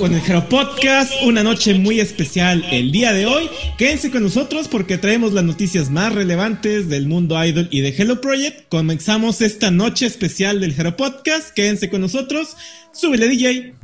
con el Hero Podcast, una noche muy especial el día de hoy. Quédense con nosotros porque traemos las noticias más relevantes del mundo idol y de Hello Project. Comenzamos esta noche especial del Hero Podcast. Quédense con nosotros. Súbele DJ.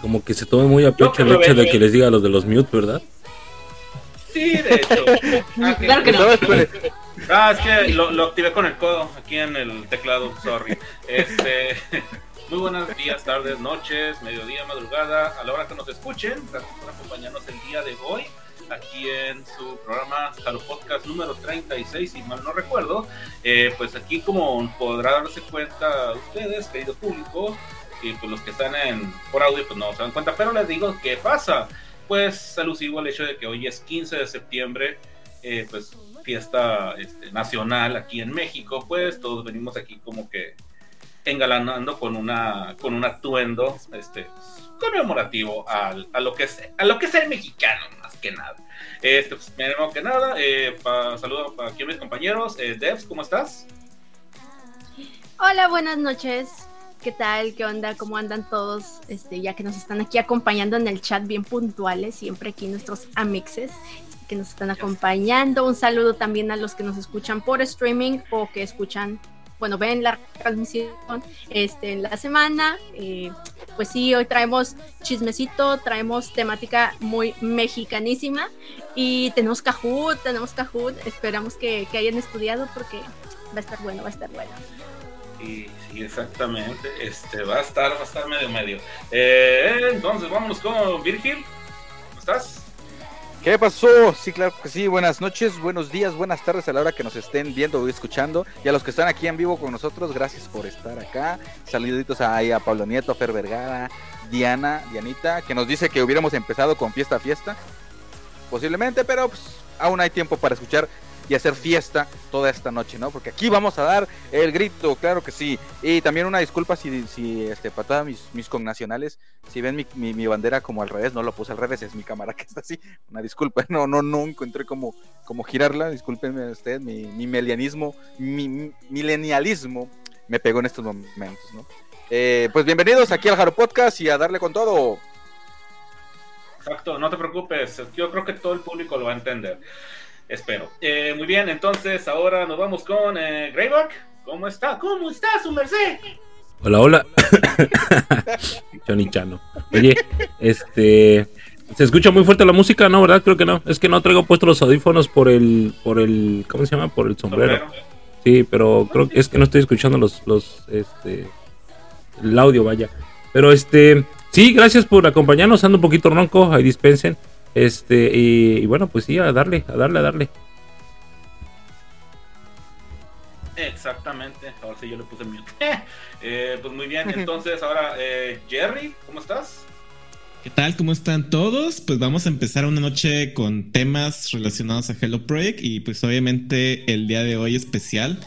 Como que se tome muy a pecho el hecho de que les diga a los de los mute, ¿verdad? Sí, de hecho. Claro que no. Ah, es que lo, lo, activé con el codo aquí en el teclado, sorry. Este, muy buenos días, tardes, noches, mediodía, madrugada, a la hora que nos escuchen. Gracias por acompañarnos el día de hoy aquí en su programa Halo Podcast número 36, si mal no recuerdo. Eh, pues aquí, como podrán darse cuenta ustedes, querido público, y pues los que están en, por audio, pues no se dan cuenta, pero les digo qué pasa. Pues alusivo al hecho de que hoy es 15 de septiembre, eh, pues fiesta este, nacional aquí en México, pues todos venimos aquí como que engalanando con una con un atuendo este conmemorativo al, a lo que es a lo que es el mexicano más que nada. Este pues, primero que nada eh, saludo para aquí a mis compañeros eh, Devs cómo estás hola buenas noches. Qué tal qué onda cómo andan todos este ya que nos están aquí acompañando en el chat bien puntuales siempre aquí nuestros amixes que nos están acompañando un saludo también a los que nos escuchan por streaming o que escuchan bueno, ven la transmisión este, en la semana. Eh, pues sí, hoy traemos chismecito, traemos temática muy mexicanísima y tenemos Kahoot, tenemos Kahoot. Esperamos que, hayan estudiado porque va a estar bueno, va a estar bueno. Sí, sí, exactamente. Este va a estar, va a estar medio medio. Eh, entonces, vámonos con Virgil. ¿Cómo estás? ¿Qué pasó? Sí, claro que sí. Buenas noches, buenos días, buenas tardes a la hora que nos estén viendo o escuchando. Y a los que están aquí en vivo con nosotros, gracias por estar acá. Saluditos a, a Pablo Nieto, Fer Vergara, Diana, Dianita, que nos dice que hubiéramos empezado con fiesta fiesta. Posiblemente, pero pues, aún hay tiempo para escuchar y hacer fiesta toda esta noche, ¿no? Porque aquí vamos a dar el grito, claro que sí. Y también una disculpa si, si este, para todos mis, mis connacionales, si ven mi, mi, bandera como al revés, no lo puse al revés, es mi cámara que está así. Una disculpa, no, no, no encontré como, como girarla, discúlpenme ustedes, mi, mi melianismo, mi, milenialismo me pegó en estos momentos, ¿no? Eh, pues bienvenidos aquí al Jaro Podcast y a darle con todo. Exacto, no te preocupes, yo creo que todo el público lo va a entender. Espero. Eh, muy bien, entonces ahora nos vamos con eh, Greyback. ¿Cómo está? ¿Cómo está su merced? Hola, hola. Johnny Chano. Oye, este. Se escucha muy fuerte la música, ¿no? ¿Verdad? Creo que no. Es que no traigo puestos los audífonos por el. por el. ¿Cómo se llama? Por el sombrero. Sí, pero creo que es que no estoy escuchando los. los este. El audio, vaya. Pero este. Sí, gracias por acompañarnos. Ando un poquito ronco. Ahí dispensen. Este, y, bueno, pues sí, a darle, a darle, a darle. Exactamente, ahora sí yo le puse mute. Eh, pues muy bien, entonces ahora, eh, Jerry, ¿cómo estás? ¿Qué tal? ¿Cómo están todos? Pues vamos a empezar una noche con temas relacionados a Hello Project y pues obviamente el día de hoy especial,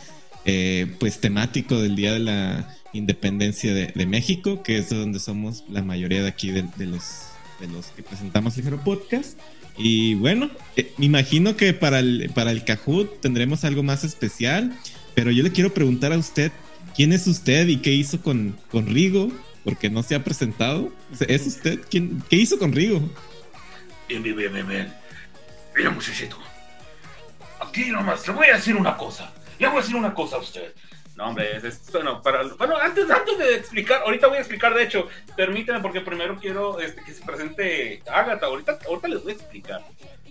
eh, pues temático del Día de la Independencia de, México, que es donde somos la mayoría de aquí de los de los que presentamos el Podcast. Y bueno, eh, me imagino que para el, para el Kahoot tendremos algo más especial, pero yo le quiero preguntar a usted, ¿quién es usted y qué hizo con, con Rigo? Porque no se ha presentado. ¿Es usted? ¿Quién, ¿Qué hizo con Rigo? Bien, bien, bien, bien, Mira, muchachito. Aquí nomás, le voy a decir una cosa. Le voy a decir una cosa a usted. No, hombre, bueno, para, bueno antes, antes de explicar, ahorita voy a explicar, de hecho, permíteme porque primero quiero este, que se presente Agatha, ahorita, ahorita les voy a explicar.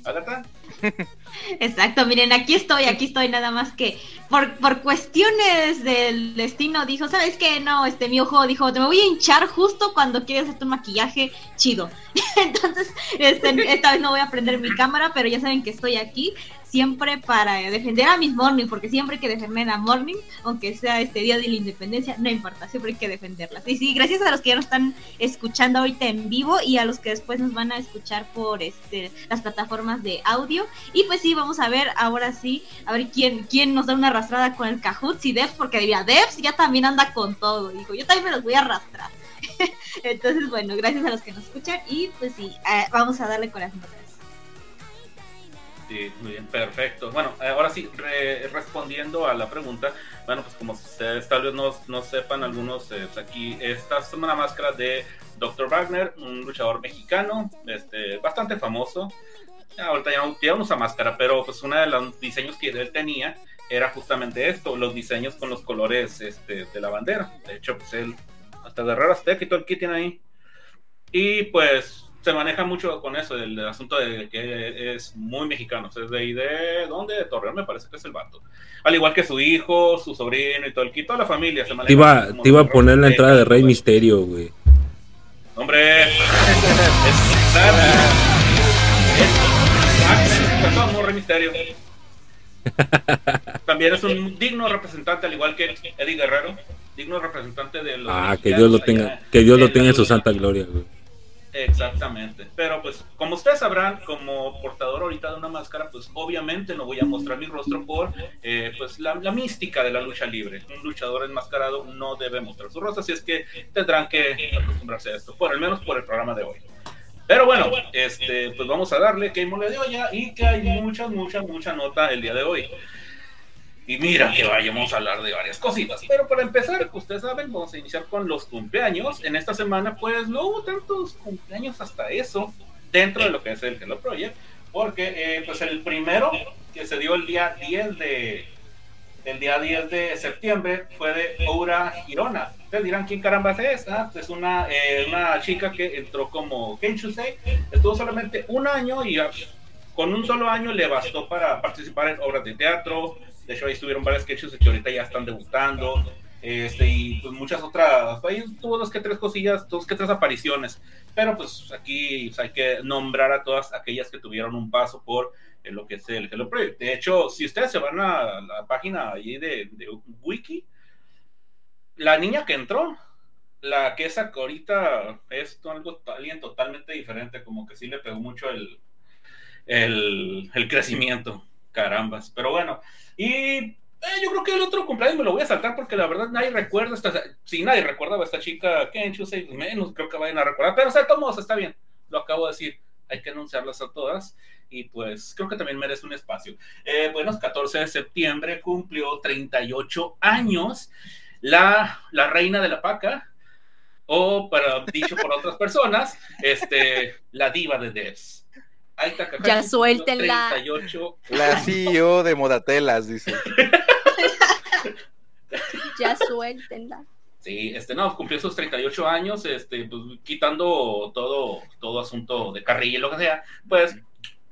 Agatha. Exacto, miren, aquí estoy, aquí estoy, nada más que por, por cuestiones del destino dijo, ¿sabes qué? No, este, mi ojo dijo, te me voy a hinchar justo cuando quieres hacer tu maquillaje chido. Entonces, este, esta vez no voy a prender mi cámara, pero ya saben que estoy aquí siempre para defender a mis Morning, porque siempre hay que defender a Morning, aunque sea este día de la independencia, no importa, siempre hay que defenderlas. Y sí, gracias a los que ya nos están escuchando ahorita en vivo y a los que después nos van a escuchar por este las plataformas de audio. Y pues sí, vamos a ver ahora sí, a ver quién, quién nos da una arrastrada con el Kahoot, si Devs, porque diría, Devs ya también anda con todo, dijo, yo también me los voy a arrastrar. Entonces, bueno, gracias a los que nos escuchan y pues sí, eh, vamos a darle con las notas. Sí, muy bien, perfecto. Bueno, ahora sí, respondiendo a la pregunta, bueno, pues como ustedes tal vez no, no sepan algunos, eh, pues aquí esta es una máscara de Dr. Wagner, un luchador mexicano, este, bastante famoso. Ahorita ya no, ya usa máscara, pero pues uno de los diseños que él tenía era justamente esto, los diseños con los colores este, de la bandera. De hecho, pues él hasta Guerrero Azteca y todo el tiene ahí. Y pues se maneja mucho con eso, el, asunto de que es muy mexicano. es de ahí de, ¿dónde? De Torreón, me parece que es el vato. Al igual que su hijo, su sobrino y todo el toda la familia se maneja. Te iba, te iba a poner la entrada de Rey Misterio, güey. Hombre, es, es, Rey Misterio. También es un digno representante, al igual que Eddie Guerrero, digno representante de los. Ah, que Dios lo tenga, que Dios lo tenga en su santa gloria, güey. Exactamente. Pero pues, como ustedes sabrán, como portador ahorita de una máscara, pues obviamente no voy a mostrar mi rostro por eh, pues la, mística de la lucha libre. Un luchador enmascarado no debe mostrar su rostro, así es que tendrán que acostumbrarse a esto, por al menos por el programa de hoy. Pero bueno, este, pues vamos a darle que le dio ya y que hay mucha, mucha, mucha nota el día de hoy. Y mira que vayamos a hablar de varias cositas. Pero para empezar, ustedes saben, vamos a iniciar con los cumpleaños. En esta semana, pues no hubo tantos cumpleaños hasta eso dentro de lo que es el Hello Project. Porque, eh, pues el primero que se dio el día 10 de, el día 10 de septiembre fue de Oura Girona. Ustedes dirán, ¿quién caramba es? Ah, es una, eh, una chica que entró como Kenshusei, estuvo solamente un año y con un solo año le bastó para participar en obras de teatro, de hecho, ahí estuvieron varios sketches que ahorita ya están debutando. Este, y pues muchas otras, ahí tuvo dos que tres cosillas, dos que tres apariciones, pero pues aquí hay que nombrar a todas aquellas que tuvieron un paso por eh, lo que es el Hello Project. De hecho, si ustedes se van a la página allí de, Wiki, la niña que entró, la que esa ahorita es algo alguien totalmente diferente, como que sí le pegó mucho el, el, el crecimiento, carambas. Pero bueno, y eh, yo creo que el otro cumpleaños me lo voy a saltar porque la verdad nadie recuerda, esta, si nadie recordaba a esta chica Kenchu, menos creo que vayan a recordar, pero o sea, todos está bien, lo acabo de decir, hay que anunciarlas a todas y pues creo que también merece un espacio. Eh, bueno, 14 de septiembre cumplió 38 años la, la reina de la paca, o para dicho por otras personas, este, la diva de Ya suéltenla. La CEO de Modatelas, dice. ya suéltenla. Sí, este, no, cumplió sus 38 años, este, pues, quitando todo, todo asunto de carrilla y lo que sea, pues,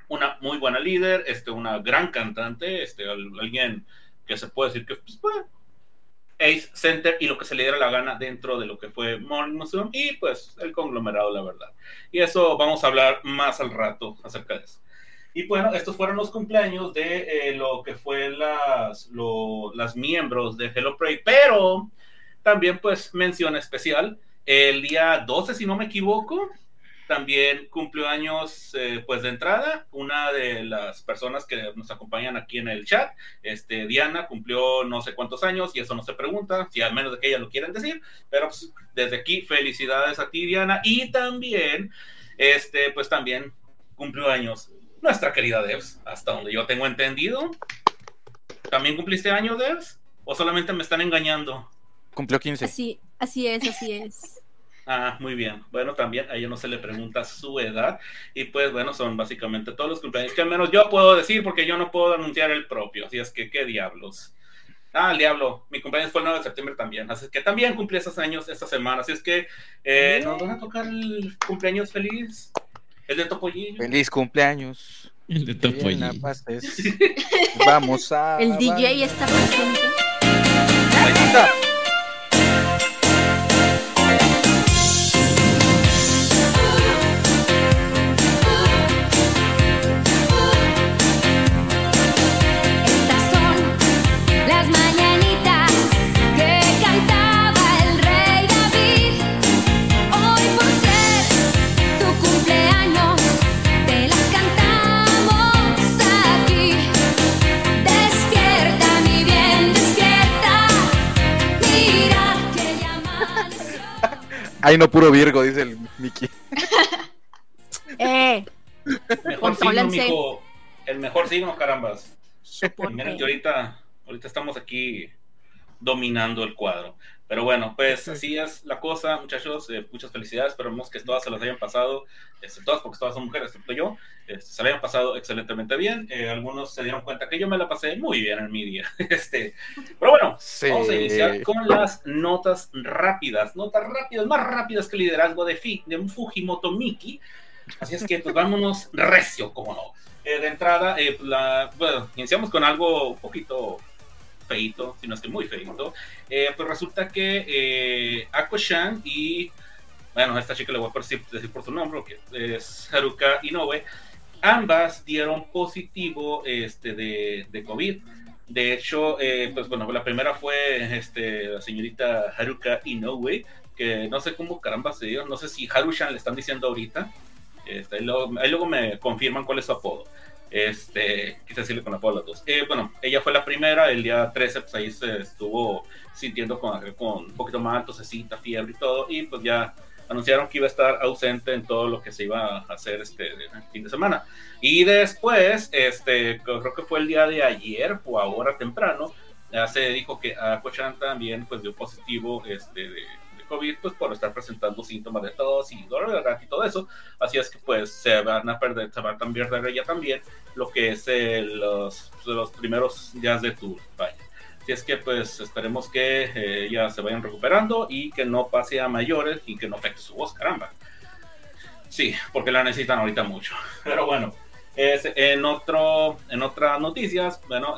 una muy buena líder, este, una gran cantante, este, alguien que se puede decir que, pues, Ace Center y lo que se le diera la gana dentro de lo que fue Morning Museum y pues el conglomerado, la verdad. Y eso vamos a hablar más al rato acerca de eso. Y bueno, estos fueron los cumpleaños de eh, lo que fue las, las miembros de Hello Project, pero también pues mención especial, el día 12, si no me equivoco, también cumplió años, eh, pues de entrada, una de las personas que nos acompañan aquí en el chat, este, Diana, cumplió no sé cuántos años y eso no se pregunta, si al menos de que ella lo quieren decir, pero pues, desde aquí felicidades a ti, Diana, y también, este, pues también cumplió años nuestra querida Devs, hasta donde yo tengo entendido. ¿También cumpliste años, Devs? ¿O solamente me están engañando? Cumplió 15. Así, así es, así es. Ah, muy bien. Bueno, también a ella no se le pregunta su edad. Y pues bueno, son básicamente todos los cumpleaños que al menos yo puedo decir porque yo no puedo anunciar el propio. Así es que, ¿qué diablos? Ah, el diablo. Mi cumpleaños fue el 9 de septiembre también. Así que también cumplí esos años esta semana. Así es que eh, nos van a tocar el cumpleaños feliz. El de Topollillo. Feliz cumpleaños. El de Topollillo. Vamos a. El DJ está presente. Ahí está. Ay, no, puro Virgo, dice el Mickey. eh. Mejor signo, mijo. El mejor signo, carambas. Miren que ahorita, ahorita estamos aquí dominando el cuadro. Pero bueno, pues así es la cosa, muchachos. Eh, muchas felicidades. Esperemos que todas se las hayan pasado, este, todas porque todas son mujeres, excepto yo, este, se las hayan pasado excelentemente bien. Eh, algunos se dieron cuenta que yo me la pasé muy bien en mi día. Este, pero bueno, vamos a iniciar con las notas rápidas. Notas rápidas, más rápidas que el liderazgo de, Fi, de un Fujimoto Miki. Así es que, pues vámonos recio, como no. Eh, de entrada, la, bueno, iniciamos con algo un poquito feito, si no es que muy feito, eh, pues resulta que eh, Ako-chan y, bueno, esta chica le voy a decir, por su nombre, que es Haruka Inoue, ambas dieron positivo este, de, de COVID. De hecho, eh, pues bueno, la primera fue este, la señorita Haruka Inoue, que no sé cómo caramba se dio, no sé si Haruchan le están diciendo ahorita, este, ahí, luego, me confirman cuál es su apodo. Este, quise decirle con apodo a dos. Eh, bueno, ella fue la primera, el día 13, pues ahí se estuvo sintiendo con, con un poquito más tosecita, fiebre y todo, y pues ya anunciaron que iba a estar ausente en todo lo que se iba a hacer este fin de semana. Y después, este, creo que fue el día de ayer o ahora temprano, ya se dijo que a Cochan también pues dio positivo este, de, COVID, pues por estar presentando síntomas de tos y dolor de garganta y todo eso. Así es que pues se van a perder, se van a perder ella también lo que es los, los primeros días de tu vaya. Así es que pues esperemos que eh, ya se vayan recuperando y que no pase a mayores y que no afecte su voz, caramba. Sí, porque la necesitan ahorita mucho. Pero bueno, en, otro, en otras noticias, bueno,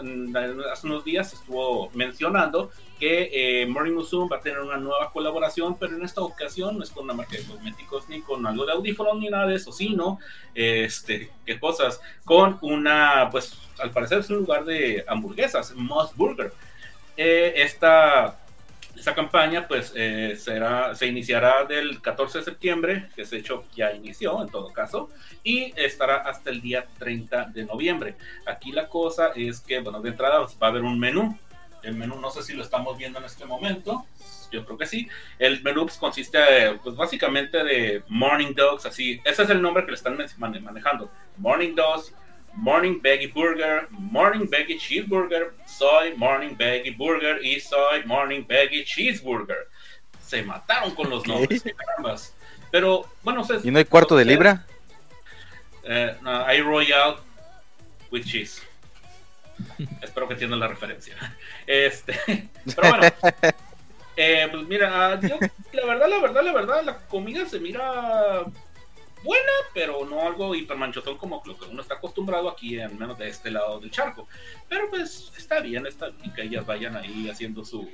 hace unos días estuvo mencionando que eh, Morning Musume va a tener una nueva colaboración, pero en esta ocasión no es con una marca de cosméticos ni con algo de audífonos ni nada de eso, sino, este, qué cosas, con una, pues al parecer es un lugar de hamburguesas, Moss Burger. Eh, esta, esta campaña pues eh, será, se iniciará del 14 de septiembre, que de hecho ya inició en todo caso, y estará hasta el día 30 de noviembre. Aquí la cosa es que, bueno, de entrada va a haber un menú el menú no sé si lo estamos viendo en este momento. Yo creo que sí. El menú pues, consiste, pues básicamente de Morning Dogs, así. Ese es el nombre que le están manejando. Morning Dogs, Morning Veggie Burger, Morning Veggie Cheeseburger, Soy Morning Veggie Burger y Soy Morning Veggie Cheeseburger. Se mataron con los nombres, carambas. Pero, bueno, ¿Y no hay cuarto de libra? Eh, no, hay Royal with cheese. Espero que entiendan la referencia. Este, pero bueno, eh, pues mira, la verdad, la verdad, la verdad, la comida se mira buena, pero no algo hipermanchotón como lo que uno está acostumbrado aquí, al menos de este lado del charco. Pero pues está bien, está bien que ellas vayan ahí haciendo su,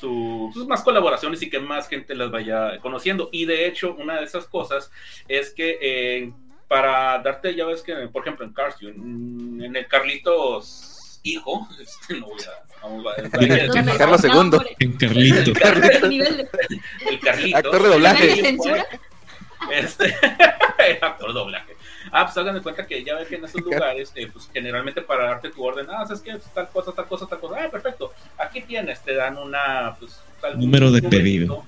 sus más colaboraciones y que más gente las vaya conociendo. Y de hecho, una de esas cosas es que eh, para darte, ya ves que, por ejemplo, en Cars, en el Carlitos hijo, este, no voy a, vamos a, Carlos. En Carlito. El Carlito. Actor de doblaje. Este, actor doblaje. Ah, pues hagan de cuenta que ya ven que en esos lugares, eh, pues generalmente para darte tu orden, ah, ¿sabes qué? Tal cosa, tal cosa, tal cosa. Ah, perfecto. Aquí tienes, te dan una, pues, tal número de pedido.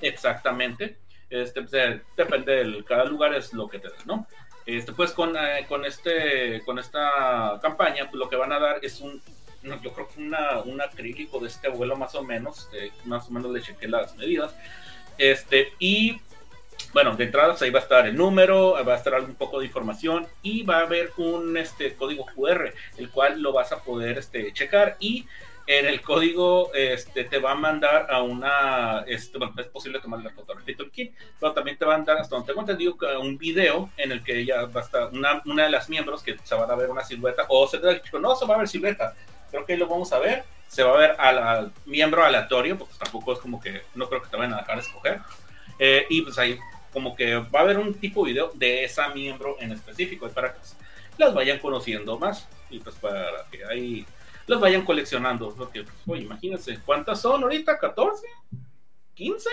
Exactamente. Este, pues, eh, depende del, cada lugar es lo que te da, ¿no? Este, pues con, eh, con, este, con esta campaña, pues lo que van a dar es un, yo creo que una, un acrílico de este vuelo más o menos, más o menos le chequé las medidas, este, y bueno, de entrada pues, ahí va a estar el número, va a estar un poco de información y va a haber un este, código QR, el cual lo vas a poder este, checar y en el código este, te va a mandar a una, este, bueno, es posible tomar la fotografía del kit, pero también te va a mandar, hasta donde tengo entendido, un video en el que ella va a estar, una, una de las miembros que se va a ver una silueta, o se te dicho, no, se va a ver silueta, creo que ahí lo vamos a ver, se va a ver al, miembro aleatorio, porque tampoco es como que, no creo que te vayan a dejar escoger, eh, y pues ahí como que va a haber un tipo de video de esa miembro en específico, y para que las vayan conociendo más, y pues para que ahí los vayan coleccionando. Porque, pues, imagínense, ¿cuántas son ahorita? ¿14? ¿15?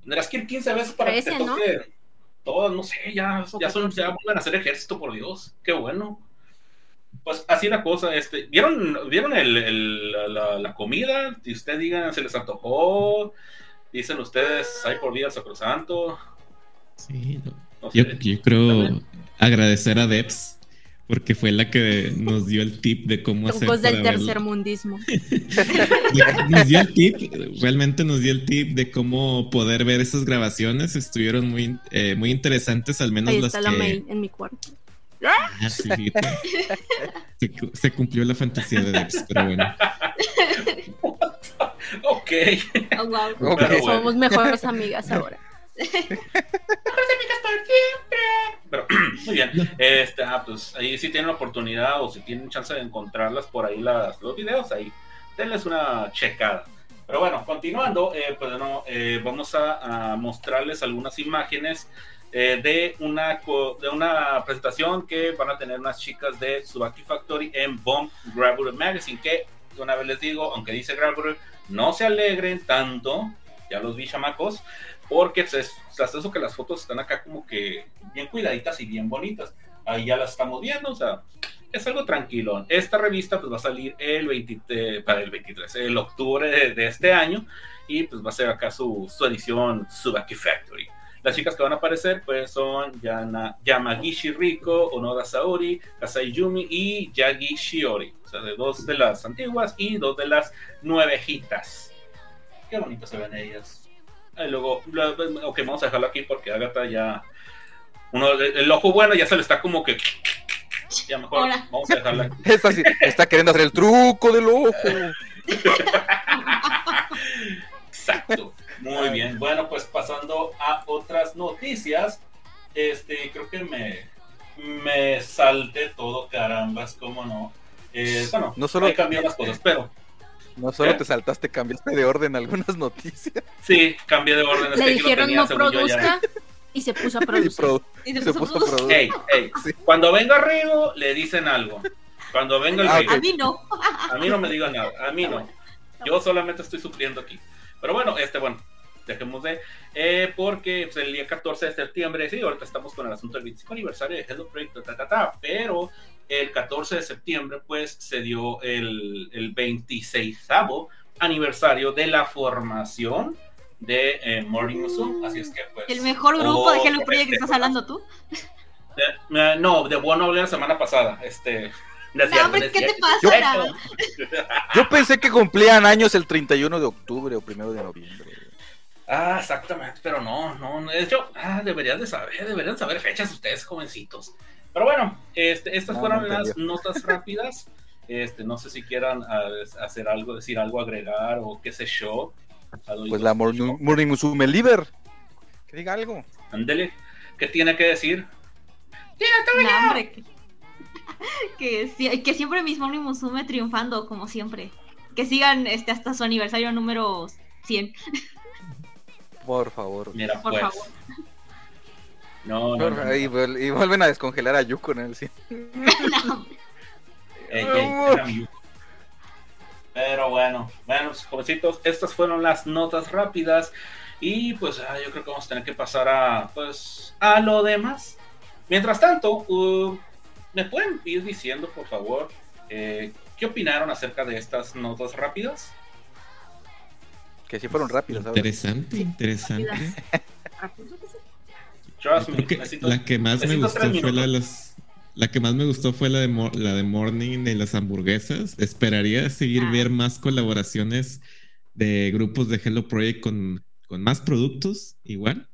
Tendrás que ir 15 veces para que te toque todas, no sé, ya, ya son, ya vuelven a hacer ejército, por Dios, qué bueno. Pues así la cosa, este, ¿vieron, ¿vieron el, la, la, comida? Si ustedes digan, se les antojó, Dicen ustedes, hay por vida el Sacrosanto. Sí, yo, yo, creo agradecer a Debs porque fue la que nos dio el tip de cómo hacer. Troncos del tercer mundismo. nos dio el tip, realmente nos dio el tip de cómo poder ver esas grabaciones. Estuvieron muy, eh, muy interesantes, al menos Ahí las está que. la mail en mi cuarto. Ah, sí, se, se, cumplió la fantasía de Dex, pero bueno. ok. Oh, wow. Ok. Somos mejores amigas ahora. Pero, muy bien. Este, ah, pues ahí si tienen la oportunidad o si tienen chance de encontrarlas por ahí las, los videos, ahí denles una checada. Pero bueno, continuando, eh, pues no, eh, vamos a, a, mostrarles algunas imágenes eh, de, una, de una presentación que van a tener unas chicas de Subaki Factory en Bomb Gravure Magazine, que una vez les digo, aunque dice Gravure, no se alegren tanto, ya los vi chamacos, porque hasta eso que las fotos están acá como que bien cuidaditas y bien bonitas. Ahí ya las estamos viendo, o sea, es algo tranquilo. Esta revista pues va a salir el 20, para el 23, el octubre de, de, este año y pues va a ser acá su, su edición Subaki Factory. Las chicas que van a aparecer pues son Yana, Yamagishi Riko, Onoda Saori, Kasai Yumi y Yagi Shiori. O sea, de dos de las antiguas y dos de las nuevejitas. Qué bonitas se ven ellas. Y luego, ok, vamos a dejarlo aquí porque Agatha ya. Uno, el ojo bueno ya se le está como que. Ya mejor Hola. vamos a dejarla aquí. Está, está, queriendo hacer el truco del ojo. Exacto. Muy bien. Bueno, pues pasando a otras noticias. Este, creo que me, me salté todo, carambas, cómo no. Eh, bueno, no solo he cambiado las cosas, pero no solo ¿Eh? te saltaste, cambiaste de orden algunas noticias. Sí, cambié de orden. Le dijeron no produzca y se puso a producir. Pro, y se, se, puso, a producir. Hey, hey. Sí. Cuando venga Rigo, le dicen algo. Cuando venga el a, Rigo. a mí no. A mí no me digan nada. A mí no. Yo solamente estoy supliendo aquí. Pero bueno, este, bueno, dejemos de. Eh, porque pues, el día 14 de septiembre, sí, ahorita estamos con el asunto del 25 aniversario de Hello Project, ta, ta, ta, pero el 14 de septiembre, pues se dio el, el 26 aniversario de la formación de eh, Morning Musume. Así es que, pues. El mejor grupo oh, de Hello Project que estás hablando tú. De, no, de Bueno hablé la semana pasada. Este. No, hombre, ¿qué te pasa? Yo, yo pensé que cumplían años el 31 de octubre o primero de noviembre. Ah, exactamente, pero no, no, de hecho, ah, deberían de saber, deberían saber fechas ustedes, jovencitos. Pero bueno, este, estas No, fueron no las notas rápidas. Este, no sé si quieran ah, hacer algo, decir algo, agregar o qué sé yo. Pues la Morning, Musume Liber. Que diga algo. Ándele, ¿qué tiene que decir? No, hombre, que, que, si- que siempre mis Morning Musume triunfando, como siempre. Que sigan este, hasta su aniversario número 100. Por favor. Mira, Por pues. favor. No, no, no, no. Y, vuel- y vuelven a descongelar a Yuko en el cine. Yugo. Pero bueno, bueno, pues, jovencitos, estas fueron las notas rápidas. Y pues ah, yo creo que vamos a tener que pasar a pues a lo demás. Mientras tanto, uh, ¿me pueden ir diciendo, por favor, eh, qué opinaron acerca de estas notas rápidas? Que sí fueron rápidos, ¿sabes? Interesante, interesante. Trust me, Creo que necesito- la que más me gustó fue la de. La que más me gustó fue la de, la de Morning de las hamburguesas. Esperaría seguir Ah. ver más colaboraciones de grupos de Hello Project con, con más productos, igual.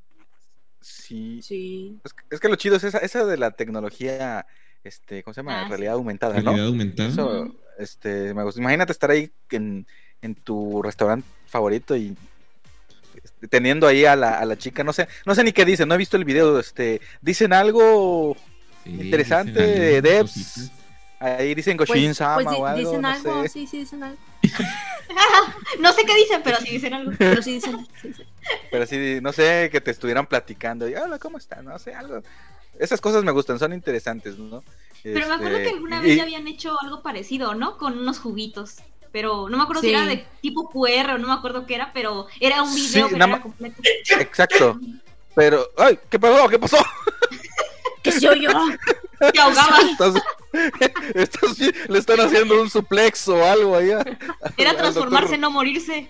Sí. Sí. Es que, es que lo chido es esa, esa de la tecnología, este, ¿cómo se llama? Ah, sí. Realidad aumentada, Realidad ¿no? aumentada. Eso, este, me gusta. Imagínate estar ahí en, en tu restaurante favorito y este, teniendo ahí a la, a la chica, no sé, no sé ni qué dicen, no he visto el video, este, dicen algo, Sí, interesante, dicen algunas Debs. ahí dicen Pues, Goshin Sama pues di- o algo, dicen no algo, sé. sí, sí, dicen algo. no sé qué dicen, pero sí dicen algo. Pero sí dicen. sí dicen. Pero sí, no sé, que te estuvieran platicando y, hola, ¿cómo están? No sé, algo. Esas cosas me gustan, son interesantes, ¿no? Pero me acuerdo Este, que alguna y- vez ya habían hecho algo parecido, ¿no? Con unos juguitos. Pero no me acuerdo Sí. si era de tipo QR o no me acuerdo qué era, pero era un Sí, video que nada era completo. Exacto. Pero, ay, ¿qué pasó? ¿Qué pasó? ¿Qué soy yo? Te ahogaba. Estás- estás bien- le están haciendo un suplex o algo allá. Era transformarse, doctor. no morirse.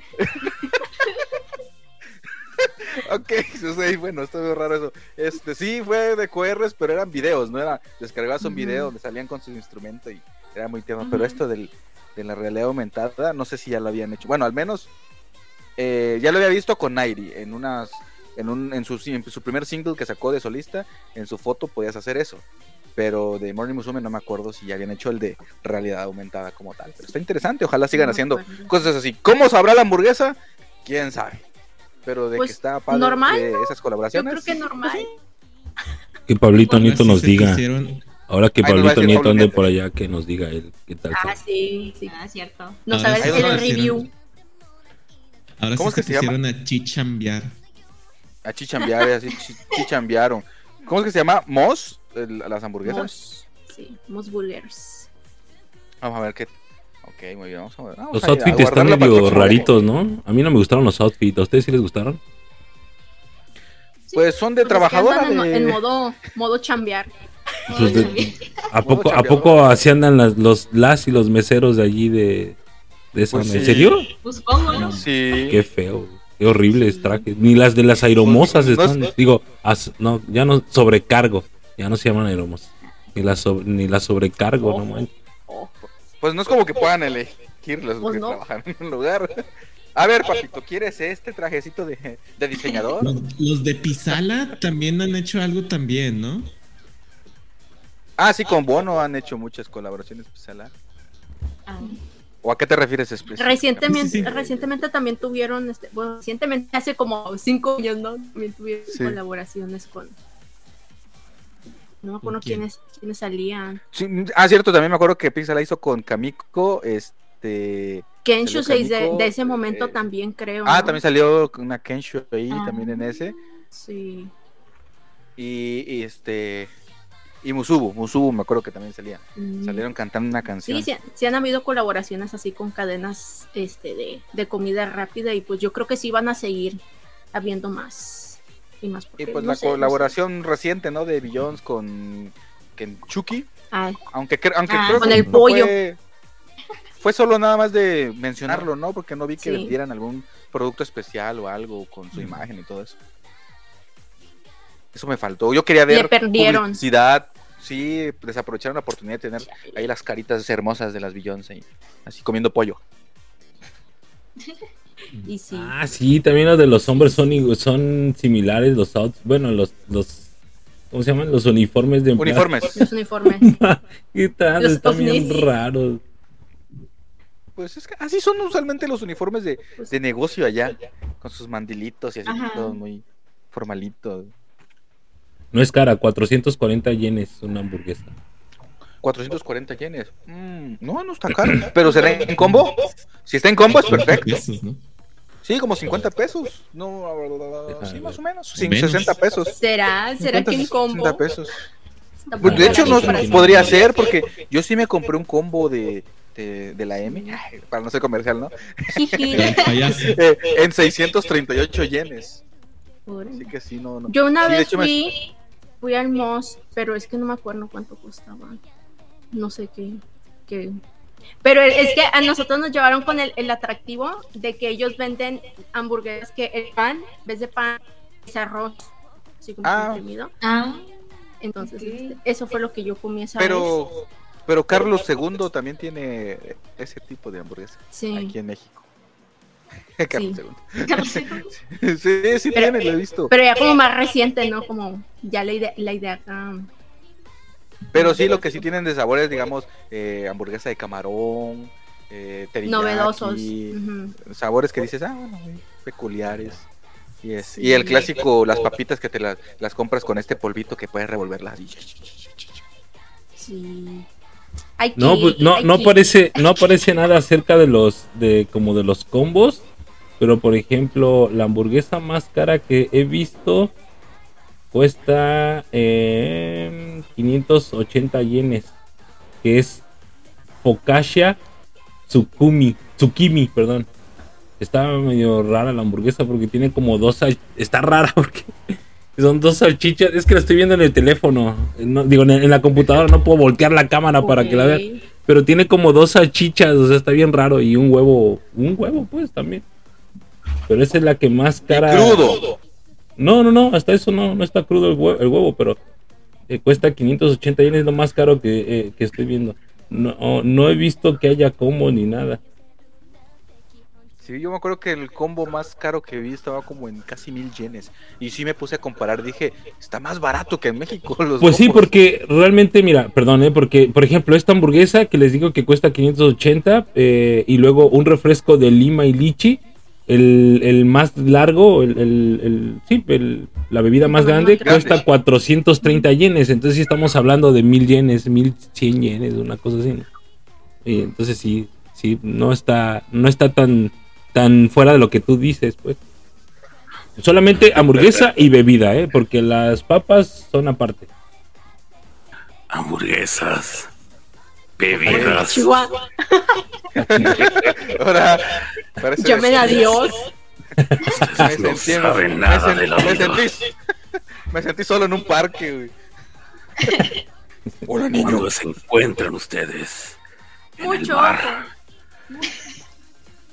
ok, sí, bueno, está muy raro eso. Este, sí, fue de QRs, pero eran videos, no era descargabas un video donde salían con su instrumento y era muy tema. Pero esto del, de la realidad aumentada, no sé si ya lo habían hecho. Bueno, al menos eh, ya lo había visto con Nairi en unas en, un, en, su, en su primer single que sacó de solista, en su foto podías hacer eso. Pero de Morning Musume no me acuerdo si ya habían hecho el de realidad aumentada como tal. Pero está interesante, ojalá sigan haciendo cosas así. ¿Cómo sabrá la hamburguesa? ¿Quién sabe? Pero de Pues, que está padre normal, esas Yo colaboraciones. creo que normal. Que Pablito Nieto nos se diga. Ahora que nos Pablito Nieto ande por allá, que nos diga él qué tal. Ah, fue. sí, sí. Ah, cierto. No Ahora sabes sí se el review. Ahora ¿Cómo sí es se que se llama? pusieron a chichambear. A chichambear, así chi- chichambearon. ¿Cómo es que se llama? ¿Mos? El- las hamburguesas. Mos, sí, Mos Burgers. Vamos a ver qué. Ok, muy bien. Vamos a ver. Vamos Los a- a outfits están medio raritos, ¿no? A mí no me gustaron los outfits. ¿A ustedes sí les gustaron? Pues son de es que trabajadora andan en, de... en modo, modo chambear. Pues de- ¿A poco, ¿A poco así andan las, los las y los meseros de allí de, de esa Pues? ¿En serio? Pues ¿no? Sí. Qué feo. Qué horribles trajes. Ni las de las aeromosas Pues, no están. es- Digo, as- no, ya no sobrecargo. Ya no se llaman aeromosas. Ni las sobre- ni las sobrecargo, no manches. Pues no es como que puedan elegir los Pues que no. trabajan en un lugar. A ver, papito, ¿quieres este trajecito de, de diseñador? Los, los de Pisala también han hecho algo también, ¿no? Ah, sí, con Bono han hecho muchas colaboraciones. pues, ala. Ah, ¿O a qué te refieres específicamente? Recientemente, Sí, sí, sí. recientemente también tuvieron, este, bueno, recientemente hace como cinco años, ¿no? También tuvieron Sí. colaboraciones con. No me acuerdo quiénes, quiénes salían. Sí, ah, cierto, también me acuerdo que Pixar la hizo con Kamiko, este... Kenshu Salió 6 de, de ese momento eh, también creo. Ah, ¿no? también salió una Kenshu ahí, Ah. también en ese. Sí. Y, y este... Y Musubu, Musubu me acuerdo que también salía. Mm. Salieron cantando una canción. Sí, sí, sí han habido colaboraciones así con cadenas este, de, de comida rápida y pues yo creo que sí van a seguir habiendo más y más. Y porque pues no la sé, no sé. colaboración reciente, ¿no? De Billions con Kenchuki. Ay, Aunque, aunque Ah, creo con que el pollo. Fue, fue solo nada más de mencionarlo, ¿no? Porque no vi que Sí. vendieran algún producto especial o algo con su imagen y todo eso. Eso me faltó. Yo quería Le ver perdieron. publicidad. Sí, desaprovecharon la oportunidad de tener ahí las caritas hermosas de las Beyoncé. Así comiendo pollo. y sí. Ah, sí, también los de los hombres son, son similares, los outfits. Bueno, los, los. ¿Cómo se llaman? Los uniformes de empleados. Uniformes. Los uniformes. ¿Qué tal? Los Están bien raros. Pues es que así son usualmente los uniformes de, Pues- de negocio allá. Con sus mandilitos y así Ajá. todo muy formalito. No es cara, 440 yenes una hamburguesa. 440 yenes. Mm, no, no está caro. Pero será en combo. Si está en combo es perfecto. Sí, como 50 pesos. No, sí, Déjame más o menos. Sí, Menos. 60 pesos. ¿Será? ¿Será 50, que en combo? 60 pesos. Pues, de hecho, no sí. podría ser porque yo sí me compré un combo de, de, de la M. Para no ser comercial, ¿no? Eh, en 638 yenes. Así que sí, no. no. Yo una Sí, vez hecho, me- fui, fui al Moss, pero es que no me acuerdo cuánto costaba. No sé qué. qué. Pero es que a nosotros nos llevaron con el, el atractivo de que ellos venden hamburguesas que el pan, en vez de pan, es arroz. Así como Ah. comprimido. Ah, Entonces, este, eso fue lo que yo comí esa vez. Pero, pero Carlos II también tiene ese tipo de hamburguesa Sí. aquí en México. Carlos Sí. II. Sí, sí Pero- tiene, lo he visto. Pero ya como más reciente, ¿no? Como ya la idea, la idea acá. Pero sí, lo que sí tienen de sabores, digamos, eh, hamburguesa de camarón, eh, teriyaki, Novedosos. Sabores que dices, ah, bueno, peculiares. Y, es, Sí. y el clásico, las papitas que te las, las compras con este polvito que puedes revolverlas. Sí. No, pues no, no que ir. parece, no aparece nada acerca de los, de como de los combos, pero por ejemplo, la hamburguesa más cara que he visto cuesta eh, 580 yenes, que es Focaccia Tsukumi, Tsukimi, perdón. Está medio rara la hamburguesa porque tiene como dos, está rara porque son dos salchichas, es que la estoy viendo en el teléfono, no, digo en, en la computadora, no puedo voltear la cámara para que la vean. Pero tiene como dos salchichas, o sea, está bien raro. Y un huevo, un huevo, pues también. Pero esa es la que más cara. Crudo. No, no, no, hasta eso no, no está crudo el huevo, el huevo pero eh, cuesta 580 yenes, es lo más caro que, eh, que estoy viendo. No, no he visto que haya combo ni nada. Sí, yo me acuerdo que el combo más caro que vi estaba como en casi mil yenes. Y sí me puse a comparar, dije, está más barato que en México. Los pues sí, porque realmente, mira, perdón, ¿eh? porque por ejemplo, esta hamburguesa que les digo que cuesta 580 eh, y luego un refresco de lima y lichi, el, el más largo, el, el, sí, la bebida más grande, cuesta 430 yenes. Entonces sí estamos hablando de mil yenes, 1100 yenes, una cosa así. Y entonces sí, sí, no está, no está tan tan fuera de lo que tú dices, pues. Solamente hamburguesa y bebida, ¿eh? Porque las papas son aparte. Hamburguesas, bebidas. Ahora, Llamen a Dios. Me no sentí, saben nada me, de la me, sentí, me sentí solo en un parque, güey. Hola, niños. Cuando se encuentran ustedes en Mucho el mar,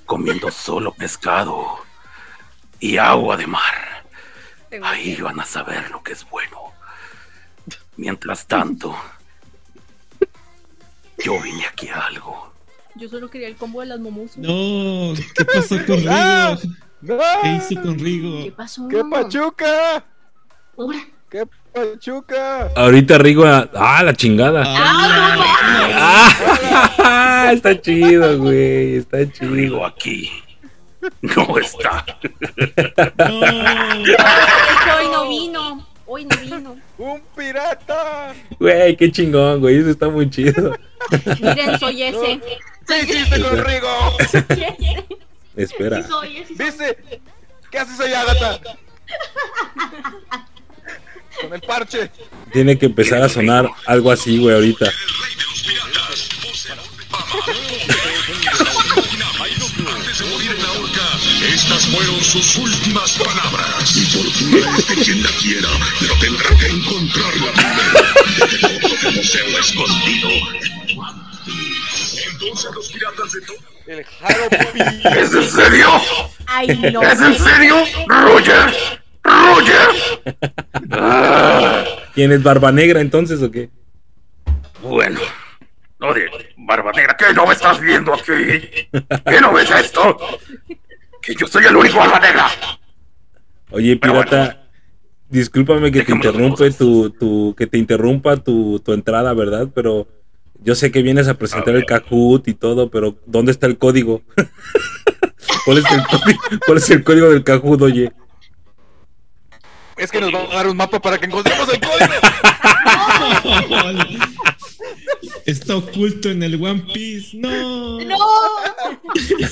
comiendo solo pescado y agua de mar. Ahí van a saber lo que es bueno. Mientras tanto, yo vine aquí a algo. Yo solo quería el combo de las momosas. No, ¿qué pasó con Rigo? Ah, ¿Qué hizo con Rigo? ¿Qué pasó? ¡Qué pachuca! ¡Qué pachuca! Ahorita Rigo, ah, la chingada. Ah, ah, está chido, güey, está chido. Rigo aquí. No está. No. Hoy no vino. Hoy no vino. ¡Un pirata! Güey, qué chingón, güey. Eso está muy chido. Miren, soy ese. ¿Qué hiciste con Rigo? Espera. ¿Viste? ¿Qué haces allá, gata? Con el parche. Tiene que empezar a sonar algo así, güey, ahorita. Estas fueron sus últimas palabras. Mi fortuna es que quien la quiera, pero tendrá que encontrarla primero. De todo museo escondido. Entonces los piratas de todo. El Haropi. ¿Es en serio? Ay, no. ¿Es en serio? Roger. ¡Roger! ¿Tienes Barba Negra entonces o qué? Bueno. Oye, Barba Negra, ¿qué no me estás viendo aquí? ¿Qué no ves esto? Que yo soy el único Barba Negra. Oye, pirata, discúlpame que te interrumpe tu, tu, que te interrumpa tu, tu entrada, ¿verdad? Pero yo sé que vienes a presentar el Kahoot y todo, pero ¿dónde está el código? ¿Cuál es el código, ¿Cuál es el código del Kahoot, oye? Es que nos va a dar un mapa para que encontremos el código. Está oculto en el One Piece. No. No.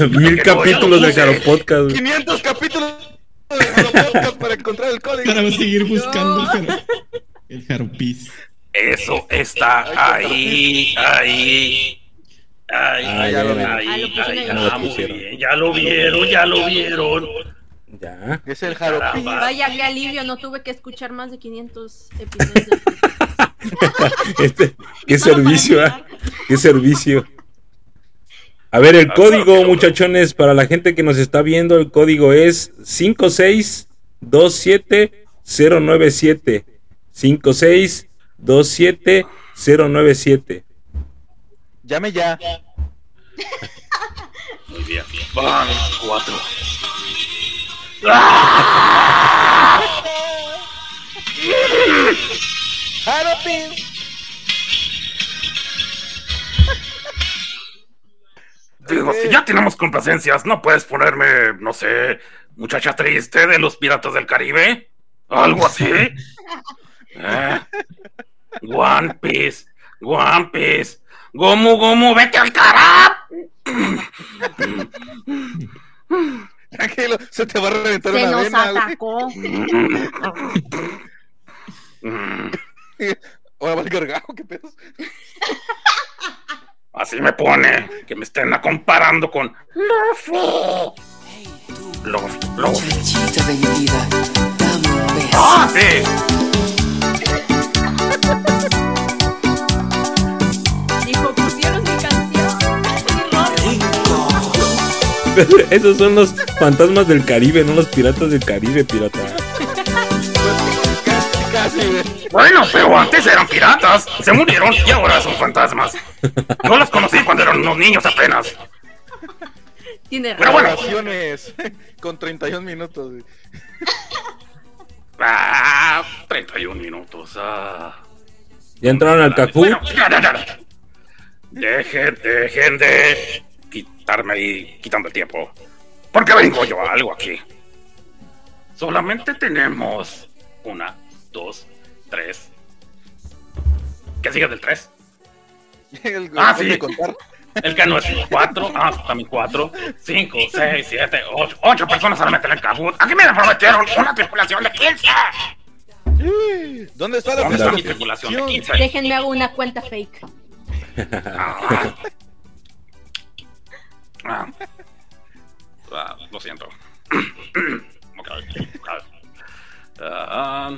Mil capítulos de Jaro Podcast. 500 capítulos de Jaro Podcast para encontrar el código. Para seguir buscando el Jaro Piece. Eso está ahí, ahí. Ah, Ah, ahí. ah, pusieron. bien, ya lo vieron, ya lo vieron. Ya. Es el Haropi. Caramba. Vaya, qué alivio. No tuve que escuchar más de 500 episodios. podcast. Este, qué servicio. ¿eh? Qué servicio. A ver, el código, muchachones, para la gente que nos está viendo, el código es 5627097. 5627097. Llame ya. Muy bien. Van cuatro. Digo, si ya tenemos complacencias, ¿no puedes ponerme, no sé, muchacha triste de los piratas del Caribe? ¿Algo así? ¿Eh? One Piece, One Piece, Gomu Gomu, vete al carajo. Tranquilo, se te va a reventar Se una nos vena. atacó. Ahora va el gargajo, qué pedos. Así me pone, que me estén comparando con Luffy. Luffy, Luffy. Muchachita de mi vida, dame un beso. ¡Ah, sí! Esos son los fantasmas del Caribe, no los piratas del Caribe, pirata. Bueno, pero antes eran piratas. Se murieron y ahora son fantasmas. Yo los conocí cuando eran unos niños apenas. Tiene Pero razón. bueno. Con 31 minutos, güey. Ah, 31 minutos. Ah. Ya entraron al Cafú. Bueno, ya, ya, ya. Dejen, dejen de quitarme y quitando el tiempo. Porque vengo yo a algo aquí. Solamente tenemos una, dos, tres. ¿Qué sigue del tres? El Ah, sí. contar. El que no es cuatro, ah, también cuatro, cinco, seis, siete, ocho, ocho personas solamente en el Kahoot. Aquí me prometieron una tripulación de 15. ¿Dónde está la ¿Dónde está de mi tripulación de tripulación? 15? Déjenme hago una cuenta fake. Ah. Ah. Ah, lo siento. Ok, ok. Ah,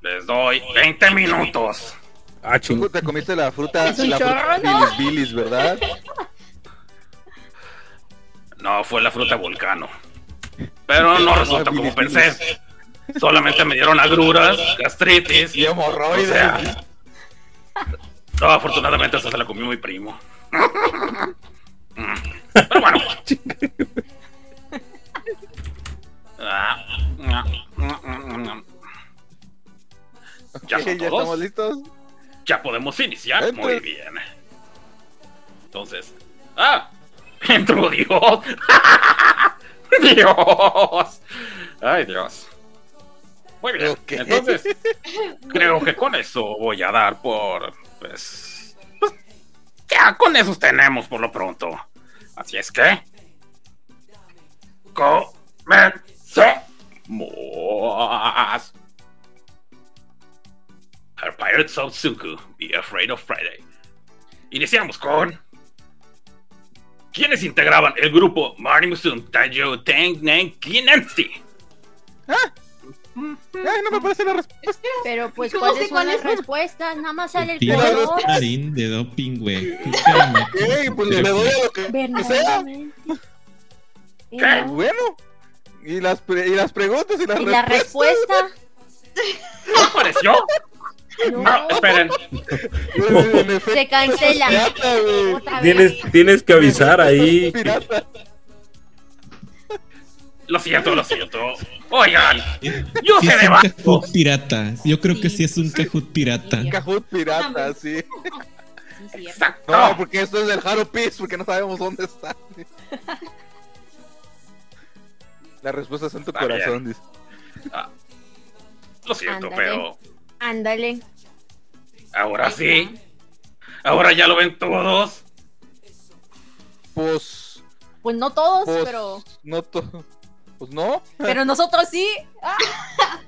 les doy 20 minutos. Ah, Tú ching. te comiste la fruta, Es un la fruta chorro, ¿no? bilis bilis, ¿verdad? No, fue la fruta volcano. Pero no resultó como pensé. Solamente me dieron agruras, gastritis Y hemorroides. O sea, no, afortunadamente esa se la comió mi primo. Pero bueno. ¿Ya Ok, son ya estamos listos. Ya podemos iniciar. Entra. Muy bien. Entonces. ¡Ah! ¡Entró Dios! ¡Dios! ¡Ay, Dios! Muy bien. Entonces, creo que con eso voy a dar por. Pues. pues, ya, con esos tenemos por lo pronto. Así es que. Comencemos. Our Pirates of Suku, Be Afraid of Friday. Iniciamos con. ¿Quiénes integraban el grupo Marty Musum, Tang, Nang, Kinansi? Ay, no me parece la respuesta. Pero pues, ¿Cómo ¿cuáles sé son cuál las es? respuestas? Nada más sale el Tiro color. Marín de doping, güey. Ey, pues le doy a lo que sea. Verdaderamente. ¿Qué? Bueno. Y las, pre- y las preguntas y las ¿Y la respuestas. respuesta? ¿No apareció? No, No, esperen. En efecto, se cancela. pirata, güey. Otra vez. Tienes, tienes que avisar ahí. Pirata. Lo siento, lo siento. Oigan, yo Sí sé es de un varios. Kahoot pirata. Yo creo que Sí. es un Kahoot pirata. Kahoot pirata, sí. Exacto. No, porque esto es del Haro Peace, porque no sabemos dónde está. La respuesta está en tu Está corazón, dice. Ah, lo siento, Ándale. pero Ándale. ahora sí. Ahora ya lo ven todos. Pues. Pues no todos, Pues. pero. No to- Pues no. Pero nosotros sí. Ah,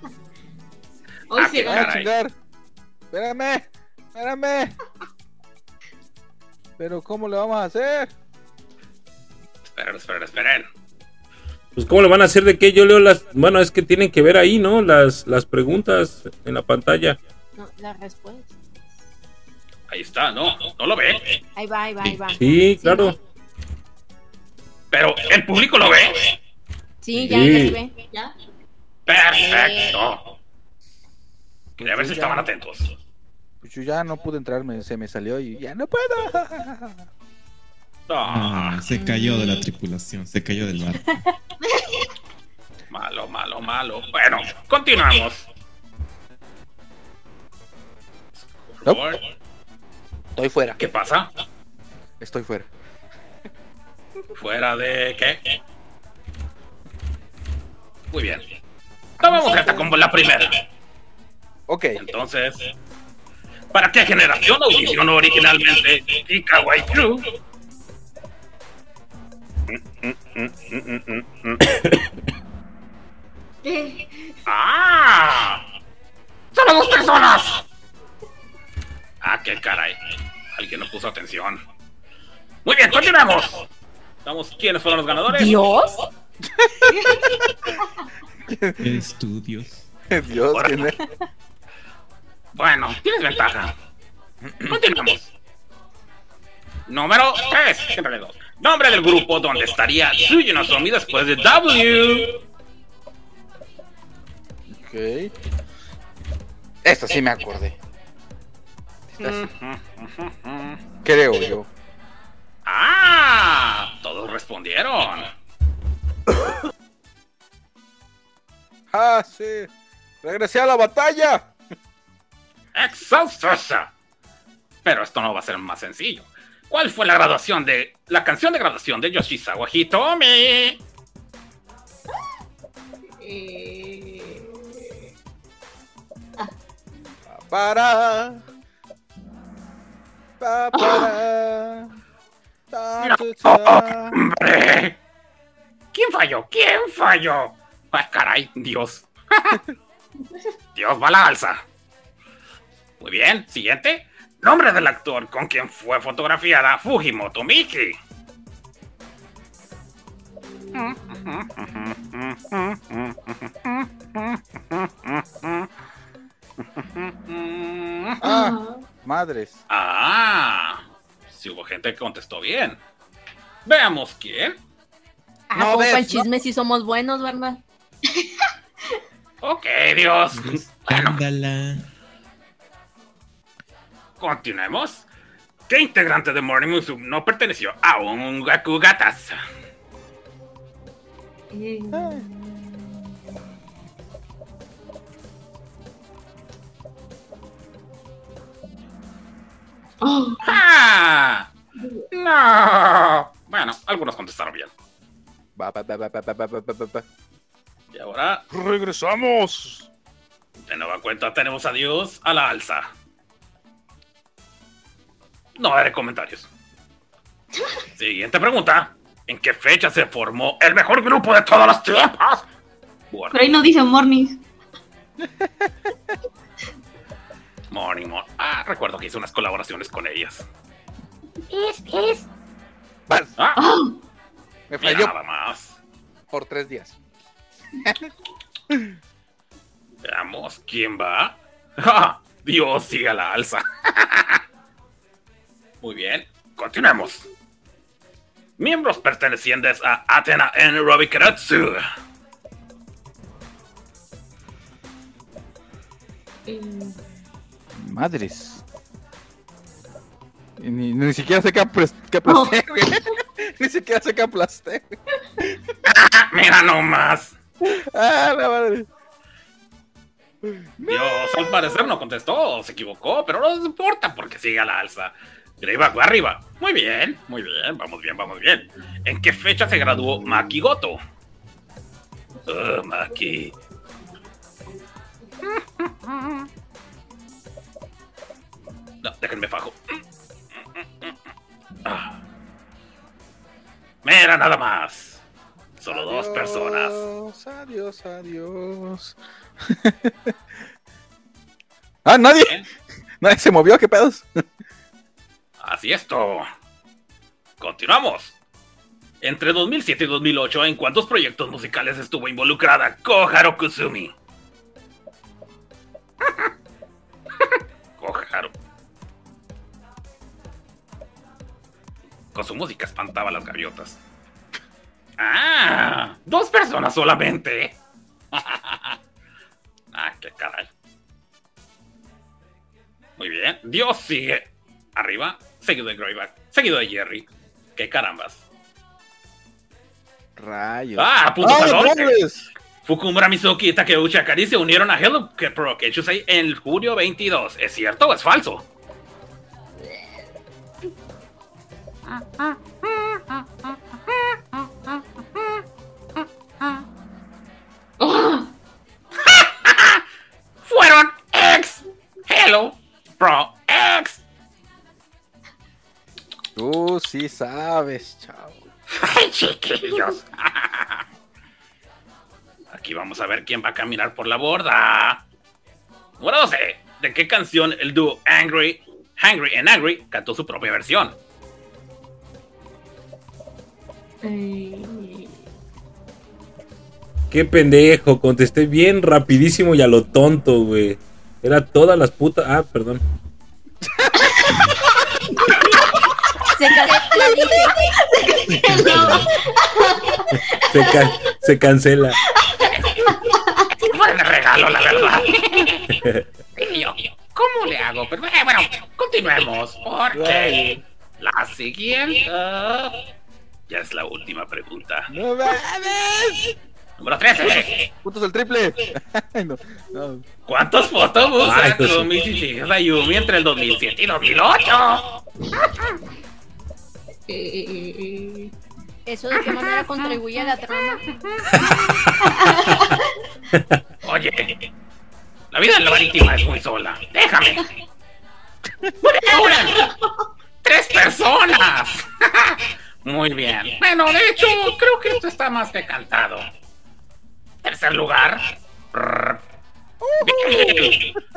Hoy Ah, sí, Ah, caray. chingar. Espérame. Espérame. Pero ¿cómo le vamos a hacer? Esperen, esperen, esperen. Pues, ¿cómo le van a hacer de qué? Yo leo las. Bueno, es que tienen que ver ahí, ¿no? Las, las preguntas en la pantalla. no, la respuesta. Ahí está, ¿no? ¿No lo ve? Ahí va, ahí va, ahí va. Sí, claro. Pero el público lo ve. Sí, ya, Sí. ya se ve. ¿Ya? Perfecto. Quería ver si Ya. estaban atentos. Pues yo ya no pude entrar, me- se me salió y ya no puedo. No, Ah, se cayó de la tripulación, se cayó del bar. malo, malo, malo. Bueno, continuamos. Favor. Estoy fuera. ¿Qué pasa? Estoy fuera. ¿Fuera de qué? Muy bien. Vamos a esta como la primera. Ok. Entonces, ¿para qué generación audicionó originalmente Kawaii Crew? ¡Ah! ¡Solo dos personas! ¡Ah, qué caray! Alguien no puso atención. Muy bien, continuamos. Vamos, ¿quiénes fueron los ganadores? Dios. ¿Qué estudios? Dios, ¿quién es? Bueno, tienes ventaja. Continuamos. Número 3. Siempre dos. Nombre del grupo donde estaría Tsuyu Nozomi después de W. Ok. Esto sí me acordé. Creo yo. ¡Ah! Todos respondieron. Ah, sí. Regresé a la batalla. ¡Exhaustosa! Pero esto no va a ser más sencillo. ¿Cuál fue la graduación de. la canción de graduación de Yoshizawa Hitomi? Eh, Para. Pa, para. Ta, No, tu, ta. ¡Hombre! ¿Quién falló? ¿Quién falló? ¡Ay, caray! Dios. Dios va a la alza. Muy bien, siguiente. Nombre del actor con quien fue fotografiada Fujimoto Miki. Ah, madres. Ah, si hubo gente que contestó bien. Veamos quién. Ah, No ves, el no. chisme si somos buenos, ¿verdad? Ok, Dios. Bueno, Ándala. continuemos. ¿Qué integrante de Morning Musume no perteneció a un Gaku Gatas? eh, oh, ¡Ah! ¡No! Bueno, algunos contestaron bien. Va, va, va, y ahora regresamos. De nueva cuenta tenemos a Dios a la alza. No daré comentarios. Siguiente pregunta. ¿En qué fecha se formó el mejor grupo de todas las tiempas? Bueno. Pero ahí no dice Morning. morning, Morning. Ah, recuerdo que hice unas colaboraciones con ellas. Es, es. Ah. Oh me mira falló nada más. por tres días. Veamos quién va. ¡Ja! Dios sigue a la alza. Muy bien, continuemos. Miembros pertenecientes a Athena Anaerobic Keratsu. eh, Madres. Ni, ni siquiera sé qué aplasté, güey. Ni siquiera sé qué aplasté. güey. Mira nomás. Ah, la madre. Dios al parecer no contestó, se equivocó, pero no importa porque sigue a la alza. Greyback va arriba. Muy bien, muy bien, vamos bien, vamos bien. ¿En qué fecha se graduó Maki Goto? Ah, Maki. No, déjenme fajo. Ah. Mira nada más. Solo dos personas. Adiós, adiós. ah, nadie. Nadie se movió, qué pedos. Así esto. Continuamos. Entre 2007 y 2008, ¿en cuántos proyectos musicales estuvo involucrada Koharu Kusumi? Koharu. Con su música espantaba a las gaviotas. ¡Ah! ¡Dos personas solamente! ¡Ah, qué caray! Muy bien. Dios sigue arriba, seguido de Greyback, seguido de Jerry. ¡Qué carambas! Rayos. ¡Ah, ¡Ah, madres! Fukumura Mizuki y Takeuchi Akari se unieron a Hello Pro Kechusei en julio 22. ¿Es cierto o es falso? ¡Fueron ex! Hello Pro X. Tú sí sabes, chavo. ¡Ay, chiquillos! Aquí vamos a ver quién va a caminar por la borda. Número 12. ¿De qué canción el dúo Angry, Hungry and Angry cantó su propia versión? Eh, Qué pendejo, contesté bien rapidísimo y a lo tonto, güey. Era todas las putas. Ah, perdón. Se cancela. Se, ca- se cancela. Fue de regalo, la verdad. hago. Pero eh, bueno, continuemos. Porque la siguiente ya es la última pregunta. ¡No mames! Número 13. Puntos el triple. Ay, no, no. ¿Cuántos fotobús Ay, pues sí. Ayumi entre el 2007 y 2008? Eh, eh, eh, ¿Eso de qué manera contribuye a la trama? Oye, la vida en la marítima es muy sola. Déjame. ¡Una! ¡Tres personas! Muy bien. Bueno, de hecho, creo que esto está más que cantado. Tercer lugar.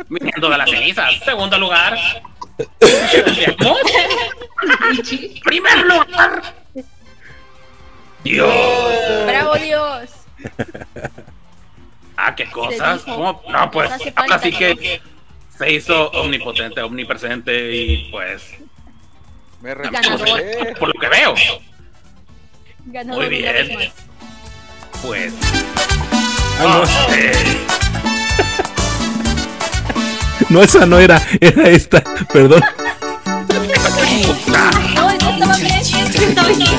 Viniendo de las cenizas. Segundo lugar. Primer lugar. Dios. ¡Bravo Dios! Ah, qué cosas. dijo, ¿Cómo? No, pues hace ahora falta, sí ¿no? que se hizo omnipotente, omnipresente y pues Me ganador. por lo que veo, Ganador Muy bien. pues Ah, no. no. No, esa no era, era esta, perdón. No, estaba bien.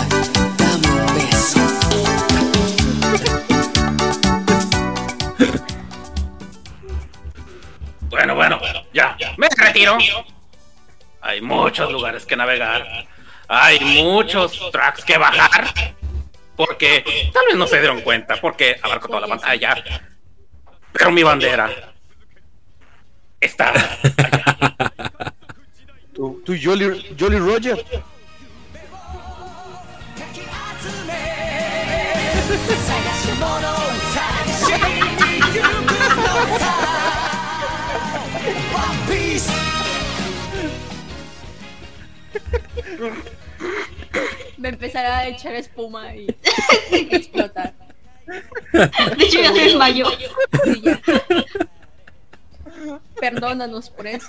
Bueno, bueno, ya, me retiro. Hay muchos lugares que navegar. Hay muchos tracks que bajar. Porque tal vez no se dieron cuenta, porque abarco toda la pantalla. Pero mi bandera está allá. Tu, tu Jolly, Jolly Roger. Me empezará a echar espuma y explotar. De hecho, ya se desmayó. Ya. Perdónanos por eso.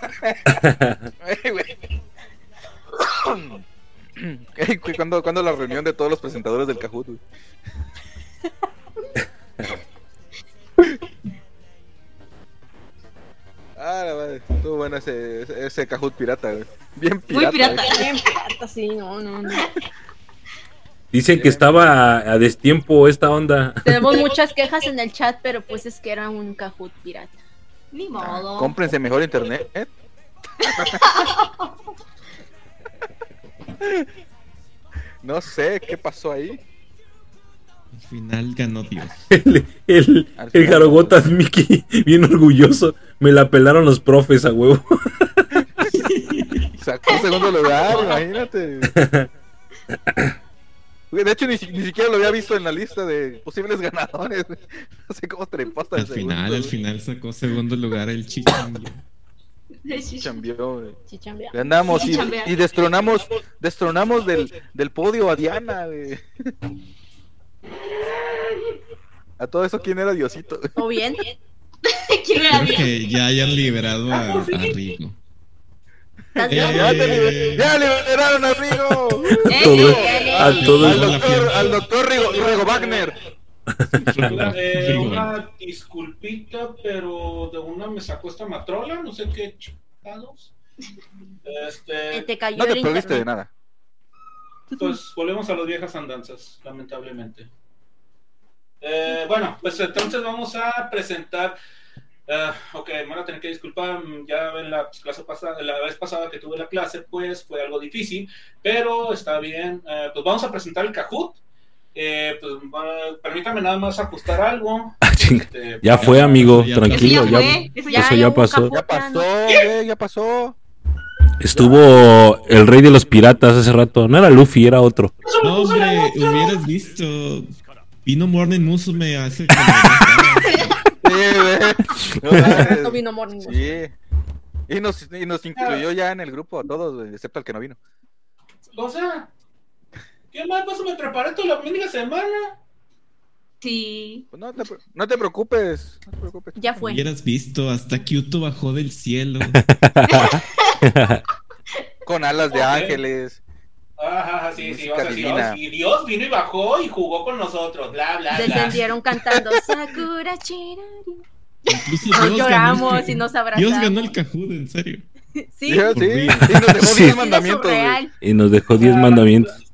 ¿Cuándo, cuándo la reunión de todos los presentadores del Kahoot? güey? Ah, la madre, estuvo bueno ese, ese, ese Kahoot pirata, güey. Bien pirata. Muy pirata. güey. Bien pirata, sí, no, no, no. Dicen que estaba a, a destiempo esta onda. Tenemos muchas quejas en el chat, pero pues es que era un Kahoot pirata. Ni modo. Cómprense mejor internet. ¿eh? no sé qué pasó ahí. Al final ganó Dios. El, el, el. Jarogotas Mickey, bien orgulloso. Me la pelaron los profes a huevo. Sacó segundo lugar, imagínate. De hecho, ni, ni siquiera lo había visto en la lista de posibles ganadores. No sé cómo trepó hasta el Al final, segundo, al final sacó segundo lugar el güey. Sí, chambea. Y y, destronamos, destronamos del, del podio a Diana, güey. A todo eso, ¿quién era Diosito? ¿O bien? ¿Quién era Creo bien? que ya hayan liberado a, a Rigo. ¿Estás Eh, bien? ¡Ya, te liber- ¡Ya liberaron a Rigo! Eh, Todo- a todo Al doctor, al doctor Rigo, Rigo Wagner. Eh, Rigo. una disculpita, pero de una me sacó esta matrola, no sé qué chingados. Este, Te cayó No te perdiste de internet. nada. Pues volvemos a las viejas andanzas, lamentablemente. Eh, bueno, pues entonces vamos a presentar. eh, ok, me van a tener que disculpar. mm, Ya en la clase pasada, la vez pasada que tuve la clase, pues fue algo difícil, pero está bien. Eh, pues vamos a presentar el Kahoot. Eh, pues permítame nada más ajustar algo. Ah. Este, Ya fue, amigo, Ya Eso tranquilo. ya Ya, fue. Eso ya Eso ya pasó. Ya pasó, ya pasó. Estuvo el rey de los piratas hace rato. No era Luffy, era otro. No, hombre, hubieras visto. Vino Morning Musume hace. Sí, güey. No vino Morning. Sí. Y nos, y nos incluyó ya en el grupo a todos, güey, excepto al que no vino. O sea, ¿qué más? Pues me preparé toda la mendiga semana. Sí. Pues no, te, pre- no te preocupes. No te preocupes. Ya fue. Hubieras visto, hasta Kyoto bajó del cielo. Con alas de Ok. ángeles. Ajá, sí, sí, o sea, sí. Dios, y Dios vino y bajó y jugó con nosotros, bla, bla, bla. Descendieron cantando Sakura Chirari. Nos Dios lloramos y nos Dios abrazamos. ganó el Kahoot, en serio. Sí, sí, y nos dejó Sí. 10 mandamientos. güey. surreal. Y nos dejó 10 mandamientos.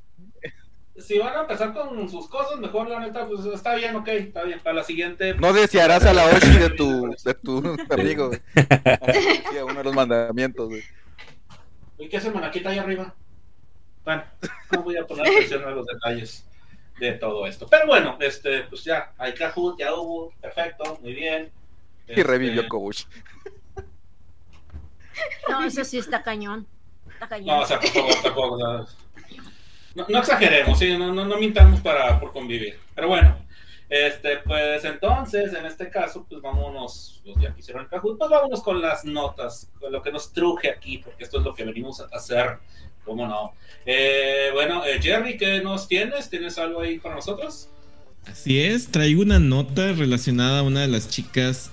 Si van a empezar con sus cosas, mejor la neta, pues está bien, ok, está bien. Para la siguiente. No desearás a la Oshi de tu, de tu amigo. Sí, uno de los mandamientos. güey. ¿Y qué hace Monaquita ahí arriba? Bueno, no voy a poner atención a los detalles de todo esto. Pero bueno, este, pues ya, hay Kahoot, ya hubo, perfecto, muy bien. Y Este, revivió Kobush. No, eso sí está cañón. Está cañón. No, o sea, por favor, tampoco. no, no exageremos, sí, no, no, no mintamos para, por convivir. Pero bueno, este, pues entonces, en este caso, pues vámonos, los ya que hicieron el Kahoot, pues vámonos con las notas, con lo que nos truje aquí, porque esto es lo que venimos a hacer, ¿cómo no? Eh, bueno, eh, Jerry, ¿qué nos tienes? ¿Tienes algo ahí para nosotros? Así es, traigo una nota relacionada a una de las chicas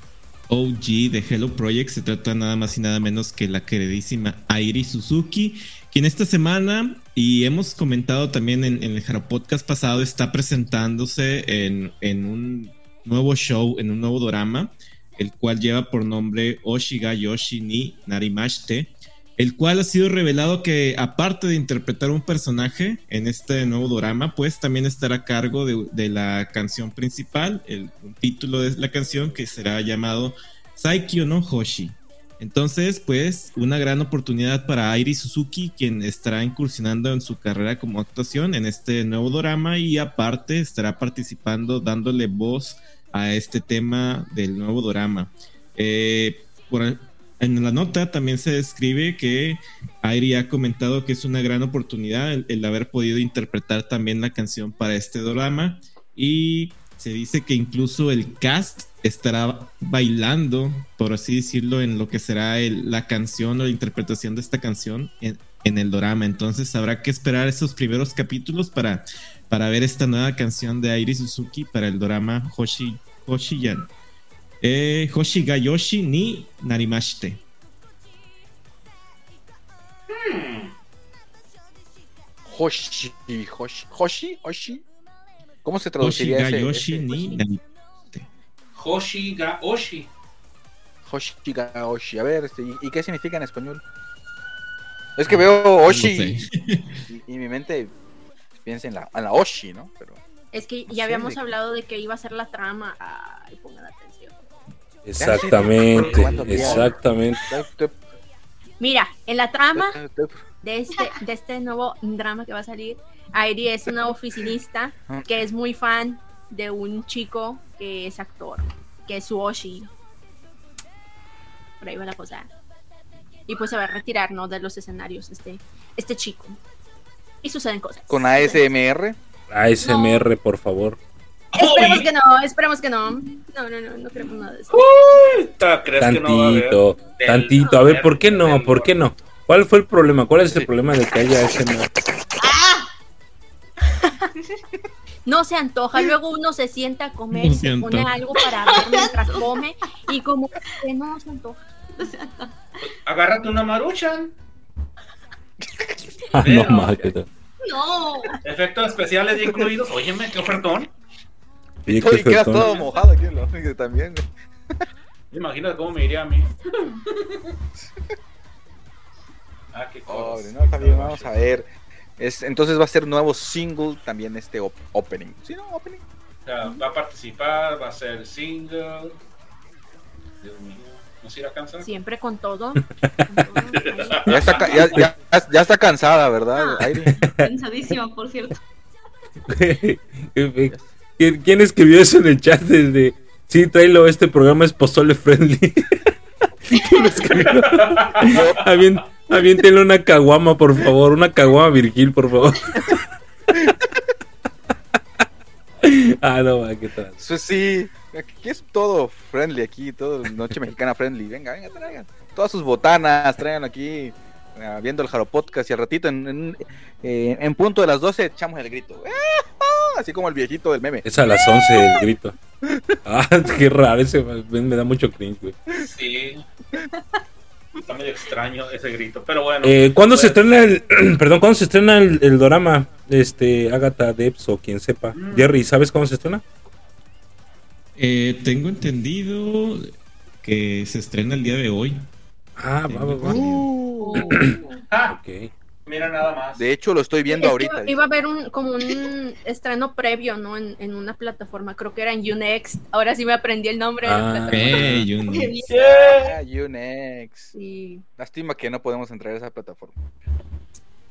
OG de Hello Project. Se trata nada más y nada menos que la queridísima Airi Suzuki, quien esta semana, y hemos comentado también en, el Jaro Podcast pasado, está presentándose en, en un nuevo show, en un nuevo drama, el cual lleva por nombre Oshiga Yoshi ni Narimashite, el cual ha sido revelado que aparte de interpretar un personaje en este nuevo drama, pues también estará a cargo de, de la canción principal, el, un título de la canción que será llamado Saikyo no Hoshi. Entonces, pues, una gran oportunidad para Airi Suzuki, quien estará incursionando en su carrera como actuación en este nuevo drama y aparte estará participando dándole voz a este tema del nuevo drama. Eh, en la nota también se describe que Airi ha comentado que es una gran oportunidad el, el, haber podido interpretar también la canción para este drama y se dice que incluso el cast estará bailando, por así decirlo, en lo que será la canción o la interpretación de esta canción en, el drama. Entonces habrá que esperar esos primeros capítulos para, para ver esta nueva canción de Airi Suzuki para el drama Hoshi, Hoshiyan. Eh, Hoshi ga Yoshi ni Narimashite. Hmm. Hoshi, Hoshi, Hoshi, Hoshi. ¿Cómo se traduciría Hoshi ga ese, Yoshi ese- ni Narimashite. Hoshi ga Oshi. Hoshi ga Oshi? A ver, este, ¿y, y qué significa en español? Es que veo Oshi No sé. y, y mi mente piensa en la, en la Oshi, ¿no? Pero Es que ya habíamos de- hablado de que iba a ser la trama. Ay, pongan atención. Exactamente, exactamente. Mira, en la trama de este, de este nuevo drama que va a salir, Airi es una oficinista que es muy fan de un chico que es actor, que es su Oshi. Por ahí va la cosa. Y pues se va a retirar, ¿no? De los escenarios este, este chico. Y suceden cosas. con ASMR. ASMR, por favor. Esperemos Uy, que no, esperemos que no. No, no, no, no queremos nada de eso. puta, ¿crees que no va a haber? Tantito, tantito. A ver, ¿por qué no? ¿Por qué no? ¿Cuál fue el problema? ¿Cuál es el problema de que haya ASMR? No se antoja, luego uno se sienta a comer No y se se pone algo para ver mientras come y como que no se antoja. Agárrate una maruchan. Ah, no Pero- que. No. Efectos especiales ya incluidos. Óyeme, qué ofertón. Y qué quedas ofertón. todo mojado aquí en la también. Imagínate cómo me iría a mí. ah, qué Pobre, cosa. no, está bien, vamos a ver. Es, entonces va a ser nuevo single también este op- opening. ¿Sí, no? Opening. O sea, va a participar, va a ser single. Dios mío, ¿nos irá a cansar? Siempre con todo. con todo, ahí. Ya está, ca- ya, ya- ya está cansada, ¿verdad? Ah. Cansadísima, por cierto. ¿Quién quién escribió eso en el chat desde... Sí, tráelo, este programa es pozole friendly. ¿Quién escribió? Avien- Aviéntenle una caguama, por favor. Una caguama Virgil, por favor. ah, no, va, ¿qué tal? Pues sí, aquí es todo friendly aquí, todo Noche Mexicana friendly. Venga, venga, traigan. Todas sus botanas, traigan aquí, eh, viendo el Jaro Podcast y al ratito, en, en, eh, en punto de las 12, echamos el grito. ¡Ah! Así como el viejito del meme. Es a las 11 el grito. Ah, qué raro, ese me, me da mucho cringe, güey. Sí. Está medio extraño ese grito, pero bueno. Eh, ¿Cuándo se pues, estrena el, perdón, cuándo se estrena el, el dorama? Este, Agatha Debs o quien sepa. Mm. Jerry, ¿sabes cuándo se estrena? Eh, tengo entendido que se estrena el día de hoy. Ah, va, va, va. Uh, Ah, Ok. Mira nada más. de hecho, lo estoy viendo Es ahorita. Iba a haber un, como un estreno previo, ¿no? En, en una plataforma, creo que era en Unext. Ahora sí me aprendí el nombre de la Ah. plataforma. Hey, bien. Ah, Unex. Sí. Lástima que no podemos entrar a esa plataforma.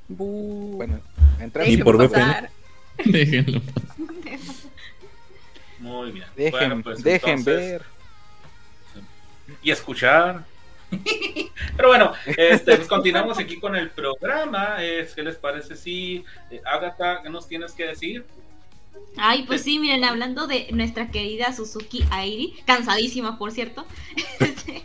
Bu. Bueno, entra Y por pasar. Déjenlo. Muy bien. Dejen, Bueno, pues, dejen entonces, ver. Y escuchar. Pero bueno, este, pues continuamos aquí con el programa. Es, ¿Qué les parece si, eh, Agatha, qué nos tienes que decir? Ay, pues sí, miren, hablando de nuestra querida Suzuki Airi, cansadísima, por cierto. este,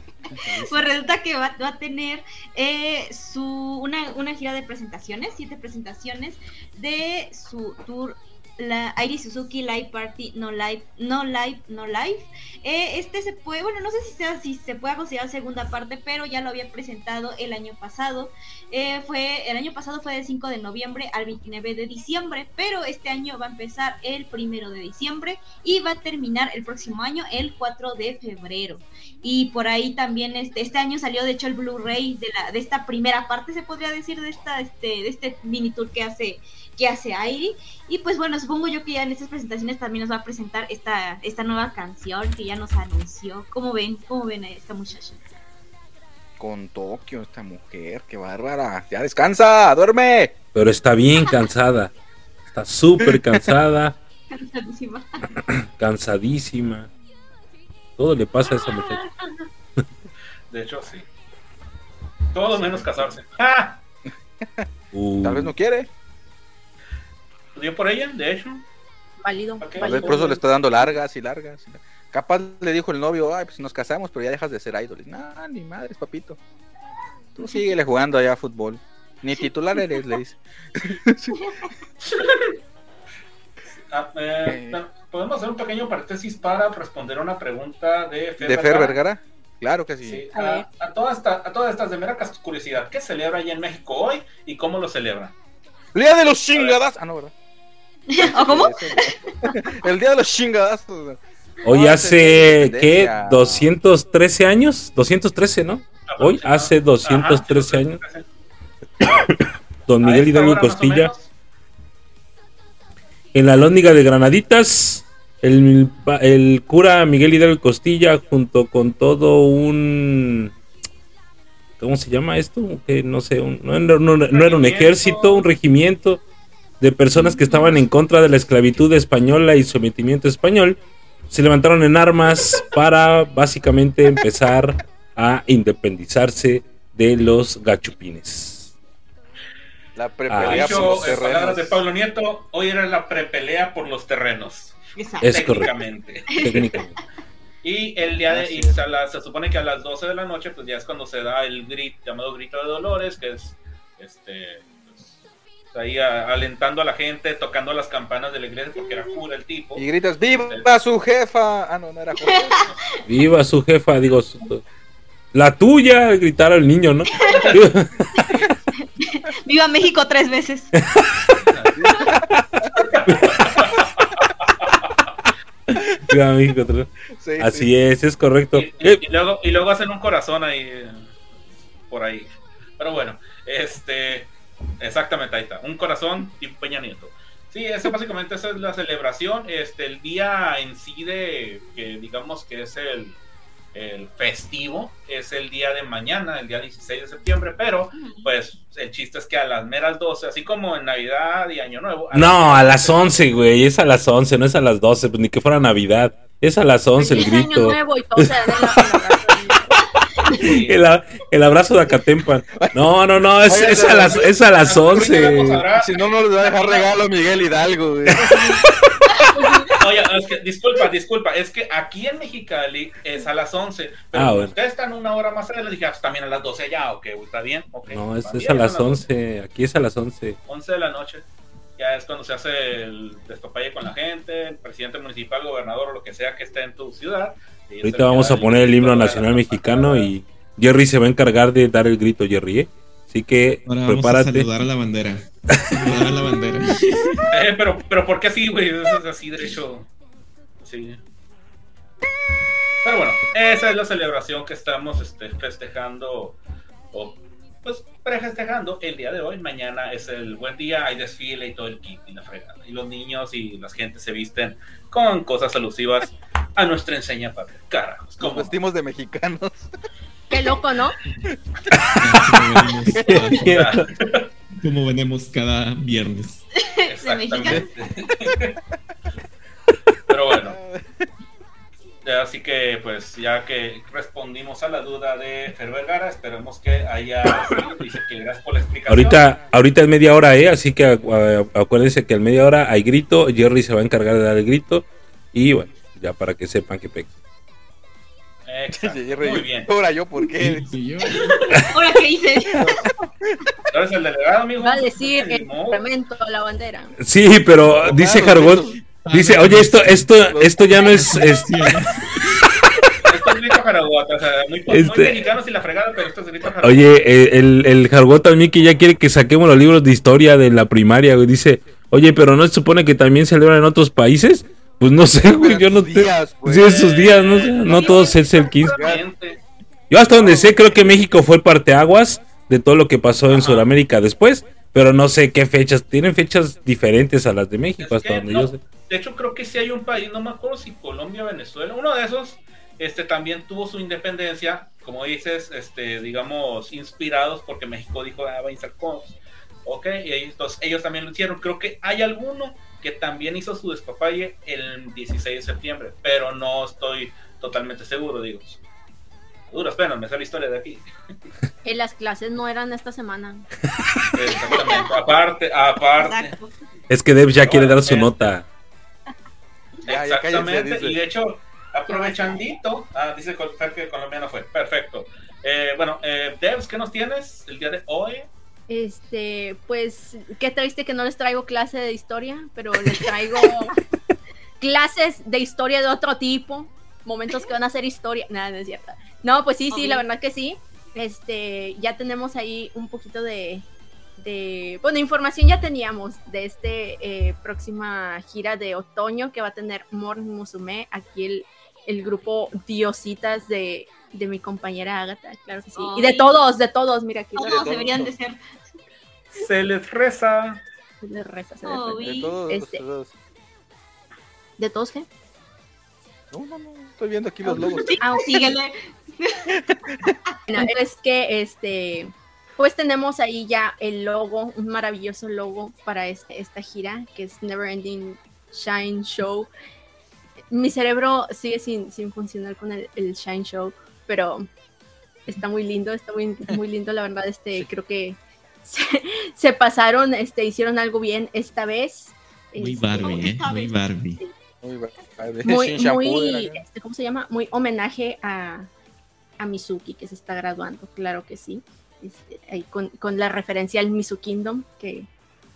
pues resulta que va, va a tener eh, su una, una gira de presentaciones, siete presentaciones de su tour la Airi Suzuki Live Party No Live No Live No Live. Eh, este se puede, bueno, no sé si sea si se puede considerar segunda parte, pero ya lo había presentado el año pasado. Eh, fue el año pasado fue del 5 de noviembre al 29 de diciembre, pero este año va a empezar el primero de diciembre y va a terminar el próximo año el 4 de febrero. Y por ahí también este, este año salió de hecho el Blu-ray de la de esta primera parte se podría decir de esta este de este mini tour que hace que hace Airi y pues bueno supongo yo que ya en estas presentaciones también nos va a presentar esta esta nueva canción que ya nos anunció. ¿Cómo ven? ¿Cómo ven a esta muchacha? Con Tokio, esta mujer, qué bárbara. Ya descansa, duerme. Pero está bien cansada. Está súper cansada, Cansadísima. cansadísima. Todo le pasa a esa muchacha. De hecho, sí. Todo menos casarse. ¡Ah! Uh, Tal vez no quiere. Dio por ella, de hecho. Válido. Válido. por eso le está dando largas y largas. Capaz le dijo el novio, ay, pues nos casamos, pero ya dejas de ser idol. No, ni madres, papito. Tú síguele jugando allá a fútbol. Ni titular eres, le dice. Ah, eh, bueno, Podemos hacer un pequeño paréntesis para responder a una pregunta de Fer, ¿De Fer Vergara? Vergara? Claro que sí. Sí, A a, a todas esta- a todas estas de mera curiosidad, ¿qué celebra allá en México hoy y cómo lo celebran? Día de los chingadas. Ah, no, ¿verdad? ¿O cómo? El día de los chingadazos. Hoy No, hace, ¿qué? independencia. 213 años. 213, ¿no? Hoy hace 213 Ajá, años. Don Miguel Hidalgo Costilla. En la lóndiga de Granaditas, el, pa- el cura Miguel Hidalgo Costilla, junto con todo un. ¿Cómo se llama esto? Que no sé, un- no, era- no- no era un ejército, un regimiento de personas que estaban en contra de la esclavitud española y sometimiento español. Se levantaron en armas para básicamente empezar a independizarse de los gachupines. La Ah, prepelea por Dicho los en palabras de terrenos. Pablo Nieto, hoy era la prepelea por los terrenos. Exacto. Es correcto. técnicamente. Técnicamente. Y el día de, y a la- se supone que a las 12 de la noche, pues ya es cuando se da el grito, llamado grito de Dolores, que es este ahí a- alentando a la gente, tocando las campanas de la iglesia, porque era cura el tipo. Y gritas, ¡Viva su jefa! Ah, no, no era jefa. Viva su jefa, digo, su- la tuya, gritar al niño, ¿no? Viva México tres veces. Viva México, vez. Sí, Así sí. es, es correcto. Y, y- y luego, y luego hacen un corazón ahí por ahí. Pero bueno, este exactamente ahí está. Un corazón y Peña Nieto. Sí, eso básicamente esa es la celebración. Este, el día en sí de que digamos que es el, el festivo, es el día de mañana, el día 16 de septiembre, pero pues el chiste es que a las meras 12, así como en Navidad y Año Nuevo. no, a las 11, güey, es a las 11, no es a las 12, pues ni que fuera Navidad. Es a las 11 el Feliz año grito. nuevo y todo el abrazo. El, de Acatempan. No, no, no, es, Oye, es a las, es a las Ahorita vamos 11. a hablar- Si no, no les va a dejar regalo Miguel Hidalgo, güey. Oye, es que, disculpa, disculpa, es que aquí en Mexicali es a las 11, pero Ah, bueno. ustedes están una hora más adelante, dije, ah, pues también a las 12 ya, ok, güey, está bien, ok. No, es, a las son 11. Aquí es a las 11. 11 de la noche. Ya es cuando se hace el despapalle con la gente, el presidente municipal, gobernador o lo que sea que esté en tu ciudad. Ahorita vamos a poner el himno nacional mexicano y Jerry se va a encargar de dar el grito, Jerry, ¿eh? Así que Ahora vamos a prepárate. saludar a la bandera. Saludar a la bandera. Eh, pero, pero ¿por qué así, güey? Eso es así, derecho. Sí. Pero bueno, esa es la celebración que estamos este, festejando o pues prefestejando el día de hoy. Mañana es el buen día, hay desfile y todo el kit y la fregada. Y los niños y la gente se visten con cosas alusivas a nuestra enseña patria. Carajos, Nos ¿cómo? vestimos de mexicanos. Qué loco, ¿no? Como venimos cada viernes. Exactamente. Pero bueno. Así que, pues, ya que respondimos a la duda de Fer Vergara, esperemos que haya. Dice que gracias por la explicación. Ahorita, ahorita es media hora, ¿eh? Así que acu- acuérdense que en media hora hay grito. Jerry se va a encargar de dar el grito. Y bueno, ya para que sepan que. Jerry, Muy bien. Ahora yo, ¿por qué? Ahora, ¿qué hice? ¿Eres el delegado, amigo? Va a decir el a la bandera. Sí, pero dice Jargot, dice, oye, esto, esto, esto ya no es, es- Jaraguata, o sea, muy, muy Este- y la fregada, pero esto es. Oye, el, el Jargot también que ya quiere que saquemos los libros de historia de la primaria, güey. Dice, oye, pero ¿no se supone que también celebran en otros países? Pues no sé, güey, yo no te... días, pues. Sí, esos días, no, sé, no todos es el 15. Seguramente. Yo hasta donde sé, creo que México fue el parteaguas de todo lo que pasó en Sudamérica después, pero no sé qué fechas. Tienen fechas diferentes a las de México, Es hasta donde no, yo sé. De hecho, creo que sí hay un país, no me acuerdo si Colombia o Venezuela, uno de esos, este también tuvo su independencia, como dices, este, digamos, inspirados porque México dijo, ah, va a. Ok, y ellos, entonces, ellos también lo hicieron. Creo que hay alguno que también hizo su despapalle el 16 de septiembre, pero no estoy totalmente seguro, digo. A Duras penas, me sale historia de aquí. Y las clases no eran esta semana. Exactamente. aparte, aparte. Exacto. Es que Debs ya quiere dar su Eh, nota. Exactamente, y de hecho, aprovechandito, ah, dice que colombiano fue, perfecto. Eh, bueno, eh, Devs, ¿qué nos tienes el día de hoy? Este, pues, qué triste que no les traigo clase de historia, pero les traigo clases de historia de otro tipo, momentos que van a ser historia. Nada, no es cierto. No, pues sí, sí, la verdad que sí. Este, ya tenemos ahí un poquito de, de bueno, información ya teníamos de este eh, próxima gira de otoño que va a tener Morning Musume, aquí el, el grupo Diositas de, de mi compañera Agatha, claro que sí. Y de todos, de todos, mira aquí. Todos deberían de ser. Se les reza. Se les reza, se les Oh, reza. De todos, Este- de todos. ¿De todos qué? No, no, no. Estoy viendo aquí los logos. Ah. Síguele. Bueno, es que este, pues tenemos ahí ya el logo, un maravilloso logo para este, esta gira, que es Never Ending Shine Show. Mi cerebro sigue sin, sin funcionar con el, el Shine Show, pero está muy lindo, está muy, muy lindo, la verdad, este, creo que se, se pasaron, este, hicieron algo bien esta vez. Muy Este, Barbie, ¿eh? Muy Barbie. Muy muy, este, ¿cómo se llama? Muy homenaje a, a Mizuki, que se está graduando, claro que sí. Este, ahí con, con la referencia al Mizu Kingdom, que,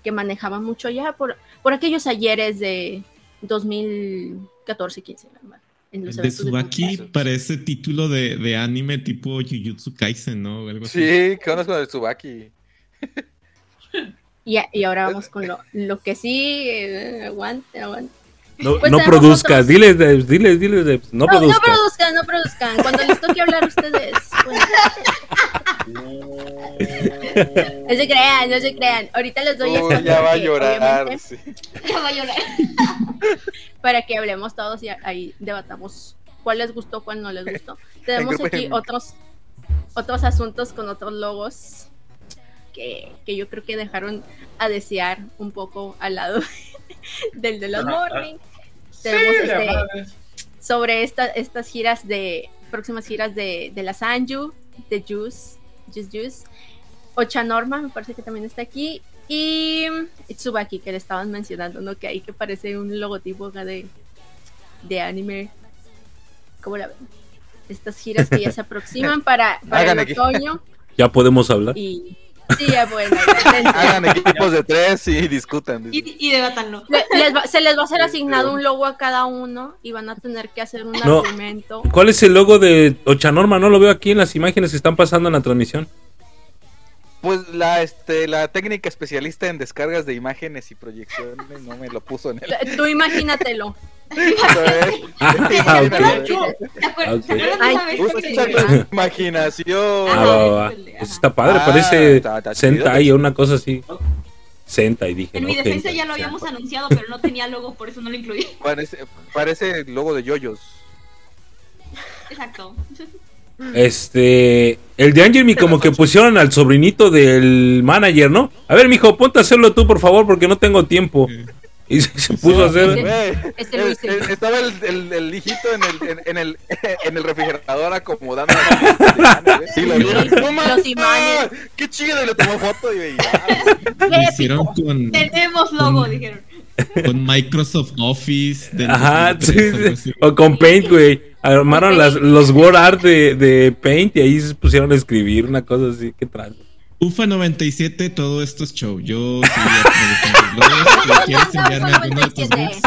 que manejaba mucho ya por, por aquellos ayeres de 2014-15, ¿verdad? En los de Tsubaki parece título de, de anime tipo Jujutsu Kaisen, ¿no? Algo así. Sí, ¿qué onda con el Tsubaki? Y, y ahora vamos con lo, lo que sí, eh, aguante, aguante. No, Pues no produzcas, otros- diles, diles, diles, Debs, no No, produzcan, no produzcan. Cuando les toque hablar a ustedes. bueno. No se crean, no se crean. Ahorita les doy esto ya va a llorar. sí. Ya va a llorar. para que hablemos todos y ahí debatamos cuál les gustó, cuál no les gustó. Tenemos aquí otros otros asuntos con otros logos que, que yo creo que dejaron a desear un poco al lado del de los morning. Tenemos este, sobre esta- estas giras de próximas giras de, de la Sanju, de Juice, Juice Juice, Ocha Norma, me parece que también está aquí, y Tsubaki, que le estaban mencionando, ¿no? Que ahí que parece un logotipo acá de, de anime. ¿Cómo la ven? Estas giras que ya se aproximan para, para el aquí. otoño Ya podemos hablar. y sí, ya bueno. Hagan equipos de tres y discutan. Y, y les va- se les va a ser asignado un logo a cada uno y van a tener que hacer un No. argumento. ¿Cuál es el logo de Ochanorma? No lo veo aquí en las imágenes que están pasando en la transmisión. Pues la, este, la técnica especialista en descargas de imágenes y proyecciones no me lo puso en el. Tú imagínatelo. Ah, ok. ¿Te acuerdas? Ok. ¿te acuerdas de Ay, esa vez Usa que- esa imaginación. Está padre, parece Sentai o una cosa así. Sentai, dije. En mi defensa ya lo habíamos anunciado, pero no tenía logo, por eso no lo incluí. Parece, logo de yoyos. Exacto. Este, el de Angelmy como que pusieron al sobrinito del manager, ¿no? A ver, mijo, ponte a hacerlo tú, por favor, porque no tengo tiempo. Y se, se puso a hacer. Güey, Ese lo hice el- yo. el- estaba el, el, el hijito en el, en, en el, en el refrigerador acomodando. Sí, lo vieron. Sí, ¡No los imanes. ¡Qué chido! Y le tomó foto y. Lo hicieron con, Tenemos logo, dijeron. con Microsoft Office. Ajá, 2003, sí, sí. o con Paint, güey. Armaron las, los word art de, de Paint y ahí se pusieron a escribir una cosa así. ¿Qué trae? UFA 97, todo esto es show. Yo sí. Si quieres enviarme alguno de tus 97. goods,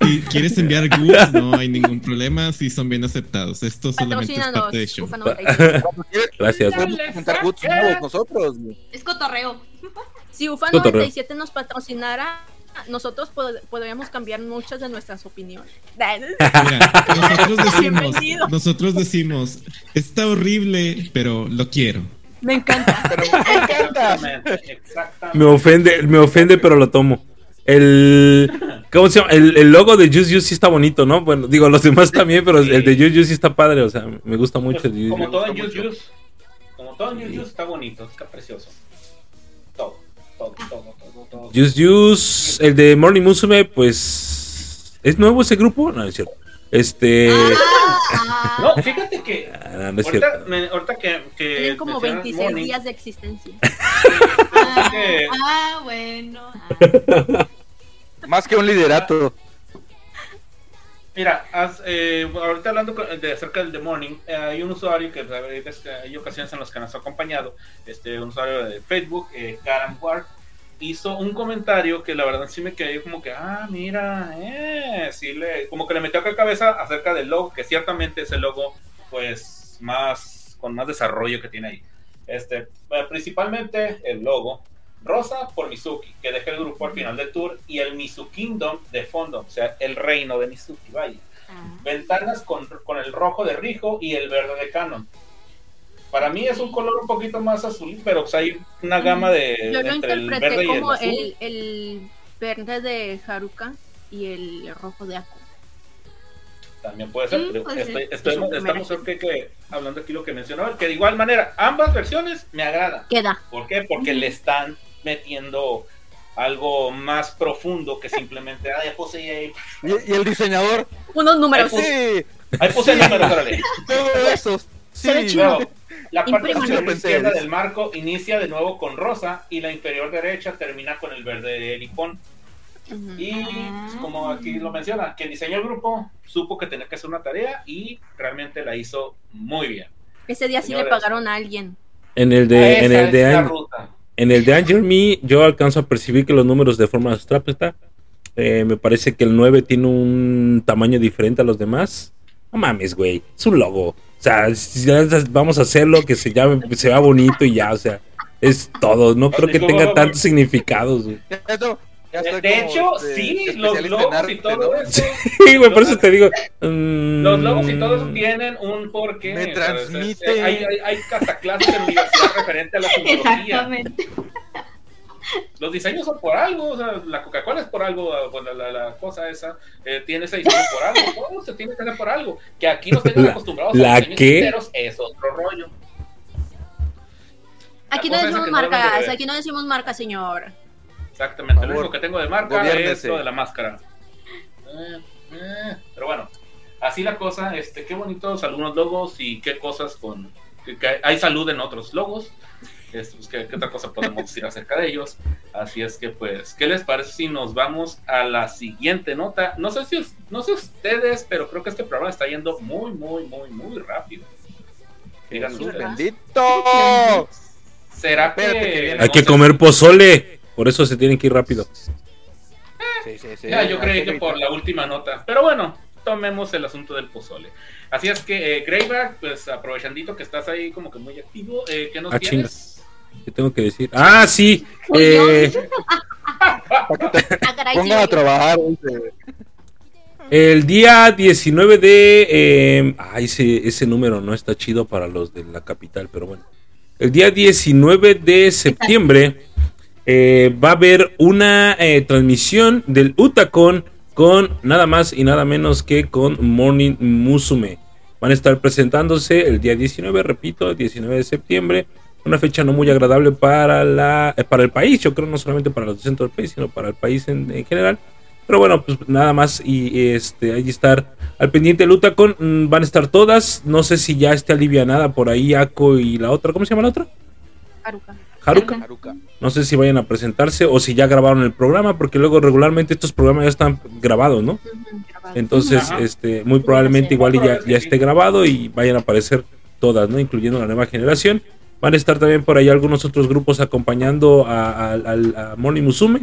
si quieres enviar goods, no hay ningún problema. Si son bien aceptados. Esto solamente es Patrocínanos, parte de show. Ufa 97. Cuando quieres, Gracias. podemos juntar goods nuevos nosotros. Es cotorreo. Si UFA Cotorreo. 97 nos patrocinara, nosotros pod- podríamos cambiar muchas de nuestras opiniones. Mira, nosotros decimos, Bienvenido. nosotros decimos, está horrible, pero lo quiero. Me encanta. Pero me encanta. Exactamente, exactamente. Me ofende, me ofende, pero lo tomo. El. ¿Cómo se llama? El, el logo de Juice Juice sí está bonito, ¿no? Bueno, digo, los demás también, pero el de Juice Juice sí está padre. O sea, me gusta mucho. Pues, el Juice como todo en Juice Juice. Como todo en Juice Juice está bonito, está precioso. Todo, todo, todo, todo, todo. Juice Juice, el de Morning Musume, pues. ¿Es nuevo ese grupo? No, no es cierto. Este. Ah, No, fíjate que ah, no es ahorita, cierto. me- ahorita que, que Tienen como mencionas 26 Morning, días de existencia. ah, que- ah, bueno. ah. Más que un liderato. Mira, eh, ahorita hablando de acerca del The Morning, eh, hay un usuario que hay ocasiones en las que nos ha acompañado, este, un usuario de Facebook, eh, Karam Ward, hizo un comentario que la verdad sí me quedé como que, ah, mira, eh, sí le, como que le metió acá cabeza acerca del logo, que ciertamente es el logo, pues, más, con más desarrollo que tiene ahí. Este, eh, principalmente el logo, rosa por Mizuki, que deja el grupo al final del tour, y el Mizu Kingdom de fondo, o sea, el reino de Mizuki, vaya. Ventanas con, con el rojo de Rijo y el verde de Canon. Para mí es un color un poquito más azul, pero o sea, hay una gama de Yo lo entre el interpreté verde y el como azul. el, el verde de Haruka y el rojo de Aku. También puede ser. Mm, pero estoy- Es estamos que, que hablando aquí lo que mencionó, que de igual manera, ambas versiones me agradan. Queda. ¿Por qué? Porque le están metiendo algo más profundo que simplemente, ah, ya puse ahí, Y, y el diseñador. Unos números. Pues, Sí, ahí puse el número, órale. todo eso. Se ve Sí, chido. La parte superior izquierda del marco inicia de nuevo con rosa y la inferior derecha termina con el verde de Nippon. Ujú. Y pues, como aquí lo menciona, quien diseñó el grupo supo que tenía que hacer una tarea y realmente la hizo muy bien. Ese día sí le pagaron a alguien. En el de, en el de, An- en el de Angel Me, yo alcanzo a percibir que los números de forma abstracta. eh, me parece que el 9 tiene un tamaño diferente a los demás. No mames, güey. Es un logo. O sea, vamos a hacerlo que se llame, que se vea bonito y ya, o sea, es todo. No creo que tenga tantos significados, güey. De, hecho, este, sí, los logos arte, y todo ¿no? eso. Sí, güey, por eso te digo. mm, Los logos y todo eso tienen un porqué. Me o sea, es- es- transmite. hay, hay, hay hasta clases en universidad referente a la simbología. Exactamente. Los diseños son por algo, o sea, la Coca-Cola es por algo, pues, la, la, la cosa esa, eh, tiene ese diseño por algo, todo se tiene que hacer por algo. Que aquí nos tengan acostumbrados ¿la a diseños enteros es otro rollo. Aquí no decimos que no marcas, aquí no decimos marcas, señor. Exactamente, lo único que tengo de marca gobiérnese. es lo de la máscara. Eh, eh, pero bueno, así la cosa, este, qué bonitos algunos logos y qué cosas con... que- que hay salud en otros logos. Este, pues, ¿qué, qué otra cosa podemos decir acerca de ellos? Así es que, pues, ¿qué les parece si nos vamos a la siguiente nota? No sé si no sé ustedes, pero creo que este programa está yendo muy, muy, muy, muy rápido. Bendito. ¿Será que. Hay que comer pozole. Por eso se tienen que ir rápido. Sí, sí, sí. Ya, yo Hay creí que por la última nota. Pero bueno, tomemos el asunto del pozole. Así es que, eh, Greyback, pues aprovechandito que estás ahí como que muy activo, eh, ¿qué nos Ah, tienes? ¿Qué tengo que decir? Ah, sí. Eh, Ah, Pongan a trabajar. El día 19 de... Eh, ay, ese, ese número no está chido para los de la capital, pero bueno. El día 19 de septiembre eh, va a haber una eh, transmisión del Utacon con nada más y nada menos que con Morning Musume. Van a estar presentándose el día 19, repito, 19 de septiembre. Una fecha no muy agradable para, la, eh, para el país, yo creo no solamente para los centros del país, sino para el país en, en general. Pero bueno, pues nada más y este ahí estar al pendiente del Utacon. mm, Van a estar todas. No sé si ya esté alivianada por ahí Ako y la otra. ¿Cómo se llama la otra? Haruka. Haruka. Haruka. No sé si vayan a presentarse o si ya grabaron el programa, porque luego regularmente estos programas ya están grabados, ¿no? Entonces, Ajá. este, muy probablemente igual y ya, ya esté grabado y vayan a aparecer todas, ¿no? Incluyendo la nueva generación. Van a estar también por ahí algunos otros grupos acompañando a, a, Moni Musume.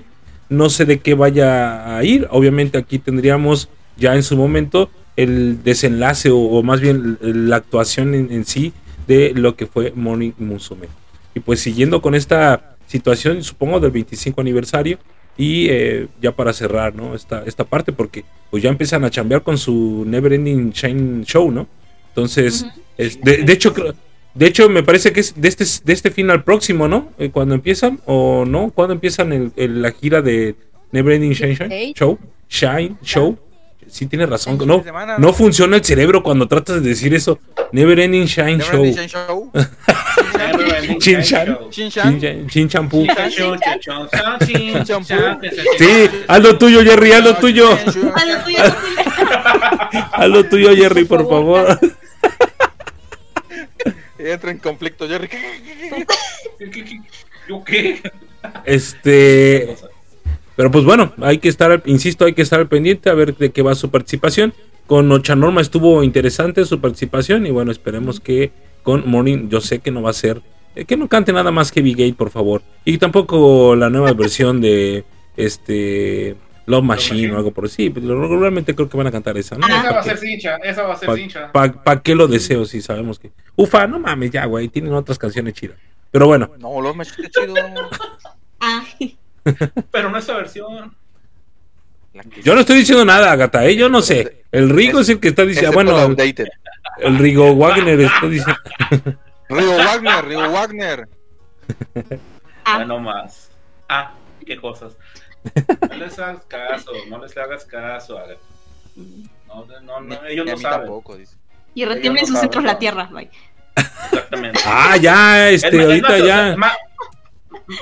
No sé de qué vaya a ir. Obviamente aquí tendríamos ya en su momento el desenlace o, o más bien la actuación en, en sí de lo que fue Moni Musume. Y pues siguiendo con esta situación, supongo del 25 aniversario, y eh, ya para cerrar, ¿no? Esta, esta parte, porque pues ya empiezan a chambear con su Never Ending Shine Show, ¿no? Entonces, es- de, de hecho, creo- de hecho, me parece que es de este, de este fin al próximo, ¿no? Eh, cuando empiezan, o no, cuando empiezan el- el- la gira de Never Ending Shine. Show, Shine Show. Sí, tienes razón. No, no funciona el cerebro cuando tratas de decir eso. Never Ending Shine Never Show. Ending Shine Show. Chin Chan. Chin, champú. Sí, haz lo tuyo, Jerry, haz lo tuyo. Haz lo tuyo, Jerry, por favor. Entra en conflicto, Jerry. ¿Yo qué? Este. Pero pues bueno, hay que estar, insisto, hay que estar al pendiente a ver de qué va su participación. Con Ocha Norma estuvo interesante su participación y bueno, esperemos que con Morning, yo sé que no va a ser, eh, que no cante nada más que Gate, por favor. Y tampoco la nueva versión de este Love Machine, Machine. o algo por así. pero regularmente creo que van a cantar esa, ¿no? Esa va a ¿Para ser cincha, esa va a ser cincha. pa- ¿Para qué lo deseo si sabemos que... Ufa, no mames ya, güey, tienen otras canciones chidas. Pero bueno, No, los machines chido. Ah, Pero no esa versión. Yo no estoy diciendo nada, gata, ¿eh? yo no sé. El Rigo es el que está diciendo, bueno, el, Rigo Wagner está diciendo... Río Wagner, Río Wagner. ah. Ya no más. Ah, qué cosas. No les hagas caso, no les hagas caso. Aga. No, no, no, ellos Ni a no mí saben. tampoco, dice. Y retiembla en Ellos no sus centros la tierra. Bye. Exactamente. Ah, ya, Es este, es ahorita ya. Ma-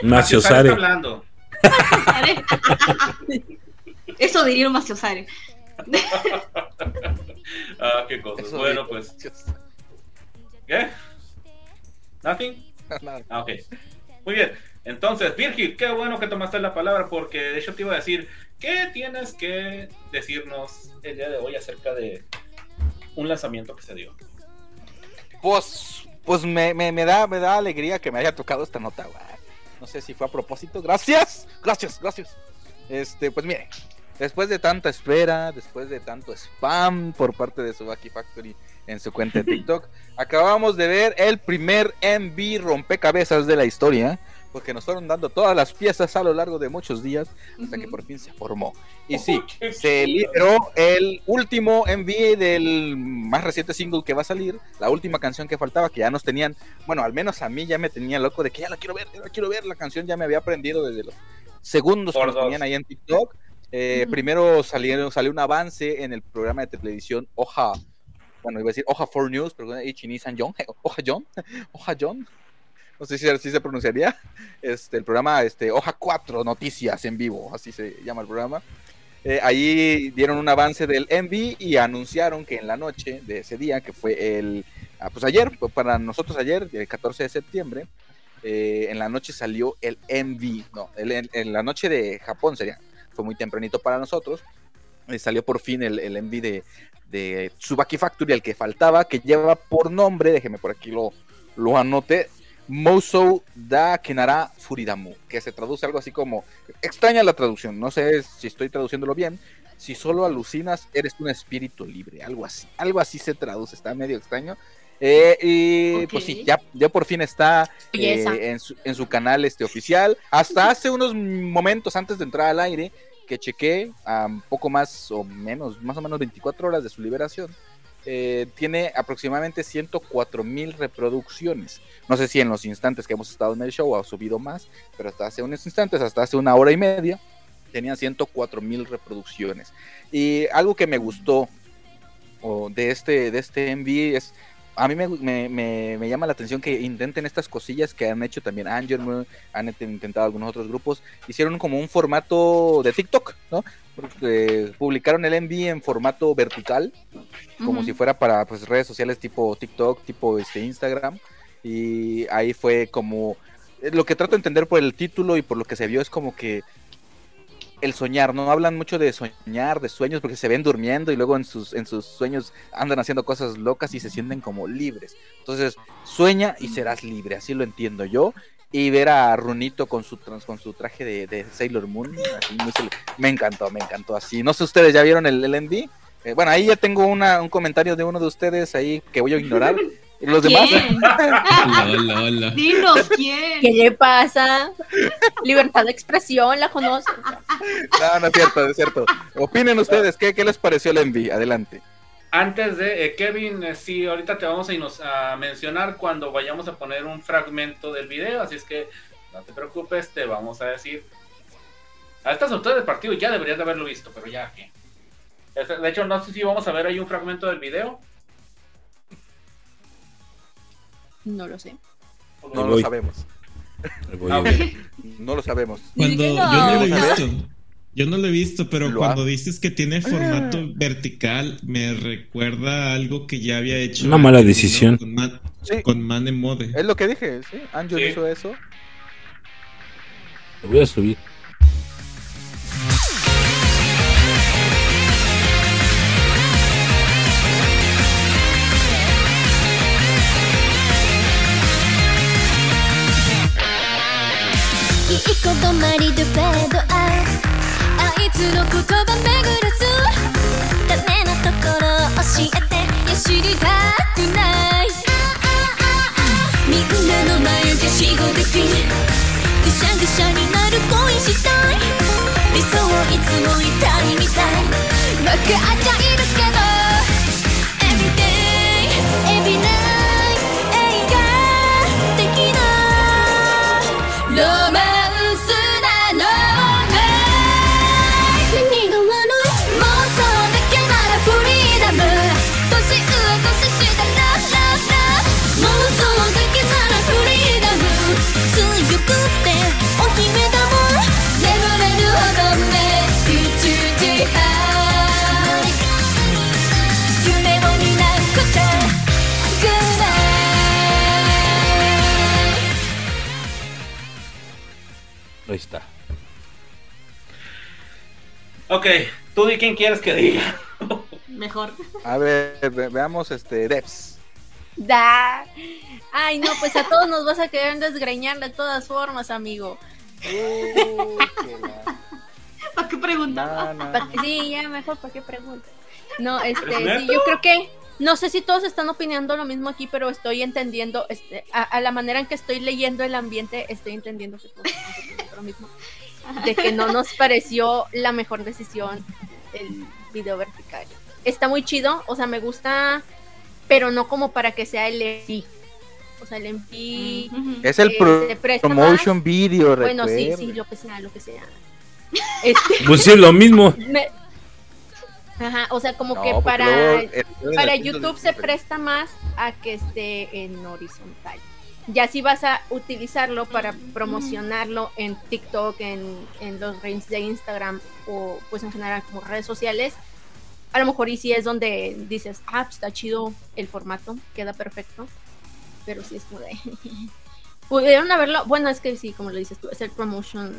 Macio Maciosare Sare. está hablando. Eso diría un Maciosare. Ah, qué cosas. Eso bueno, pues. ¿Qué? ¿Nothing? Nada. Ah, ok. Muy bien. Entonces, Virgil, qué bueno que tomaste la palabra porque de hecho te iba a decir, ¿qué tienes que decirnos el día de hoy acerca de un lanzamiento que se dio? Pues, pues me, me, me da, me da alegría que me haya tocado esta nota, güey. No sé si fue a propósito. Gracias, gracias, gracias. Este, pues mire, después de tanta espera, después de tanto spam por parte de Subaki Factory en su cuenta de TikTok, acabamos de ver el primer MV rompecabezas de la historia. Porque nos fueron dando todas las piezas a lo largo de muchos días hasta que por fin se formó. Y sí, se liberó el último MV del más reciente single que va a salir, la última canción que faltaba, que ya nos tenían, bueno, al menos a mí ya me tenía loco de que ya la quiero ver, ya la quiero ver, la canción ya me había aprendido desde los segundos Por que nos tenían ahí en TikTok. Eh. Primero salieron, salió un avance en el programa de televisión Oja, bueno, iba a decir Oja 4 News, pero Ichinizan John, Oja John, Oja John, no sé si así se pronunciaría, este, el programa este, Hoja 4 Noticias en vivo, así se llama el programa. Eh, ahí dieron un avance del MV y anunciaron que en la noche de ese día, que fue el, ah, pues ayer, para nosotros ayer, el 14 de septiembre, eh, en la noche salió el MV, no, el- en, la noche de Japón sería, fue muy tempranito para nosotros, eh, salió por fin el, el MV de, de Tsubaki Factory, el que faltaba, que lleva por nombre, déjeme por aquí lo, lo anoté, Mousou da Kenara Furidamu, que se traduce algo así como, extraña la traducción, no sé si estoy traduciéndolo bien, si solo alucinas eres un espíritu libre, algo así, algo así se traduce, está medio extraño. Eh, y pues sí, ya, ya por fin está eh, en, su, en su canal este oficial. Hasta hace unos momentos antes de entrar al aire, que chequé a un poco más o menos, más o menos 24 horas de su liberación, eh, tiene aproximadamente 104 mil reproducciones. No sé si en los instantes que hemos estado en el show ha subido más, pero hasta hace unos instantes, hasta hace una hora y media, tenía 104 mil reproducciones. Y algo que me gustó de este, de este MV es a mí me, me, me, me llama la atención que intenten estas cosillas que han hecho también Angel han int- intentado algunos otros grupos, hicieron como un formato de TikTok, ¿no? Publicaron el MV en formato vertical, como si fuera para pues, redes sociales tipo TikTok, tipo este Instagram, y ahí fue como eh, lo que trato de entender por el título y por lo que se vio es como que el soñar, ¿no? Hablan mucho de soñar, de sueños, porque se ven durmiendo y luego en sus, en sus sueños andan haciendo cosas locas y se sienten como libres. Entonces, sueña y serás libre, así lo entiendo yo. Y ver a Runito con su trans- con su traje de, de Sailor Moon, así, muy cele- me encantó, me encantó así. No sé, ¿ustedes ya vieron el, MV? Eh, bueno, ahí ya tengo una, un comentario de uno de ustedes ahí que voy a ignorar. Y Los demás, ¿Quién? Hola, hola. Dinos quién. ¿Qué le pasa? Libertad de expresión, la conoce. no, no es cierto, no es cierto. Opinen ustedes, ¿qué, qué les pareció el MV? Adelante. Antes de eh, Kevin, eh, sí, ahorita te vamos a, inos- a mencionar cuando vayamos a poner un fragmento del video, así es que no te preocupes, te vamos a decir. A estas alturas del partido ya deberías de haberlo visto, pero ya que. De hecho, no sé si vamos a ver ahí un fragmento del video. No lo sé. No lo sabemos. Ah. No lo sabemos. Cuando yo no lo he visto. Yo no lo he visto, pero Lo cuando ha- dices que tiene formato vertical, me recuerda a algo que ya había hecho. Una mala decisión. Con, Man, Sí, con Mane Mode. es lo que dije, sí. Angel Sí. hizo eso. Lo voy a subir. いいつの言葉巡らすダメなところ教えていや知りたくない。みんなの眉毛しごできぐしゃぐしゃになる恋したい。理想いつも痛いみたい分かっちゃいる Ahí está. Ok, tú di quién quieres que diga. Mejor. A ver, ve- veamos este Debs. Da. Ay, no, pues a todos nos vas a querer desgreñar de todas formas, amigo. Uy, la- ¿Para qué. Pa- Sí, ya mejor para qué preguntas. No, este, ¿Es sí, yo creo que no sé si todos están opinando lo mismo aquí, pero estoy entendiendo, este, a, a la manera en que estoy leyendo el ambiente, estoy entendiendo que todos están opinando lo mismo. De que no nos pareció la mejor decisión el video vertical. Está muy chido, o sea, me gusta, pero no como para que sea el MP. O sea, el MP Ujú. Es el pro- promotion más. video, Bueno, sí, recuerda. sí, lo que sea, lo que sea. Este, Pues sí, es lo mismo. me- Ajá, o sea, como No, que para, luego, para YouTube se presta más a que esté en horizontal. Ya si vas a utilizarlo para promocionarlo en TikTok, en, en los reels de Instagram o pues en general como redes sociales, a lo mejor y sí es donde dices, ah, pues, está chido el formato, queda perfecto, pero sí es como de... Pudieron haberlo, bueno, es que sí, como lo dices tú, es el promotion,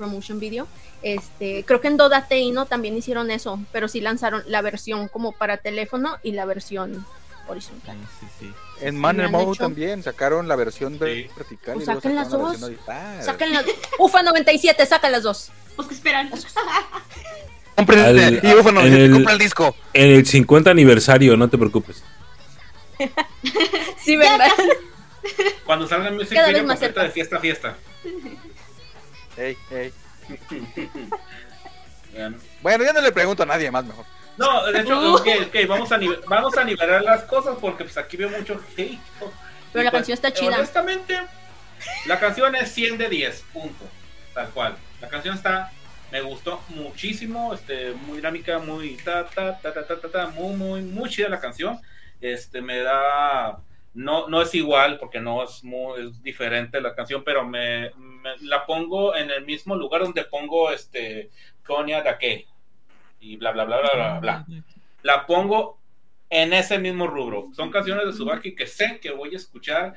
promotion video. Este, creo que en Dodate ¿no? también hicieron eso, pero sí lanzaron la versión como para teléfono y la versión horizontal. Sí, sí. En Sí, Manner Mode hecho. también sacaron la versión vertical Pues y saquen las la dos. horizontal. Sacan las UFA 97, saca las dos. Pues que esperan. Compren Al- el- y Ufo no, en el- compra el disco. En el 50 aniversario, no te preocupes. Sí, ¿verdad? Cuando salga music Cada video vez más completa cerca. de fiesta a fiesta. Ey, ey. Bueno, ya no le pregunto a nadie más mejor. No, de hecho, Uh. ok, vamos a, vamos a nivelar las cosas porque pues aquí veo mucho hate. Pero Y, la pues, canción está chida. Honestamente, la canción es 100 de 10, punto. Tal cual. La canción está, me gustó muchísimo, este, muy dinámica, muy ta, ta, ta, ta, ta, ta, ta, muy, muy, muy chida la canción. Este, me da, no, no es igual porque no es muy, es diferente la canción, pero me, me- la pongo en el mismo lugar donde pongo, este, Konya Dake y bla, bla, bla, bla, bla, bla. La pongo en ese mismo rubro. Son canciones de Subaki que sé que voy a escuchar.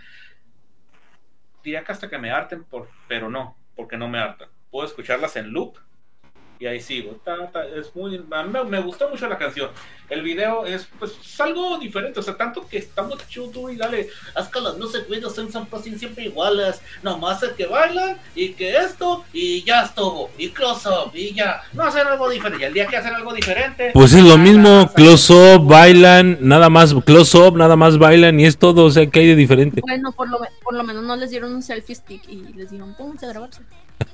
Diría que hasta que me harten, por, pero no, porque no me hartan. Puedo escucharlas en loop y ahí sigo. Ta, ta, es muy, a mí me, me gustó mucho la canción. El video es, pues, es algo diferente. O sea, tanto que estamos chuto y dale, haz que las videos en San Pasin siempre iguales. Nomás el que bailan y que esto y ya estuvo. Y close up y ya. No hacer algo diferente. Y el día que hacen algo diferente. Pues es lo mismo, close up, bailan, nada más, close up, nada más bailan y es todo, o sea, ¿qué hay de diferente? Bueno, por lo, por lo menos no les dieron un selfie stick y les dijeron, pónganse a grabarse.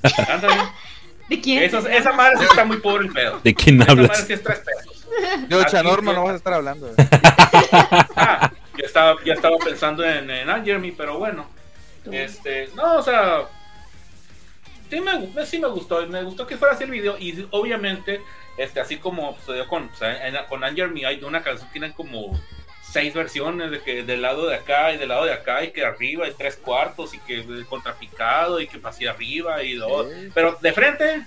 ¿De quién? Eso- esa madre sí está muy pobre el pedo. ¿De quién Esa madre hablas? sí es tres pesos. Yo, Chanorma, no vas a estar hablando. Ah, ya estaba, ya estaba pensando en, en Ann Jeremy, pero bueno. Este, no, o sea. Sí me, sí me gustó. Me gustó que fuera así el video. Y obviamente, este, así como sucedió con, o sea, en- con Ann Jeremy, hay una canción, tienen como seis versiones de que del lado de acá y del lado de acá y que arriba y tres cuartos y que eh, contrapicado y que hacia arriba y dos. Pero de frente,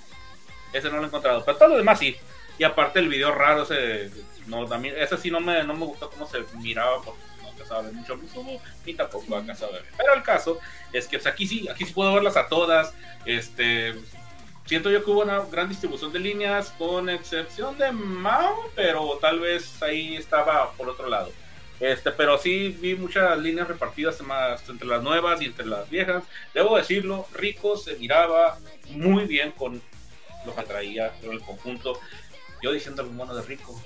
ese no lo he encontrado. Pero todo lo demás sí. Y aparte el video raro, ese, no, también, ese sí no me, no me gustó cómo se miraba porque no alcanzaba a ver mucho Mizumo, ni tampoco alcanzaba a ver. Pero el caso es que pues, aquí sí, aquí sí puedo verlas a todas. Este, siento yo que hubo una gran distribución de líneas, con excepción de Mao, pero tal vez ahí estaba por otro lado. Este, pero sí vi muchas líneas repartidas más entre las nuevas y entre las viejas. Debo decirlo, Rico se miraba muy bien con lo que traía con el conjunto. Yo diciendo el mono de Rico,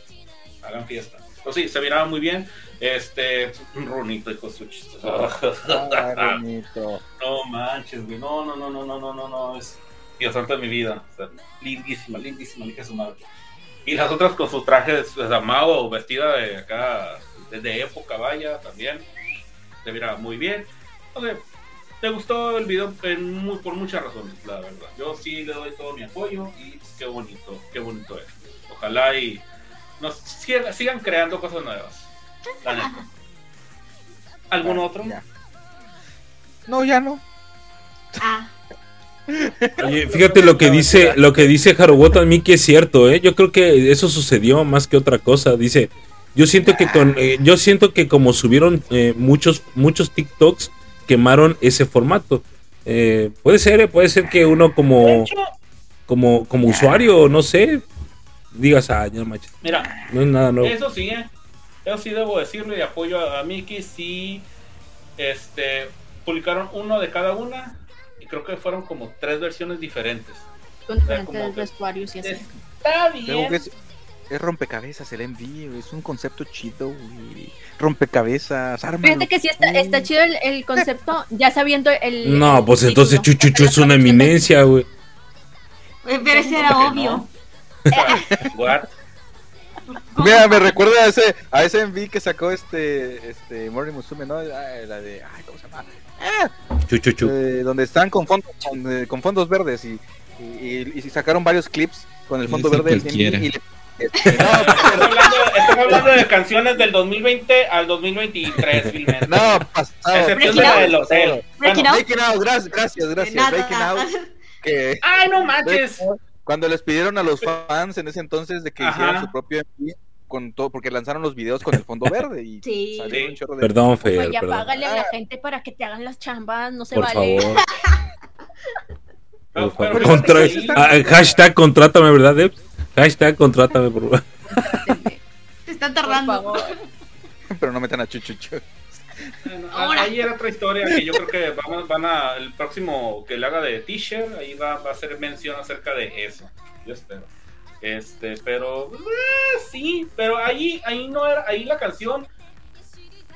hagan fiesta. Pero sí, se miraba muy bien. Este, un runito y con su chiste. Bonito. No manches, güey. No, no, no, no, no, no, no, no. Es Dios santo de mi vida. O sea, lindísima, lindísima, de su madre. Y las otras con sus trajes pues, amado o vestida de acá, de, de época, vaya, también. Se mira muy bien. O sea, te gustó el video en por muchas razones, la verdad. Yo sí le doy todo mi apoyo y qué bonito, qué bonito es. Ojalá y nos sigan, sigan creando cosas nuevas. La neta. ¿Algún otro? Ya. No, ya no. Ah, Oye, fíjate lo que dice, lo que dice Harugoto a mí que es cierto, ¿eh? Yo creo que eso sucedió más que otra cosa. Dice, yo siento que con, eh, yo siento que como subieron eh, muchos, muchos TikToks, quemaron ese formato. Eh, puede ser, eh, puede ser que uno como, como, como usuario, no sé, digas, ah, ya no manches, mira, no es nada nuevo. Eso sí, ¿eh? Eso sí debo decirle y apoyo a, a Miki. Sí, este, publicaron uno de cada una y creo que fueron como tres versiones diferentes. Con diferentes que- vestuarios y así. Está Tengo bien. que es, es rompecabezas el MV, es un concepto chido, güey. Rompecabezas, ármalo. Fíjate que sí está, está chido el, el concepto, ya sabiendo el. No, el pues entonces. Chuchuchu es una eminencia, güey. pero ese era ¿Cómo que obvio. no? What? Mira, me recuerda a ese, a ese MV que sacó este, este Mori Musume, ¿no? Ah, la de, ay, ¿cómo se llama? Chuchuchu. Eh, donde están con fondos, con, eh, con fondos verdes y, y, y- y sacaron varios clips con el fondo Dice verde. MV y le- no, Estamos hablando, de canciones del 2020 al 2023, Filmen. no, pasado. Excepción de la del hotel. Breaking Bueno, Out. Breaking Out, gracias, gracias, gracias. Breaking nada. Out, que ¡Ay, no manches! cuando les pidieron a los fans en ese entonces de que Ajá. hicieran su propio MV con todo, porque lanzaron los videos con el fondo verde y Sí. salió Sí. un chorro de Perdón, Fer, Pues ya perdón. págale a la gente para que te hagan las chambas, no se Por vale. favor. Por favor. pero Contra- ah, hashtag contrátame, ¿verdad, Debs? Hashtag contrátame, por favor. Se están tardando. pero no metan a Chuchucho. Bueno, Ahora. Ahí era otra historia que yo creo que vamos, van a. El próximo que le haga de T-shirt, ahí va, va a hacer mención acerca de eso. Yo espero. Este, pero. eh, sí, pero ahí, ahí no era. Ahí la canción.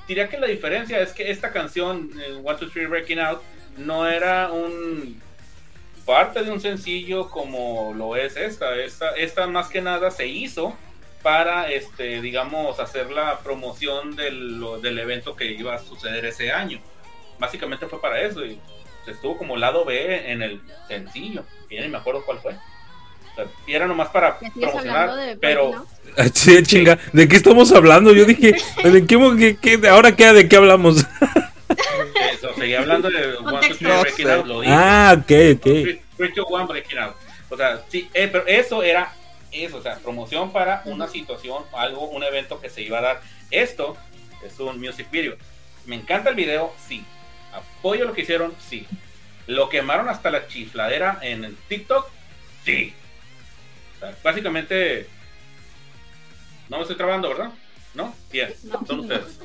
Diría que la diferencia es que esta canción, eh, One, Two, Three, Breaking Out, no era un parte de un sencillo como lo es esta. Esta, esta más que nada se hizo para, este, digamos, hacer la promoción del, del evento que iba a suceder ese año. Básicamente fue para eso y se estuvo como lado B en el sencillo. Y ya ni me acuerdo cuál fue. O sea, y era nomás para ¿Ya sigues hablando de promocionar, pero? Ah, Sí, chinga, ¿de qué estamos hablando? Yo dije, ¿de qué, qué- qué- ahora qué, de qué hablamos? eso, seguía hablando de One to Three No Breaking sé. Out, lo dije. Ah, ok, ok. Breaking Out. O sea, sí, eh, pero eso era eso, o sea, promoción para una situación, algo, un evento que se iba a dar. Esto es un music video. Me encanta el video, sí. Apoyo lo que hicieron, sí. Lo quemaron hasta la chifladera en el TikTok, sí. O sea, básicamente, no me estoy trabando, ¿verdad? ¿No? Bien, No. son ustedes.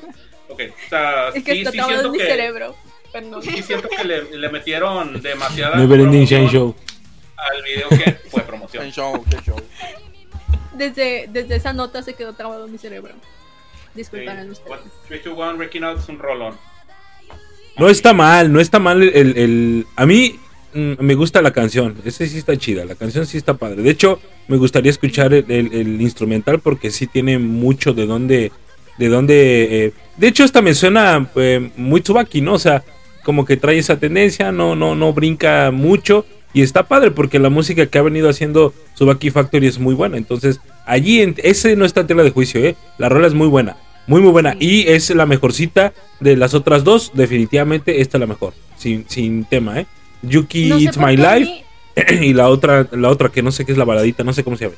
Ok, o sea, Es que sí, está sí trabado siento en mi que, cerebro. Perdón. sí siento que le, le metieron demasiada promoción Show. al video que fue promoción. Show, qué show. Desde, desde esa nota se quedó trabado en mi cerebro. Sí, Disculparán What- ustedes. 3, 2, 1, Breaking Out es un rolón. No está mal, no está mal el... el- a mí mm, me gusta la canción, ese sí está chida, la canción sí está padre. De hecho, me gustaría escuchar el, el- el instrumental porque sí tiene mucho de dónde... De dónde... eh, de hecho, hasta me suena eh, muy Tsubaki, ¿no? O sea, como que trae esa tendencia, no, no, no brinca mucho. Y está padre porque la música que ha venido haciendo Tsubaki Factory es muy buena. Entonces, allí en, ese no está tela de juicio, ¿eh? La rola es muy buena. Muy, muy buena. Y es la mejorcita de las otras dos. Definitivamente esta es la mejor. Sin, sin tema, ¿eh? Yuki No sé It's My Life. mí- y la otra, la otra que no sé qué es la baladita, no sé cómo se llama.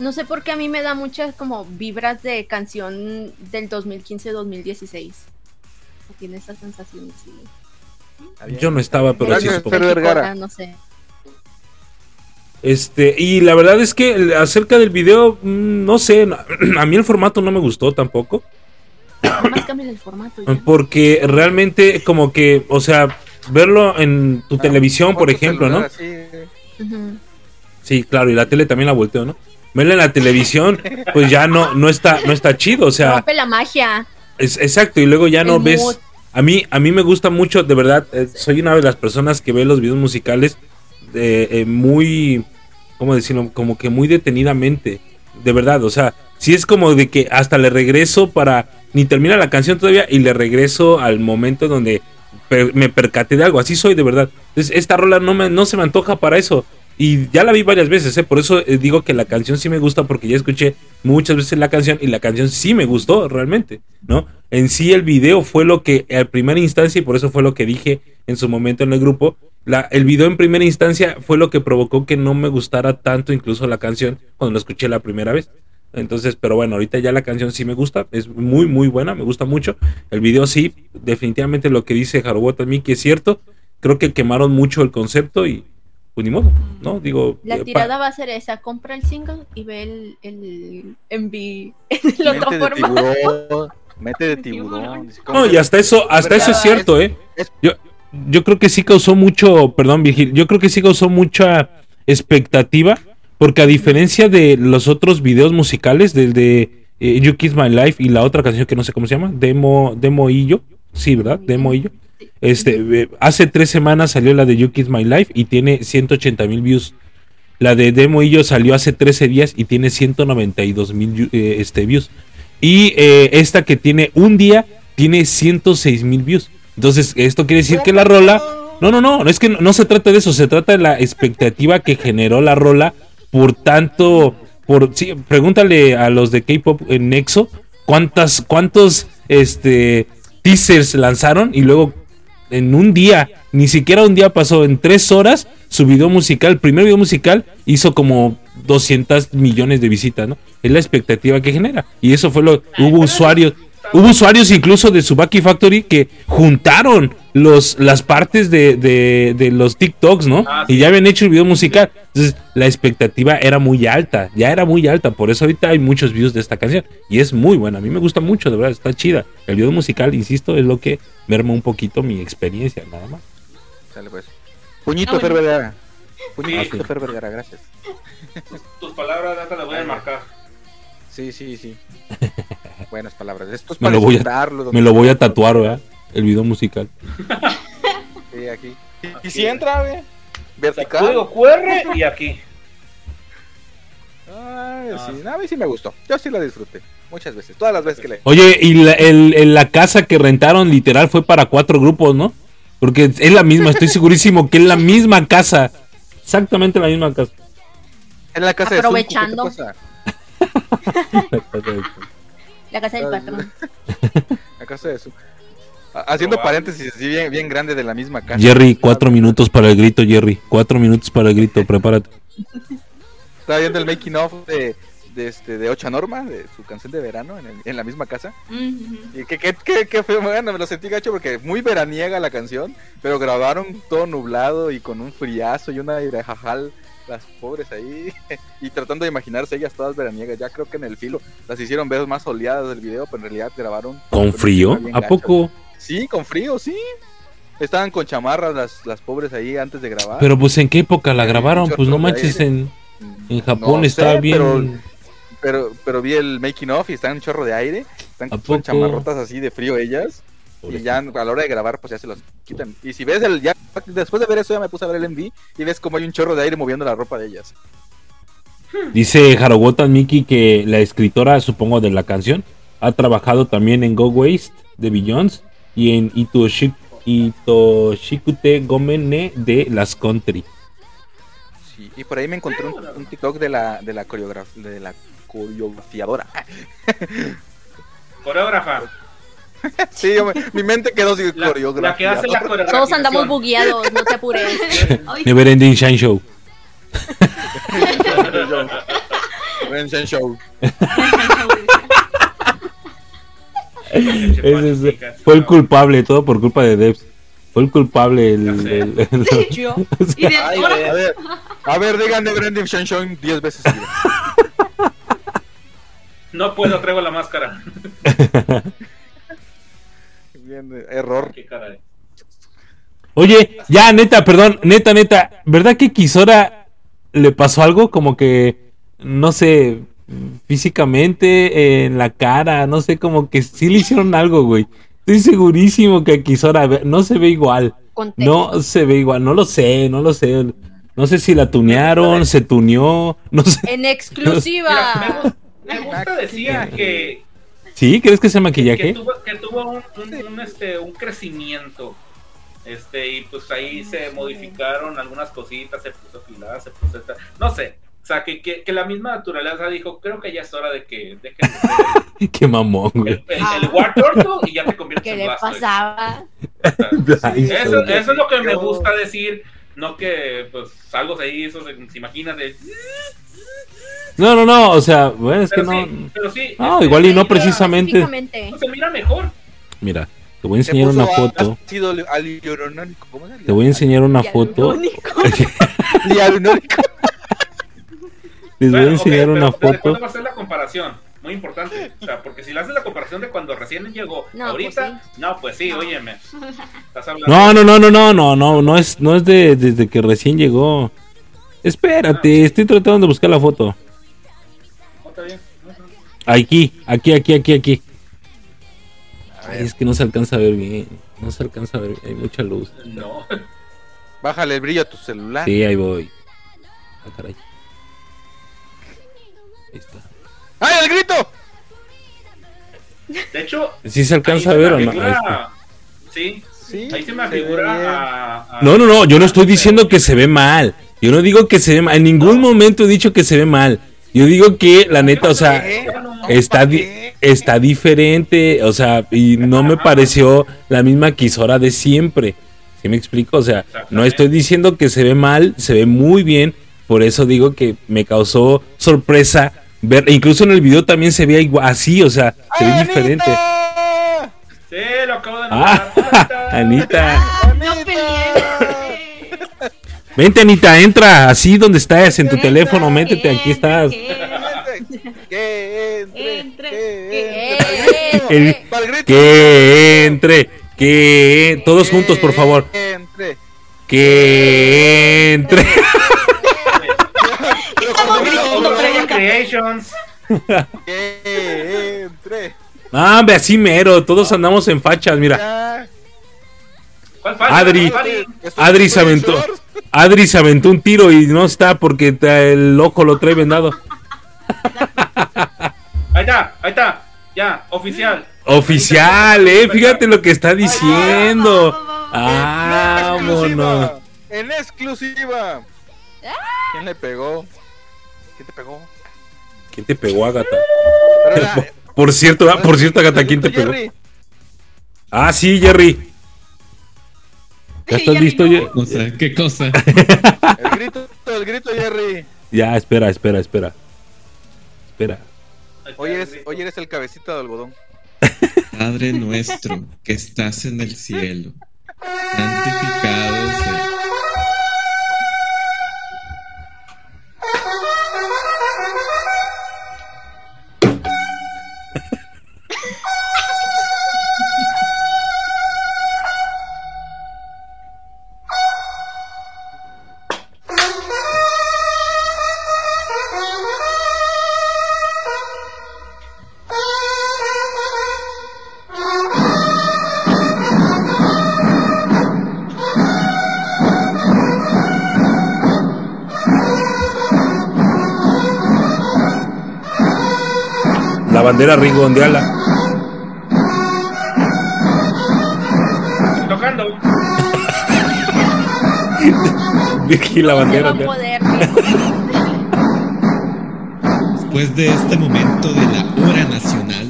No sé por qué a mí me da muchas como vibras de canción del 2015-2016. Tiene esa sensación así. Yo no estaba, pero sí supongo. Vergara. No sé. Este, y la verdad es que acerca del video, mm, no sé, a mí el formato no me gustó tampoco. El formato. ya. Porque realmente, como que, o sea, verlo en tu televisión, por ejemplo, ¿no? Ujú. Sí, claro, y la tele también la volteo, ¿no? Verla en la televisión, pues ya no, no está, no está chido, o sea, Rompe la magia. es exacto, y luego ya no El ves. mood. A mí, a mí me gusta mucho, de verdad, eh, soy una de las personas que ve los videos musicales eh, eh, muy, ¿cómo decirlo? Como que muy detenidamente, de verdad, o sea, si es como de que hasta le regreso para, ni termina la canción todavía y le regreso al momento donde per- me percaté de algo, así soy de verdad. Entonces, esta rola no, me, no se me antoja para eso. Y ya la vi varias veces, ¿eh? por eso eh, digo que la canción sí me gusta, porque ya escuché muchas veces la canción y la canción sí me gustó realmente, ¿no? En sí el video fue lo que a primera instancia, y por eso fue lo que dije en su momento en el grupo, la, el video en primera instancia fue lo que provocó que no me gustara tanto incluso la canción cuando la escuché la primera vez. Entonces, pero bueno, ahorita ya la canción sí me gusta, es muy, muy buena, me gusta mucho. El video sí, definitivamente lo que dice Haruo también que es cierto. Creo que quemaron mucho el concepto y pues ni modo, ¿no? Digo, La eh, pa- tirada va a ser esa, compra el single y ve el, el MV en el otro formato. tiburón. Mente de tiburón. dice, ¿cómo No, y hasta eso, hasta eso es cierto, ¿eh? Yo, yo creo que sí causó mucho, perdón, Vigil, yo creo que sí causó mucha expectativa, porque a diferencia de los otros videos musicales, del de eh, You Kiss My Life y la otra canción que no sé cómo se llama, Demo, Demo Illo, sí, ¿verdad? Demo Illo. Este, eh, hace tres semanas salió la de You Kiss My Life y tiene 180 mil views. La de Demo Illo salió hace 13 días y tiene 192 mil eh, este, views. Y eh, esta que tiene un día tiene 106 mil views. Entonces, esto quiere decir que la rola. No, no, no, es que no, no se trata de eso, se trata de la expectativa que generó la rola por tanto. Por, sí, pregúntale a los de K-pop en Nexo cuántas, cuántos este, teasers lanzaron y luego en un día, ni siquiera un día pasó, en tres horas, su video musical, el primer video musical, hizo como 200 millones de visitas, ¿no? Es la expectativa que genera. Y eso fue lo. Hubo usuarios. Hubo usuarios incluso de Subaki Factory que juntaron los, las partes de, de- de los TikToks, ¿no? Ah, Y ya habían hecho el video musical. Entonces, la expectativa era muy alta, ya era muy alta. Por eso ahorita hay muchos views de esta canción. Y es muy buena. A mí me gusta mucho, de verdad, está chida. El video musical, insisto, es lo que merma un poquito mi experiencia, nada más. Sale, pues. Puñito Ah, bueno. Puñito Sí. Fer Vergara, gracias. Tus, tus palabras ya te las voy a marcar. Sí, sí, sí. Buenas palabras. Esto es Me para lo voy a- Me lo voy a tatuar, ¿verdad? El video musical. Sí, aquí. Y si entra, güey. vertical. Código QR y aquí. Ay, sí, a mí sí me gustó. Yo sí lo disfruté. Muchas veces, todas las veces que le. Oye, y la, el- el- la casa que rentaron literal fue para cuatro grupos, ¿no? Porque es la misma, estoy segurísimo que es la misma casa. Exactamente la misma casa. En la casa Aprovechando. de Zuko, ¿qué te pasa? La casa del patrón. La casa de. Ha- Haciendo paréntesis así bien, bien grande de la misma casa. Jerry, cuatro minutos para el grito, Jerry. Cuatro minutos para el grito, prepárate. Estaba viendo el making of de, de, este, de Ocha Norma, de su canción de verano, en, el- en la misma casa. Y que, que, que, que fue, bueno, me lo sentí gacho porque muy veraniega la canción, pero grabaron todo nublado y con un friazo y una airejajal, las pobres ahí, y tratando de imaginarse ellas todas veraniegas. Ya creo que en el filo las hicieron ver más soleadas del video, pero en realidad grabaron. ¿Con frío? ¿A gacho. poco? Sí, con frío, sí. Estaban con chamarras las, las pobres ahí antes de grabar. Pero pues en qué época la grabaron, pues no manches, en, en Japón No está sé, bien. Pero, pero, pero vi el making of y están un chorro de aire. Están ¿A con chamarrotas así de frío ellas. Y ya a la hora de grabar, pues ya se los quitan. Y si ves el. Ya, después de ver eso, ya me puse a ver el MV y ves como hay un chorro de aire moviendo la ropa de ellas. Dice Harogotan Miki que la escritora, supongo, de la canción, ha trabajado también en Go Waste de Billions y en Itoshi- Itoshikute Gomene de Las Country. Sí, y por ahí me encontré un, un TikTok de la, de la, coreograf- de la coreografiadora. Coreógrafa. sí, yo me- mi mente quedó sin La, coreógrafa. la que hace la coreografía. Todos andamos bugueados, no te apures. Never Ending Shine Show. Vincent Show. Ese es- fue el culpable, todo por culpa de Debs. Fue el culpable. El, el- el- Y de Ay, ahora- a ver, a ver, díganme Brandon Shanshon 10 veces. No puedo, traigo la máscara. Bien, eh, error. Qué caray. Oye, ya, neta, perdón, neta, neta. ¿Verdad que Kisora le pasó algo como que, no sé, físicamente, en la cara, no sé, como que sí le hicieron algo, güey? Estoy segurísimo que Kisora no se ve igual. Contexto. No se ve igual, no lo sé, no lo sé. No sé si la tunearon, se tuneó, no sé. En Mira, exclusiva. me, gus- me gusta decía que, ¿Sí? ¿Crees que sea que maquillaje? tuvo, que tuvo un, un- un, este, un crecimiento. Este, y pues ahí se modificaron algunas cositas, se puso afilada, se puso esta- no sé. O sea, que, que, que la misma naturaleza dijo, creo que ya es hora de que dejen de Qué mamón, el, güey. el, el War Turtle y ya te conviertes ¿Qué en le Blastoise. pasaba? Eso, eso es lo que me gusta decir, no que pues algo se hizo, se, se imagina de... No, no, no, o sea, bueno, es que no. pero sí, No, este, igual y no mira, precisamente. Físicamente. Se mira mejor. Mira, te voy a Se enseñar una foto. Te voy a enseñar una foto. Les voy a enseñar pero una ¿desde foto. cuándo va a ser la comparación? Muy importante. O sea, porque si le haces la comparación de cuando recién llegó, No, ahorita, no, pues sí, óyeme. Estás hablando. No, no, no, no, no, no, no, no es, no es de desde que recién llegó. Espérate, estoy tratando de buscar la foto. No, está bien. No, no. Aquí, aquí, aquí, aquí, aquí. Ay, es que no se alcanza a ver bien. No se alcanza a ver bien. Hay mucha luz. No. Bájale el brillo a tu celular. Sí, ahí voy. Ah, caray. ¡Ay, el grito! De hecho, ¿Sí se alcanza a ver o no? Sí, Sí. ahí se me figura a, a- No, no, no, yo no estoy diciendo que se ve mal. Yo no digo que se ve mal. En ningún momento he dicho que se ve mal. Yo digo que la neta, o sea, está, di- está diferente, o sea, y no me pareció la misma Kisora de siempre. ¿Sí me explico? O sea, no estoy diciendo que se ve mal, se ve muy bien. Por eso digo que me causó sorpresa ver, e incluso en el video también se veía igual, así, o sea, se ve diferente. ¡Anita! Sí, lo acabo de Ah, notar. Anita. No peleé. Vente, Anita, entra así donde estás, en tu teléfono, métete, aquí estás. Que entre, Entre. que entre. Que entre, que todos juntos, por favor. Que entre. Que entre. Creations. Que entre. Ah, ve así mero, todos andamos en fachas, mira. ¿Cuál falta? Adri. Adri se aventó. Adri se aventó un tiro y no está porque te- el ojo lo trae vendado. Ahí está, ahí está. Ya, oficial. Oficial, eh, fíjate lo que está diciendo. Vámonos. En exclusiva. ¿Quién le pegó? ¿Quién te pegó? ¿Quién te pegó, Agatha? Era- Por cierto, ah, por cierto, Agatha, ¿quién te pegó? Jerry. Ah, sí, Jerry. ¿Ya estás Jerry, listo, no. Jerry? O sea, ¿qué cosa? El grito, el grito, Jerry. Ya, espera, espera, espera. Espera. Hoy eres, hoy eres el cabecita de algodón. Padre nuestro que estás en el cielo, santificado sea. La bandera rigondeala. Tocando. Vicky, la bandera. ondeala. poder. Después de este momento de la hora nacional,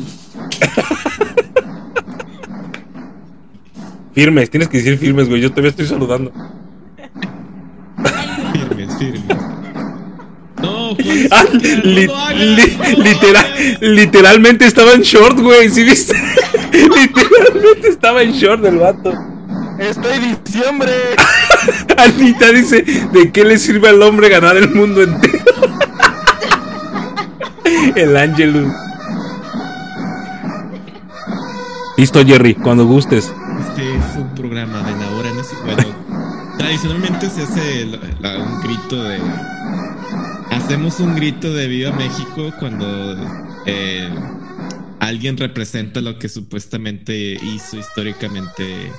Firmes, tienes que decir firmes, güey. Yo todavía estoy saludando. Ah, no li- li- no literal, literalmente estaba en short, güey. ¿Sí viste? literalmente estaba en short el vato. ¡Estoy diciembre! Anita dice, ¿de qué le sirve al hombre ganar el mundo entero? el Angelus. Listo, Jerry, cuando gustes. Este es un programa de la hora nacional. Bueno, tradicionalmente se hace la- la- un grito de. Hacemos un grito de Viva México cuando eh, alguien representa lo que supuestamente hizo históricamente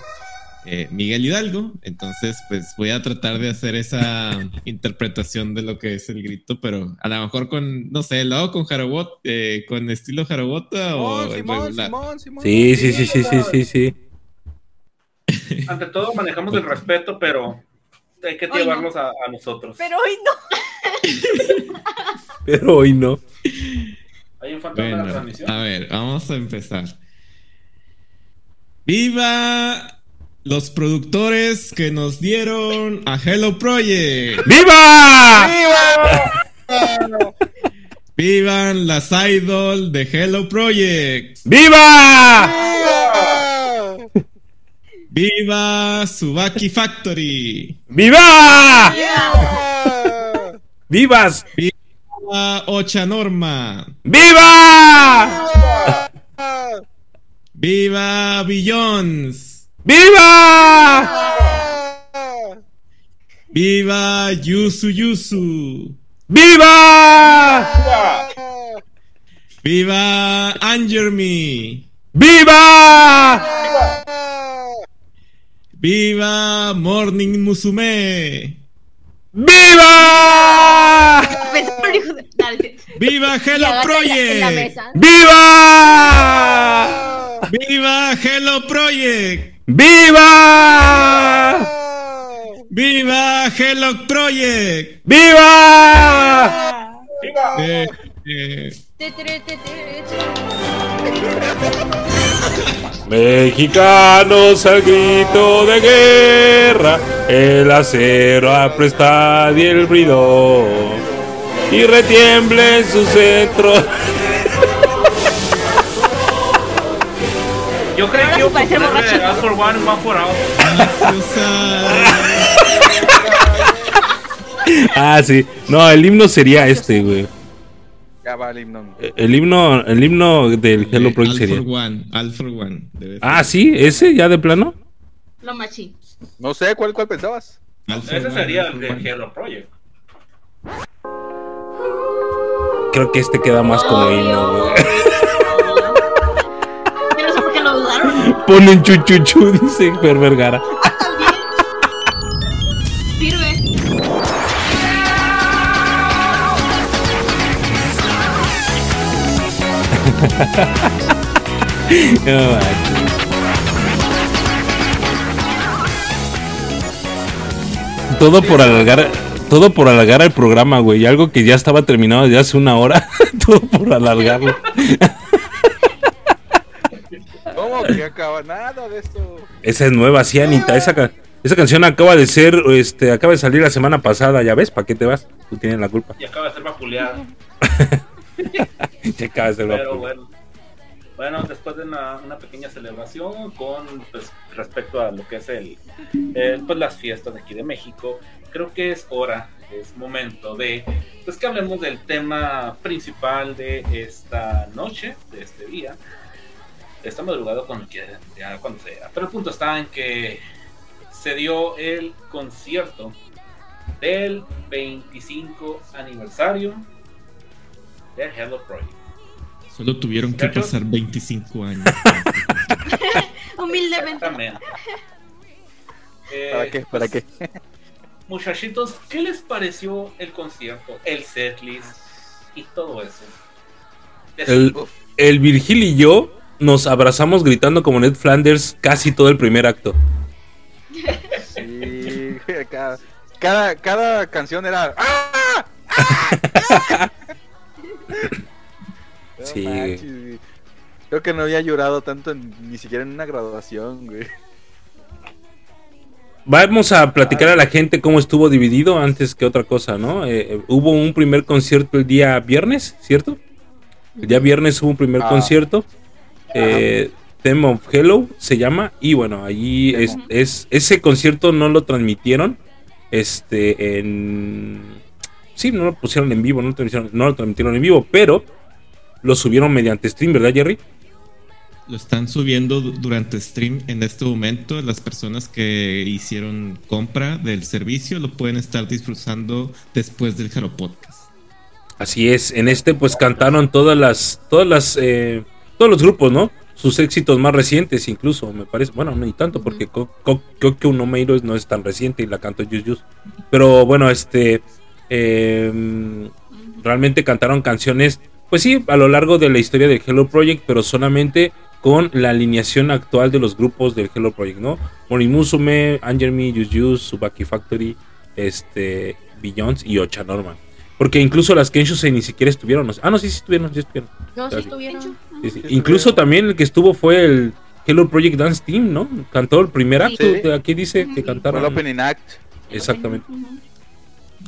eh, Miguel Hidalgo. Entonces, pues voy a tratar de hacer esa interpretación de lo que es el grito, pero a lo mejor con, no sé, lo hago con Jarobot, eh, con estilo Jarobota o Simón, el Simón, regular. Simón, Simón. Sí, sí, sí, sí, sí, sí, sí. Ante todo manejamos el respeto, pero hay que a, a nosotros. Pero hoy no. Pero hoy no. Hay un fantasma en la transmisión. a ver, vamos a empezar. ¡Viva los productores que nos dieron a Hello Project! ¡Viva! ¡Vivan las idol de Hello Project! ¡Viva! ¡Viva Subaki Factory! ¡Viva! ¡Vivas! ¡Viva Ocha Norma! ¡Viva! ¡Viva Billions! ¡Viva! ¡Viva Yusu Yusu! ¡Viva! ¡Viva Angermy! ¡Viva! ¡Viva Morning Musume! ¡Viva! ¡Viva Hello Project! ¡Viva! ¡Viva Hello Project! ¡Viva! ¡Viva Hello Project! ¡Viva! Eh, eh, Mexicanos al grito de guerra, el acero apresta y el bridón, y retiemble en su centro. Yo Ahora que a parece borracho. For One, One for All. Ah, sí. No, el himno sería este, güey. Ya va el himno. El himno, el himno del Hello eh, Project All sería. for One, All for One. debe ser. Ah, sí, ese ya de plano. Lo machín. No sé, ¿cuál, cuál pensabas? All Ese One, sería All el for de One. Hero Project. Creo que este queda más como himno, güey. Yo no sé por qué lo dudaron. Ponen chuchuchu, dice Fer Vergara. Sirve. No, todo por alargar, todo por alargar el programa, güey. Algo que ya estaba terminado desde hace una hora. todo por alargarlo. ¿Cómo que acaba? Nada de esto. Esa es nueva, sí, Anita. Esa, ca- esa canción acaba de ser, este, acaba de salir la semana pasada, ya ves, ¿para qué te vas? Tú tienes la culpa. Y acaba de ser vapuleado. Pero bueno. Bueno, después de una, una pequeña celebración con pues, respecto a lo que es el, el, pues, las fiestas de aquí de México, creo que es hora, es momento de pues que hablemos del tema principal de esta noche, de este día, esta madrugada cuando quiera, ya cuando sea. Pero el punto está en que se dio el concierto del 25 aniversario de Hello Project. Solo tuvieron que pasar 25 años. Humildemente. Eh, ¿Para qué? ¿Para qué? Muchachitos, ¿qué les pareció el concierto, el setlist y todo eso? El, el Virgil y yo nos abrazamos gritando como Ned Flanders casi todo el primer acto. Sí, cada, cada, cada canción era. ¡Ah! No Sí. manches, güey. Creo que no había llorado tanto en- ni siquiera en una graduación, güey. Vamos a platicar a la gente cómo estuvo dividido antes que otra cosa, ¿no? Eh, eh, hubo un primer concierto el día viernes, ¿cierto? El día viernes hubo un primer Ah. concierto. Eh, Theme of Hello se llama. Y bueno, allí es- ese concierto no lo transmitieron. Este en. Sí, no lo pusieron en vivo, no lo transmitieron, no lo transmitieron en vivo, pero lo subieron mediante stream, ¿verdad, Jerry? Lo están subiendo du- durante stream en este momento. Las personas que hicieron compra del servicio lo pueden estar disfrutando después del Jaro Podcast. Así es, en este pues cantaron todas las, todas las, eh, todos los grupos, ¿no? Sus éxitos más recientes incluso, me parece, bueno, no ni tanto, porque creo que Meiro no es tan reciente y la cantó Yus Yus. Pero bueno, este, eh, realmente cantaron canciones, pues sí, a lo largo de la historia del Hello Project, pero solamente con la alineación actual de los grupos del Hello Project, ¿no? Morimusume, Angermi, Yus, Subaki Factory, este, Billions y Ocha Norman. Porque incluso las Kenshusei ni siquiera estuvieron. no sé- Ah, no, sí, sí estuvieron, sí estuvieron. No, sí Así. estuvieron. Sí, sí. Incluso también el que estuvo fue el Hello Project Dance Team, ¿no? Cantó el primer acto. Aquí dice que Fue cantaron. el opening act. Exactamente.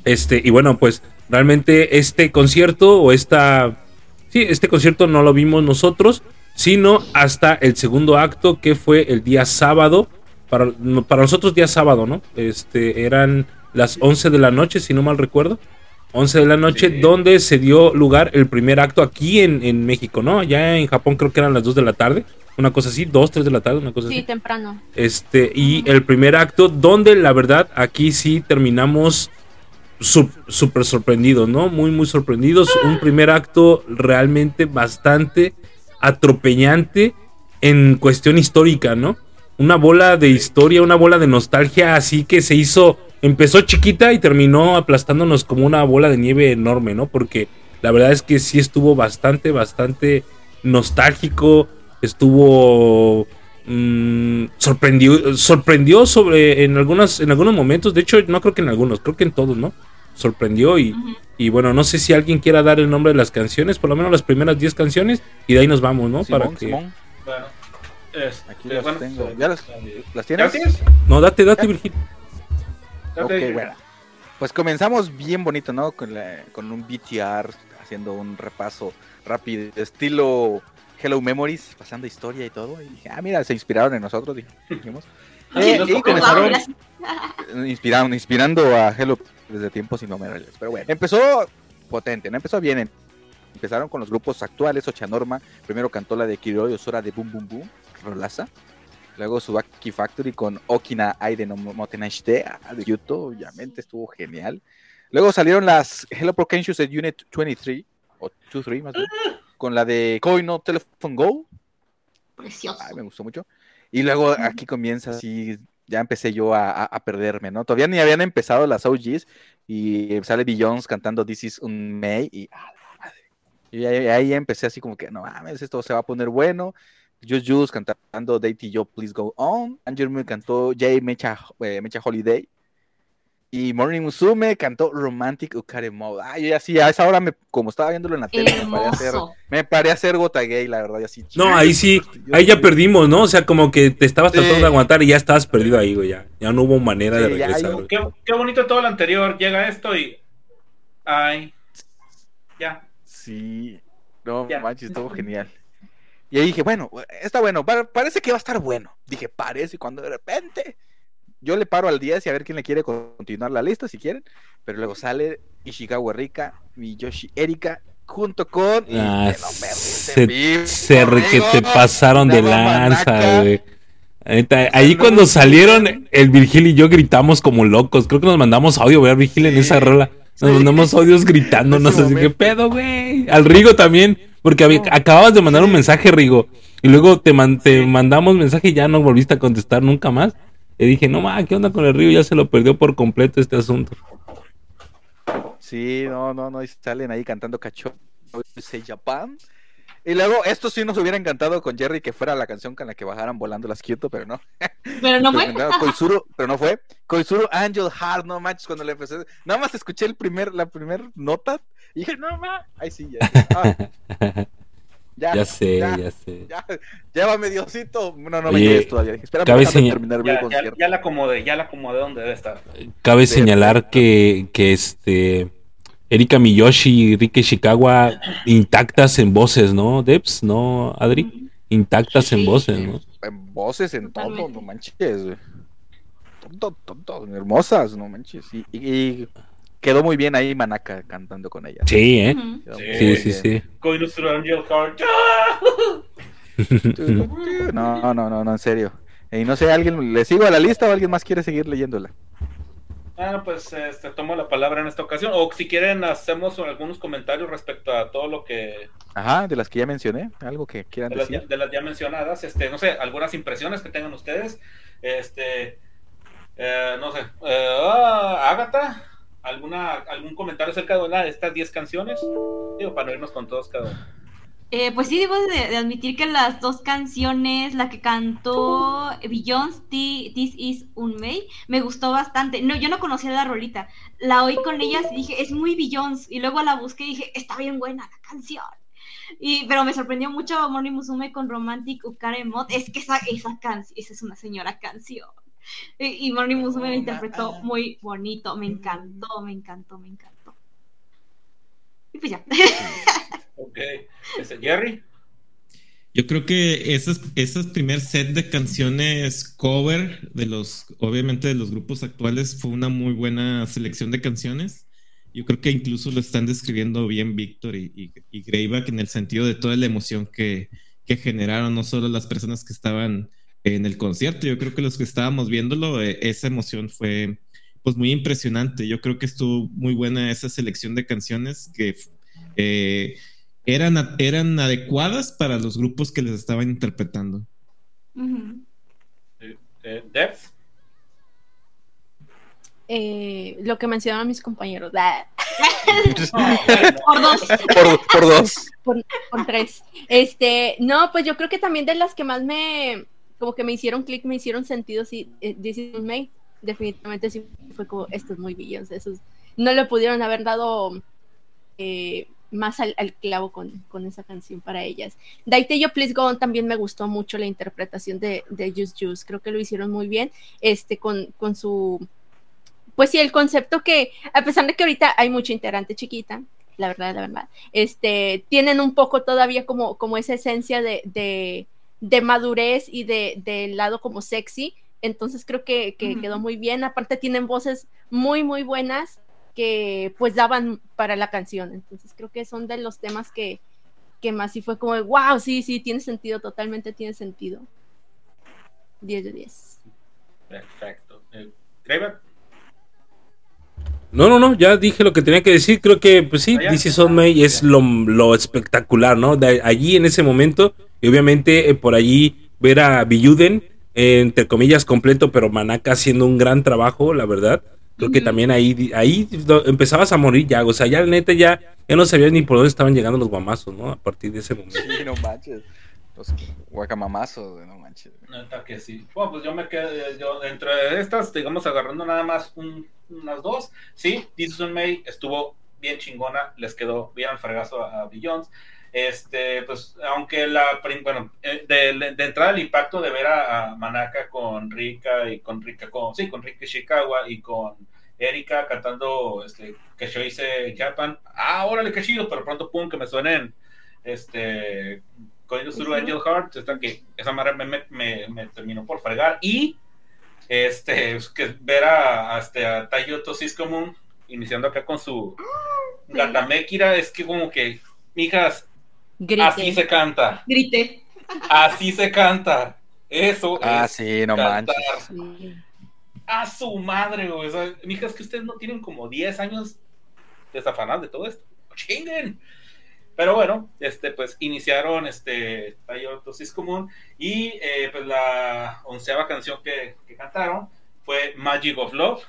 Este, y bueno, pues realmente este concierto o esta. Sí, este concierto no lo vimos nosotros, sino hasta el segundo acto que fue el día sábado. Para, para nosotros, día sábado, ¿no? Este, eran las 11 de la noche, si no mal recuerdo. 11 de la noche, Sí. donde se dio lugar el primer acto aquí en, en México, ¿no? Ya en Japón creo que eran las 2 de la tarde, una cosa así, 2, 3 de la tarde, una cosa Sí, así. temprano. Este, y el primer acto, donde la verdad aquí sí terminamos súper sorprendidos, ¿no? Muy, muy sorprendidos. Un primer acto realmente bastante atropellante en cuestión histórica, ¿no? Una bola de historia, una bola de nostalgia así que se hizo, empezó chiquita y terminó aplastándonos como una bola de nieve enorme, ¿no? Porque la verdad es que sí estuvo bastante, bastante nostálgico, estuvo mm, sorprendió, sorprendió sobre en algunas, en algunos momentos, de hecho no creo que en algunos, creo que en todos, ¿no? Sorprendió y, y bueno, no sé si alguien quiera dar el nombre de las canciones, por lo menos las primeras 10 canciones, y de ahí nos vamos, ¿no? Simón, Para que... Simón, Bueno, este, aquí las bueno, tengo. ¿Ya las, las ¿Ya tienes? tienes? No, date, date, Virgil. Ya Ok, te dije. bueno. Pues comenzamos bien bonito, ¿no? Con, la- con un BTR haciendo un repaso rápido, estilo Hello Memories, pasando historia y todo. Y dije, ah, mira, se inspiraron en nosotros, dij- dijimos. Eh, y comenzaron inspirando, inspirando a Hello desde tiempos innombrables. Pero bueno, empezó potente, ¿no? Empezó bien. Empezaron con los grupos actuales, Ochanorma. Primero cantó la de Kiroi Osora de Boom Boom Boom, Rolaza. Luego Subaki Factory con Okina Aide no Motenashite ah, de Yuto, obviamente estuvo genial. Luego salieron las Hello Pro Kenshus de Unit 23, o 23 más bien, con la de Koi no Telephone Go, Precioso. Ay, me gustó mucho. Y luego aquí comienza así, ya empecé yo a, perderme, ¿no? Todavía ni habían empezado las OGs y sale Jones cantando This is un May y ah. Y ahí, ahí empecé así como que, no mames, esto se va a poner bueno. Just Juice cantando Date Yo Please Go On. Angel me cantó Jay Mecha, eh, Mecha Holiday. Y Morning Musume cantó Romantic Ukare Mode. Ah, yo ya sí, a esa hora, me, como estaba viéndolo en la tele, me paré, a hacer, me paré a hacer gota gay, la verdad, así. No, ahí sí, ahí ya perdimos, ¿no? O sea, como que te estabas Sí. tratando de aguantar y ya estabas perdido ahí, güey. Ya, ya no hubo manera de Sí, regresar. Qué, qué bonito todo lo anterior. Llega esto y. Ay. Ya. Sí, no Ya. manches, estuvo genial. Y ahí dije, bueno, está bueno, pa- parece que va a estar bueno. Dije, parece, y cuando de repente yo le paro al 10 y a ver quién le quiere continuar la lista, si quieren. Pero luego sale Ishikawa Rika, Miyoshi Erika, junto con. Ah, se, vivo, se re- que te pasaron de lanza, güey. Ahí cuando salieron, el Virgil y yo gritamos como locos. Creo que nos mandamos audio, ¿verdad, Virgil? En esa rola. Nos mandamos audios gritando, no En sé ese si qué pedo, güey. Al Rigo también, porque había- acababas de mandar un mensaje, Rigo. Y luego te, man- te mandamos mensaje y ya no volviste a contestar nunca más. Y dije, no, ma, ¿qué onda con el Rigo? Ya se lo perdió por completo este asunto. Sí, no, no, no, y salen ahí cantando Cacho Japan. Y luego, esto sí nos hubiera encantado con Jerry que fuera la canción con la que bajaran volando las Kyoto, pero no. Pero no fue. Pero Koizuru, pero no fue. Koizuru Angel Heart, no manches, cuando le empecé. Nada más escuché el primer, la primera nota y dije, no ma. Ay, sí, ya. Ah, ya, Ya sé, ya, ya sé. ya, llévame Diosito. No, no me Oye, lleves todavía. Espérame, cabe señal- terminar bien Ya, el ya, concierto. ya la acomodé, ya la acomodé donde debe estar. Cabe señalar que, que este Erika Miyoshi y Rike Shikawa intactas en voces, ¿no, Debs? ¿No, Adri? Intactas en voces, ¿no? En voces, en todo, no manches. todo, todo, hermosas, no manches. Y, y- y quedó muy bien ahí Manaka cantando con ella. Sí, ¿eh? Sí, Sí, sí, sí. Koinusuru Angel Heart. No, no, no, no, en serio. Y no sé, ¿alguien le sigo a la lista o alguien más quiere seguir leyéndola? Ah, pues este, tomo la palabra en esta ocasión. O si quieren, hacemos algunos comentarios respecto a todo lo que. Ajá, de las que ya mencioné, algo que quieran De las, ya- decir. de las ya mencionadas, este, no sé, algunas impresiones que tengan ustedes. Este. eh, no sé. eh, ah, Ágata, ¿alguna, ¿algún comentario acerca de una de estas 10 canciones? Digo, para no irnos con todos cada uno. Eh, pues sí, debo de, de admitir que las dos canciones, la que cantó Beyoncé, Thi- This Is Unmade, me gustó bastante. No, yo no conocía la rolita. La oí con ellas y dije, es muy Beyoncé. Y luego la busqué y dije, está bien buena la canción. Y, pero me sorprendió mucho Morning Musume con Romantic Ukare Mod. Es que esa, esa canción, esa es una señora canción. Y, y Morning Musume la interpretó muy bonito. Me encantó, me encantó, me encantó. Y pues ya. Ok. Este, Jerry. Yo creo que esos, esos primer set de canciones cover de los, obviamente de los grupos actuales, fue una muy buena selección de canciones. Yo creo que incluso lo están describiendo bien Víctor y, y, y Greyback en el sentido de toda la emoción que, que generaron, no solo las personas que estaban en el concierto, yo creo que los que estábamos viéndolo, eh, esa emoción fue pues muy impresionante. Yo creo que estuvo muy buena esa selección de canciones que eh, eran, eran adecuadas para los grupos que les estaban interpretando. Ujú. Eh. Eh, lo que mencionaron mis compañeros. Por dos. Por, por dos. por, por tres. Este, no, pues yo creo que también de las que más me, como que me hicieron clic, me hicieron sentido, sí, eh, May, definitivamente sí fue como, esto es muy Beyoncé, no le pudieron haber dado eh, más al, al clavo con, con esa canción para ellas. Daite Yo Please Go On también me gustó mucho la interpretación de, de Juice Juice, creo que lo hicieron muy bien, este, con, con su, pues sí, el concepto que, a pesar de que ahorita hay mucha integrante chiquita, la verdad, la verdad, este, tienen un poco todavía como, como esa esencia de, de, de madurez y de, del lado como sexy, entonces creo que, quedó muy bien, aparte tienen voces muy, muy buenas que pues daban para la canción, entonces creo que son de los temas que, que más sí fue como, wow, sí, sí, tiene sentido, totalmente tiene sentido. 10 de 10. Perfecto. Eh. No, no, no, ya dije lo que tenía que decir. Creo que, pues sí, Ah. This Is On May es lo, lo espectacular, ¿no? De allí en ese momento, y obviamente eh, por allí ver a Biyuden, eh, entre comillas, completo, pero Manaka haciendo un gran trabajo, la verdad. creo que también ahí, ahí empezabas a morir ya, o sea, ya neta ya, ya no sabías ni por dónde estaban llegando los guamazos, ¿no? A partir de ese momento. Sí, no manches. Los guacamamazos, no manches. Neta que sí. Bueno, pues yo me quedé, yo entre estas, digamos, agarrando nada más un- unas dos. Sí, is May estuvo bien chingona, les quedó bien al fregazo a, a Billions. Este, pues, aunque la, bueno, eh, de, de entrada el impacto de ver a, a Manaka con Rika y con Rika, con, sí, con Rika Ishikawa y con Erika cantando, este, que yo hice Japan. Ah, órale, qué chido, pero pronto, pum, que me suenen, este, Going Through Angel Heart, esta que esa madre me, me, me- me terminó por fregar. Y este, es que ver a, a, este, a Taiyo Tosiscomun iniciando acá con su Gatamekira, es que como que, mijas, Grite. así se canta, Grite. así se canta. Eso Ah, es sí, no cantar. manches. A su madre, güey. O sea, mijas, que ustedes no tienen como 10 años desafanados de todo esto. Chinguen. Pero bueno, este, pues iniciaron este Tayo Tosis Común y eh, pues la onceava canción que, que cantaron fue Magic of Love.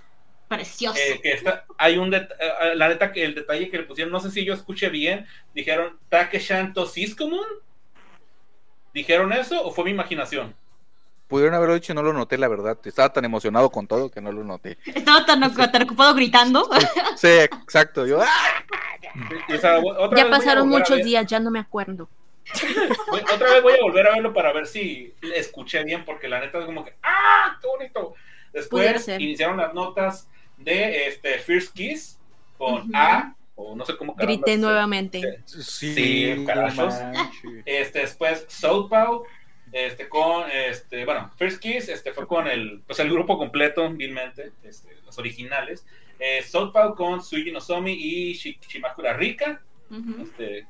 Precioso. eh, que está, hay un det- eh, la neta que el detalle que le pusieron, no sé si yo escuché bien, dijeron Takeshan Tosis Común. ¿Dijeron eso o fue mi imaginación? Pudieron haberlo dicho y no lo noté, la verdad. Estaba tan emocionado con todo que no lo noté. Estaba tan, tan ocupado gritando. Sí, exacto. Yo, ¡ah! O sea, otra Ya pasaron muchos días, ya no me acuerdo. Otra vez voy a volver a verlo para ver si escuché bien, porque la neta es como que ¡ah! ¡Qué bonito! Después iniciaron las notas de este First Kiss con. A, o no sé cómo Grité nuevamente. Sí, Sí, manches. Este, después Southpaw, este, con, este, bueno, First Kiss, este, fue con el, pues el grupo completo, vilmente, este, los originales. Eh, Southpaw con Suji Nozomi y Shi- Shimakura Rika. Este,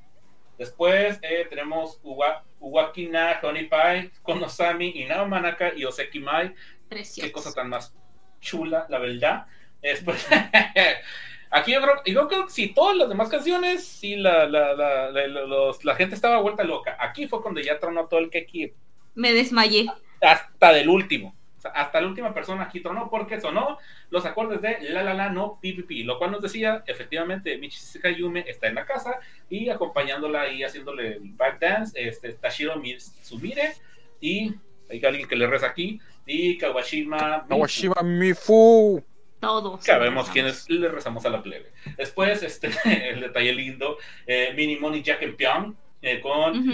después eh, tenemos Uwa, Uwakina Honey Pie con Osami y Nao Manaka y Oseki Mai. Precioso. Qué cosa tan más chula, la verdad. Después, aquí yo creo, yo creo que si todas las demás canciones, sí, la, la, la, la, los- la gente estaba vuelta loca. Aquí fue cuando ya tronó todo el Keki, Me desmayé. hasta del último. Hasta la última persona aquí tronó porque sonó los acordes de La La La No PPP, lo cual nos decía, efectivamente, Michishika Yume está en la casa y acompañándola y haciéndole el back dance, este, Tashiro Mitsumire y hay alguien que le reza aquí, y Kawashima Mifu. Kawashima Mifu. Todos. Sabemos quiénes le rezamos a la plebe. Después, este, el detalle lindo, eh, Mini Money Jack and Pyong, eh, con uh,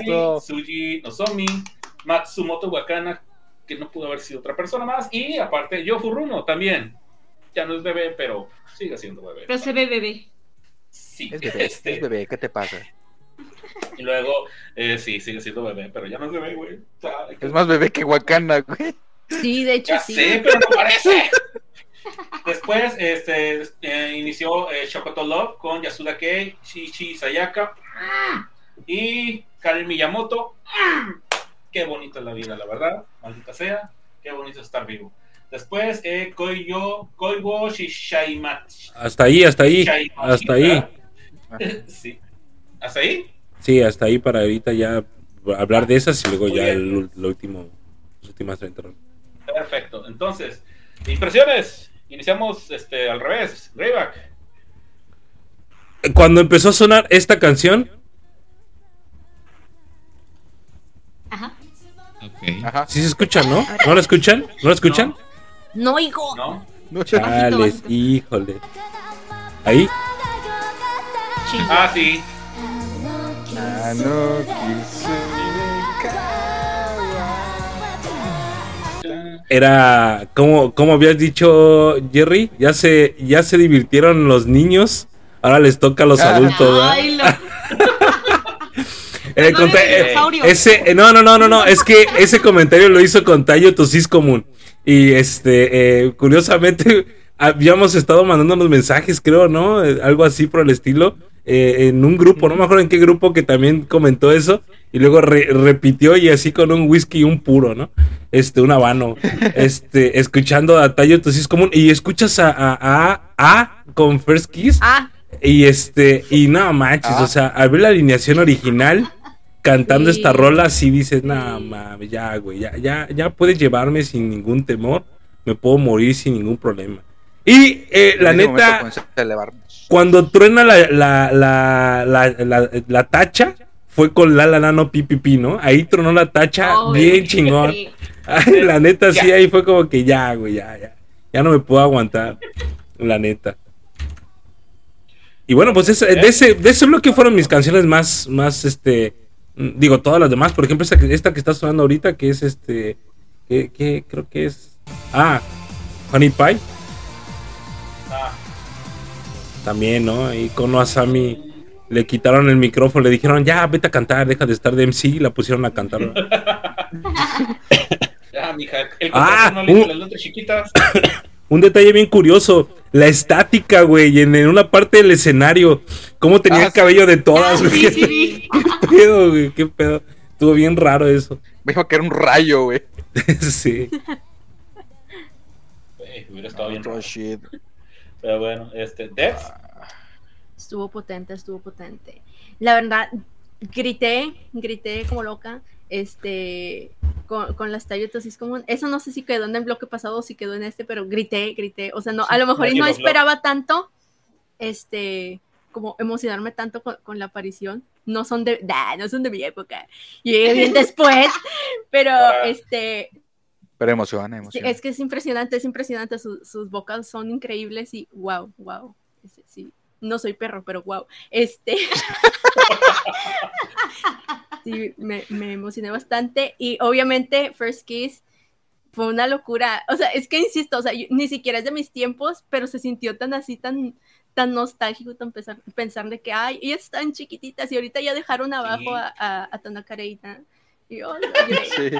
esto- Suji Nozomi, Matsumoto Wakana, que no pudo haber sido otra persona más, y aparte Yo Furuno también. Ya no es bebé, pero sigue siendo bebé. Pero se ve bebé. Sí, Es bebé, este, es bebé, ¿qué te pasa? Y luego, eh, sí, sigue siendo bebé, pero ya no es bebé, güey. O sea, hay que- Es más bebé que Wakanda, güey. Sí, de hecho Ya sí. sé, pero no parece. Después este, eh, inició eh, Shokoto Love con Yasuda Kei, Shichi Sayaka y Karen Miyamoto. Qué bonita la vida, la verdad. Maldita sea. Qué bonito es estar vivo. Después, eh, Koyo, Koibo Shishaimachi. Hasta ahí, hasta ahí, Shishaimachi, hasta ahí. Sí. ¿Hasta ahí? Sí, hasta ahí para ahorita ya hablar de esas y luego Muy ya el, lo último, las últimas 30 rondas. Perfecto. Entonces, impresiones. Iniciamos este, al revés. Greyback. Cuando empezó a sonar esta canción, Ajá. Ok. Ajá. sí se escucha, ¿no? ¿No la escuchan? ¿No la escuchan? No. ¿No? No, yo- Chales, híjole. Ahí, Ah, sí. Ah, no quise era como, como habías dicho, Jerry, ya se, ya se divirtieron los niños, ahora les toca a los Ah. adultos, ¿verdad? Ay, lo- Eh, no eh, ese, eh, no, no, no, no, no, es que ese comentario lo hizo con Tayo Tosis Común. Y este, eh, curiosamente, habíamos estado mandándonos mensajes, creo, ¿no? Eh, algo así por el estilo. Eh, en un grupo, no me acuerdo en qué grupo que también comentó eso. Y luego re- repitió y así con un whisky y un puro, ¿no? Este, un habano. este, escuchando a Tayo Tosis Común. Y escuchas a, a, a, a con First Kiss. Ah, Y este, y no manches, Ah. o sea, al ver la alineación original cantando Sí. esta rola, sí dices, no mames, ya, güey, ya, ya, ya puedes llevarme sin ningún temor. me puedo morir sin ningún problema. Y eh, la momento cuando truena la, la, la, la, tacha, fue con la la la no pi pi, pi, ¿no? Ahí tronó la tacha Oh, bien chingón. Ay, la neta, sí, ahí fue como que ya, güey, ya, ya. Ya no me puedo aguantar. La neta. Y bueno, pues ese- de, ese, de ese bloque fueron mis canciones más, más, este. Digo, todas las demás. Por ejemplo, esta, que- esta que está sonando ahorita, que es este. Que, que creo que es. Ah, Honey Pie. También, ¿no? Y con Asami le quitaron el micrófono, le dijeron, ya, vete a cantar, deja de estar de MC, y la pusieron a cantar. ya, mija. El Ah, no le hizo uh. las letras chiquitas. Un detalle bien curioso, la estática, güey, en, en una parte del escenario, cómo tenía Ah, el cabello de todas, Ah, güey. sí, sí, vi. ¿Qué pedo, güey? ¿Qué pedo? Estuvo bien raro eso. Me dijo que era un rayo, güey. sí. Eh, hubiera estado bien. Raro. shit. Pero bueno, este, Dex. Estuvo potente, estuvo potente. La verdad, grité, grité como loca, este, con, con las tallotosis común. Eso no sé si quedó en el bloque pasado o si quedó en este, pero grité, grité. O sea, no, a lo mejor no esperaba tanto, este, como emocionarme tanto con, con la aparición. No son de, nah, no son de mi época. Llegué bien después, pero Ah. este, Pero emociona, Sí, emociona. es que es impresionante, es impresionante. su- sus vocals son increíbles y wow, wow. Sí, no soy perro, pero wow. Este. sí, me, me emocioné bastante. Y obviamente, First Kiss fue una locura. O sea, es que insisto, o sea, yo- ni siquiera es de mis tiempos, pero se sintió tan así, tan tan nostálgico, tan pensar, pensar de que, ay, ellas están chiquititas y ahorita ya dejaron abajo Sí. a, a, a Tanaka Reina. Y yo, Sí,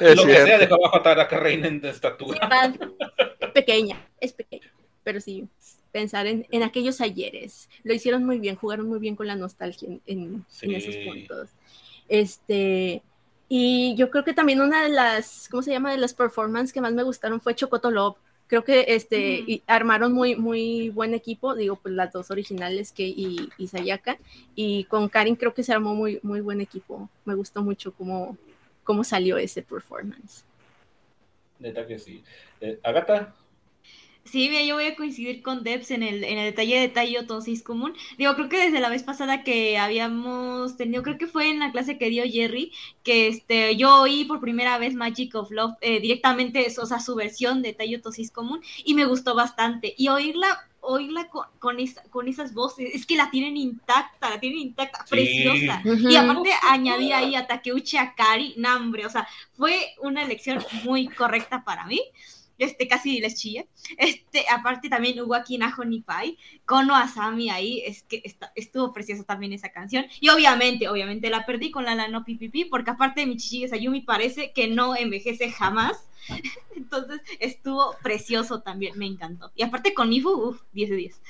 es lo que sea, deja abajo a Taraka Reina en de estatura. más pequeña, es pequeña, pero sí, pensar en, en aquellos ayeres. Lo hicieron muy bien, jugaron muy bien con la nostalgia en, en- en esos puntos. Este, y yo creo que también una de las, ¿cómo se llama? De las performances que más me gustaron fue Chocotolop. Creo que este, y armaron muy, muy buen equipo, digo, pues las dos originales que y, y Sayaka, y con Karin creo que se armó muy, muy buen equipo. Me gustó mucho cómo, cómo salió ese performance. Neta que sí. Eh, Agata, Sí, mira, yo voy a coincidir con Debs en el, en el detalle de Taiyo Tosis común. Digo, creo que desde la vez pasada que habíamos tenido, creo que fue en la clase que dio Jerry, que este, yo oí por primera vez Magic of Love eh, directamente, o sea, su versión de Taiyo Tosis común, y me gustó bastante. Y oírla, oírla con, con, esa- con esas voces, es que la tienen intacta, la tienen intacta, Sí. preciosa. Y aparte añadí ahí a Takeuchi Akari, nambre, o sea, fue una elección muy correcta para mí. Este, casi les chillé. Este, aparte también hubo aquí Naho Nipai, Kono Asami ahí, es que está- estuvo preciosa también esa canción. Y obviamente, obviamente la perdí con la Lano Pipipi, porque aparte de Michichi Sayumi parece que no envejece jamás. Entonces estuvo precioso también, me encantó. Y aparte con Ifu, uff, 10 de 10.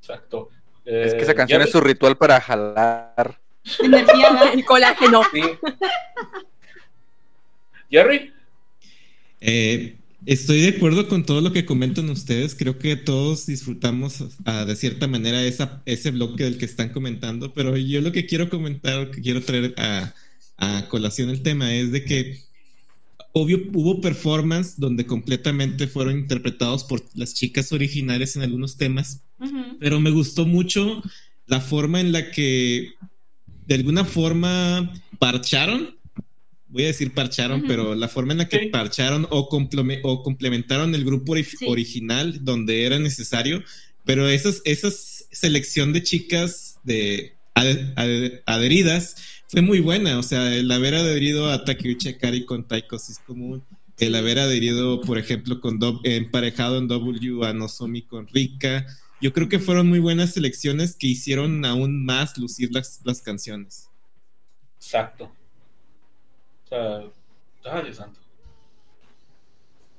exacto. Es que Eh, esa canción es su ritual para jalar. Energía. El colágeno. sí. Jerry, Eh, estoy de acuerdo con todo lo que comentan ustedes. Creo que todos disfrutamos ah, de cierta manera esa, ese bloque del que están comentando, pero yo lo que quiero comentar, lo que quiero traer a, a colación el tema es de que obvio hubo performance donde completamente fueron interpretados por las chicas originales en algunos temas, Ujú. pero me gustó mucho la forma en la que de alguna forma parcharon, voy a decir parcharon, pero la forma en la que Sí. parcharon o, o complementaron el grupo ori- Sí. original donde era necesario, pero esas, esas selección de chicas de adheridas fue muy buena, o sea, el haber adherido a Takeuchi Akari con Taiko es común, el haber adherido, por ejemplo, con Do- emparejado en W a Nozomi con Rika, yo creo que fueron muy buenas selecciones que hicieron aún más lucir las, las canciones. exacto. Sea, ay, Dios santo.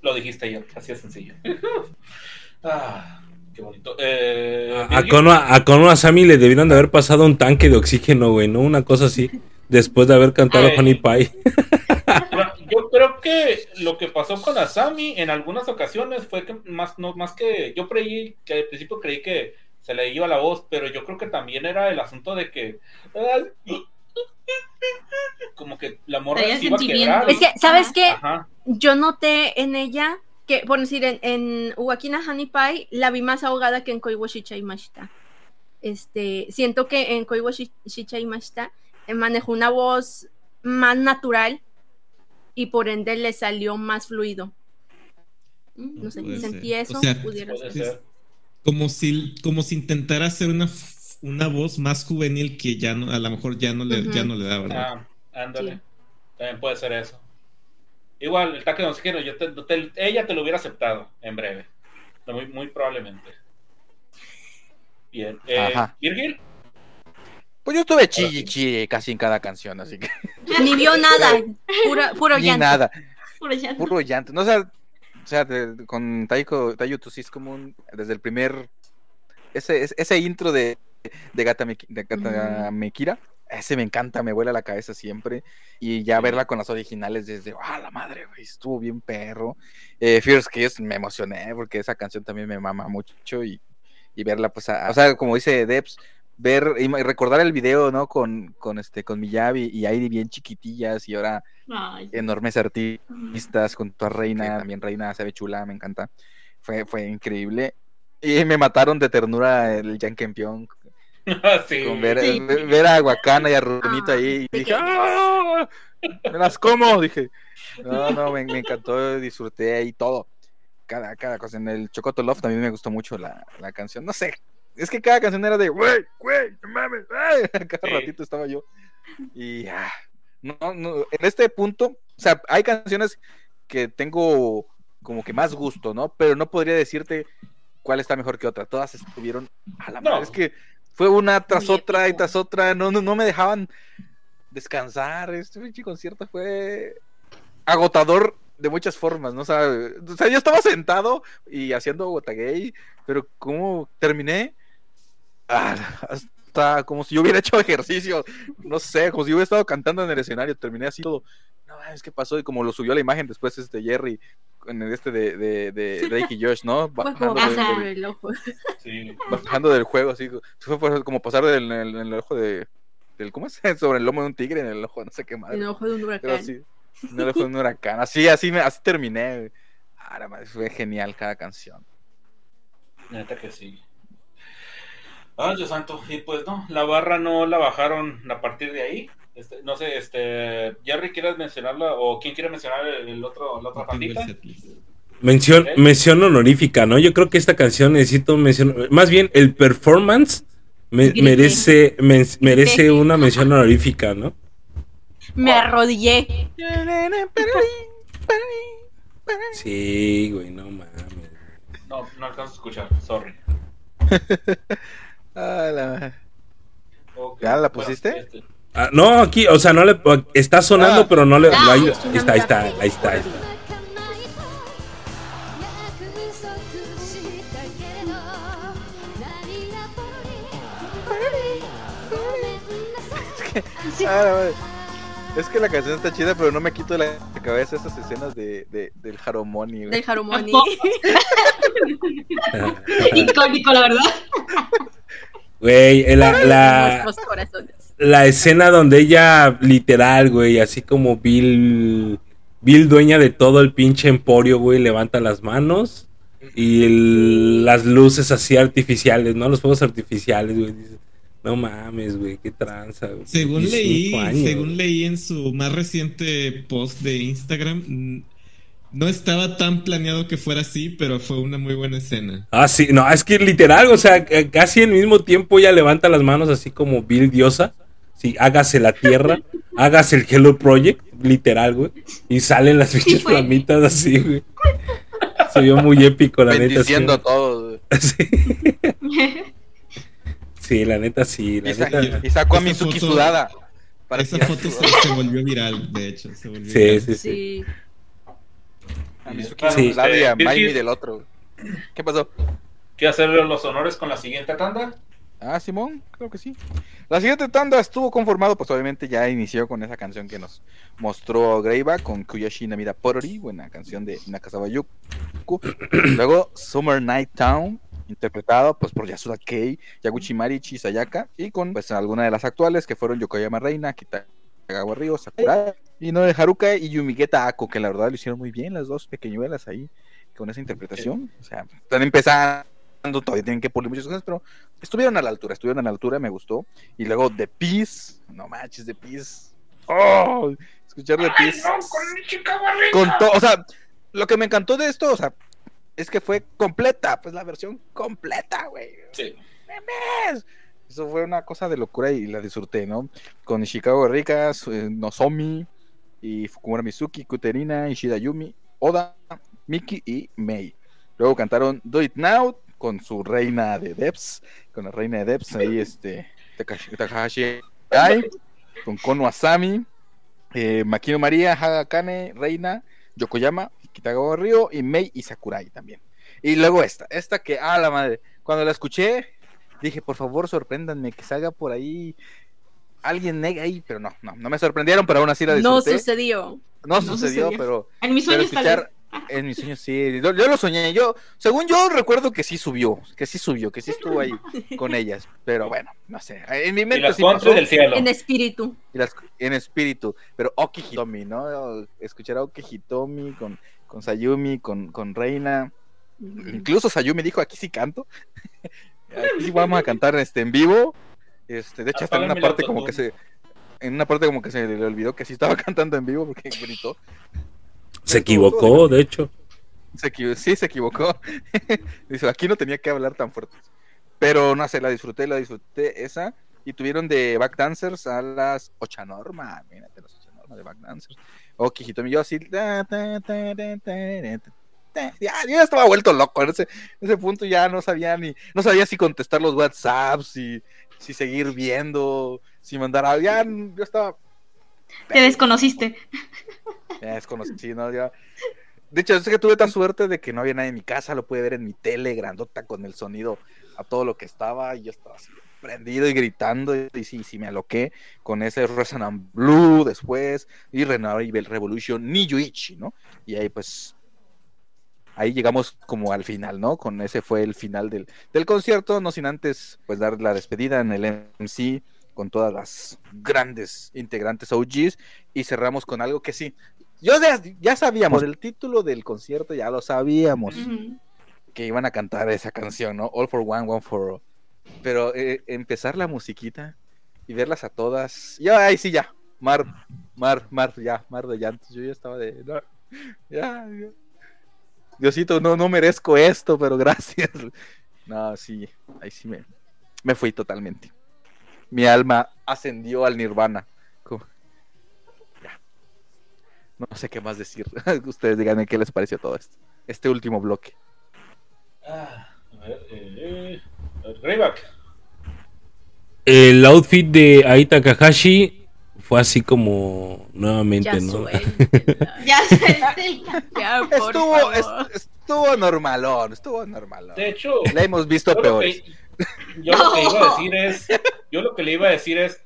Lo dijiste ayer, así de sencillo. ah, qué bonito. Eh, A, Kono, a Kono Asami le debieron de haber pasado un tanque de oxígeno, güey, ¿no? Una cosa así. Después de haber cantado Ay. Honey Pie. Yo creo que lo que pasó con Asami en algunas ocasiones fue que más, no, más que yo creí que al principio creí que se le iba la voz, pero yo creo que también era el asunto de que ay, Como que la morra se iba a sentimiento. quebrar. Es que, ¿sabes qué? Ajá. Yo noté en ella que, por decir, en, en Wakina Honey Pie la vi más ahogada que en Koiwo Shicha Imashita. Este, siento que en Koiwo Shi- Shicha Imashita eh, manejó una voz más natural y por ende le salió más fluido. Mm, No sé, sentí ser. eso. O sea, pudiera Puede ser. ser. Como si, como si intentara hacer una, una voz más juvenil que ya no, a lo mejor ya no le, Ujú. ya no le da, ¿verdad? Ah, ándale. Sí. También puede ser eso. Igual, el taque de oxígeno, yo te- te- ella te lo hubiera aceptado en breve. Muy, muy probablemente. Bien. Eh. Virgil, Pues yo estuve chille, chille casi en cada canción, así que. Ni vio nada, puro, puro Ni llanto. nada. Puro llanto. Puro llanto. No, o sea, o sea de- con Taiko, Tayo to Sis como desde el primer. Ese, ese, ese intro de, de Gata, Meki- de Gata Mekira, ese me encanta, me vuela la cabeza siempre. Y ya verla con las originales desde, ¡ah, la madre, güey! Estuvo bien perro. Eh, Fierce Kiss me emocioné porque esa canción también me mama mucho y, y verla, pues, a- o sea, como dice Debs, ver y recordar el video, ¿no? Con, con este, con Miyabi y Airi bien chiquitillas y ahora Ay, enormes artistas con tu reina, también reina se ve chula, me encanta. Fue, fue increíble. Y me mataron de ternura el Jan Campeón sí. con ver, Sí. ver, a Wakana y a Runito Ah, ahí. Y dije. ¡Ah! Me las como, dije. No, no, me, me encantó, disfruté ahí todo. Cada, cada cosa. En el Chocoto Love también me gustó mucho la, la canción. No sé, es que cada canción era de, güey, güey, no mames, ay", Cada Sí. ratito estaba yo. Y ah, no, no, en este punto, o sea, hay canciones que tengo como que más gusto, ¿no? Pero no podría decirte cuál está mejor que otra. Todas estuvieron a la No. madre. Es que fue una tras otra y tras otra. No, no, no me dejaban descansar. Este pinche concierto fue agotador de muchas formas, ¿no? O sea, o sea, yo estaba sentado y haciendo Gotagay, pero como terminé ah, como si yo hubiera hecho ejercicio, no sé, como si yo hubiera estado cantando en el escenario, terminé así todo. No, es que pasó y como lo subió la imagen después este Jerry en el este de, de, de Drake y Josh, ¿no? Fue Bajando, como del- pasar del, el ojo. Sí. bajando del juego, así. Fue como pasar del, en el ojo de. Del, ¿Cómo es? Sobre el lomo de un tigre en el ojo, no sé qué madre. El ojo de un Pero huracán. sí, en el ojo de un huracán. Así, así, me, así terminé. Ah, madre, fue genial cada canción. Neta que sí. Ay, Dios santo. Y pues no, la barra no la bajaron a partir de ahí. Este, no sé, este, Jerry, ¿quieres mencionarla? ¿O quién quiere mencionar el, el otro, la otra setlist. Mención, mención honorífica, ¿no? Yo creo que esta canción necesito mención, más bien el performance me- merece, men- merece una mención honorífica, ¿no? Me arrodillé. Sí, güey, no mames. No, no alcanzo a escuchar, sorry. Ah, la... Okay, ¿Ya la pusiste? Ah, no, aquí, o sea, no le está sonando, ah. pero no le. No, ahí, está, ahí está, está, ahí está. Es que la canción está chida, pero no me quito de la cabeza esas escenas de, del Haromoni. Del Haromoni. Icónico, la verdad. Güey, la, la, Nuestros corazones. la escena donde ella, literal, güey, así como Bill, Bill dueña de todo el pinche emporio, güey, levanta las manos y el- las luces así artificiales, ¿no? Los fuegos artificiales, güey. No mames, güey, qué tranza, güey. Según 25 leí, años, según güey. leí en su más reciente post de Instagram, no estaba tan planeado que fuera así, pero fue una muy buena escena. Ah, sí, no, es que literal, o sea, casi al mismo tiempo ella levanta las manos así como Bill Diosa. Sí, hágase la tierra, hágase el Hello Project, literal, güey. Y salen las fue. flamitas así, güey. Se vio muy épico, la neta. Sí, Bendiciendo a todos. güey. sí, Sí, la neta sí, la Y, sa- neta. y sacó a Esa Mizuki foto- sudada. Esa Parecía foto se, volvió viral, de hecho. Se volvió Sí, viral. sí, sí. Sí. A Mizuki Sí. de un lado y a del otro. ¿Qué pasó? ¿Quieres hacerle los honores con la siguiente tanda? Ah, Simón, creo que sí. La siguiente tanda estuvo conformado, pues obviamente ya inició con esa canción que nos mostró Greiva con Kuyoshi Namida Porori, buena canción de Nakazawa Yuku. Luego Summer Night Town interpretado pues por Yasuda Kei, Yaguchi Marichi, Sayaka, y con pues algunas de las actuales que fueron Yokoyama Reina, Kitagawa Ryo, Sakurai, y no de Haruka y Yumigeta Ako, que la verdad lo hicieron muy bien las dos pequeñuelas ahí con esa interpretación. O sea, están empezando, todavía tienen que pulir muchas cosas, pero estuvieron a la altura, estuvieron a la altura, me gustó. Y luego The Peace, no manches, The Peace. Oh, escuchar The Peace. Con todo, o sea, lo que me encantó de esto, o sea, es que fue completa, pues la versión completa, güey. Sí. ¡Memes! Eso fue una cosa de locura y la disfruté, ¿no? Con Chicago Rika, su- eh, Nozomi, y Fukumura Mizuki, Kuterina, Ishida Yumi, Oda, Miki y Mei. Luego cantaron Do It Now con su reina de Debs, con la reina de Debs, ahí este, Takahashi con Kono Asami, eh, Makino María, Haga Kane, Reina, Yokoyama, Kitagawa Ryo y Mei y Sakurai también. Y luego esta, esta que, ah, la madre, cuando la escuché, dije, por favor, sorpréndanme, que salga por ahí alguien nega ahí, pero no, no, no me sorprendieron, pero aún así la No disfruté. sucedió. No, No sucedió, sucedió. pero, En mis sueños escuchar vez. en mis sueños sí, yo, yo lo soñé, yo, según yo recuerdo que sí subió, que sí subió, que sí estuvo ahí con ellas, pero bueno, no sé, en mi Y mente las sí pasó, del cielo. En espíritu. y las- en espíritu, pero Oki Hitomi, ¿no? Escuchar a Oki Hitomi con, con Sayumi, con, con Reina, incluso Sayumi dijo, aquí sí canto, aquí sí vamos a cantar este, en vivo, este, de hecho hasta en una parte como que se, en una parte como que se le olvidó que sí estaba cantando en vivo porque gritó. Se equivocó, de hecho. Se equivo- sí, se equivocó. Dice, aquí no tenía que hablar tan fuerte. Pero no sé, la disfruté, la disfruté esa. Y tuvieron de backdancers a las Ochanorma. Mírate, los Ochanorma de backdancers. O Kijitomi, yo así. Ya, yo ya estaba vuelto loco. En ese, en ese punto ya no sabía ni. No sabía si contestar los WhatsApps, si, si seguir viendo, si mandar a. Ya, yo estaba Te desconociste. ya desconocí, ¿no? Ya. De hecho, es que tuve tan suerte de que no había nadie en mi casa, lo pude ver en mi tele grandota con el sonido a todo lo que estaba y yo estaba así prendido y gritando y sí, sí me aloqué con ese Resonant Blue después y Renewable Revolution ni Yuichi, ¿no? Y ahí pues ahí llegamos como al final, ¿no? Con ese fue el final del, del concierto, no sin antes pues dar la despedida en el MC con todas las grandes integrantes OGs y cerramos con algo que sí, yo ya, ya sabíamos, el título del concierto ya lo sabíamos que iban a cantar esa canción, ¿no? All for One, One for All. Pero eh, empezar la musiquita y verlas a todas, ya ahí sí ya, mar, mar, mar, ya, mar de llantos. Yo ya estaba de, no, ya, ya. Diosito, no, no merezco esto, pero gracias. No, sí, ahí sí me, me fui totalmente. Mi alma ascendió al nirvana. Ya. No sé qué más decir. Ustedes díganme qué les pareció todo esto. Este último bloque. Ah, a ver, eh, eh. El outfit de Ai Takahashi fue así como nuevamente, Ya ¿no? suéltela. Ya. Ya, por Estuvo, favor. es- estuvo normalón, estuvo normalón. De hecho, La hemos visto yo lo, peores. que, yo lo que iba a decir es, yo lo que le iba a decir es,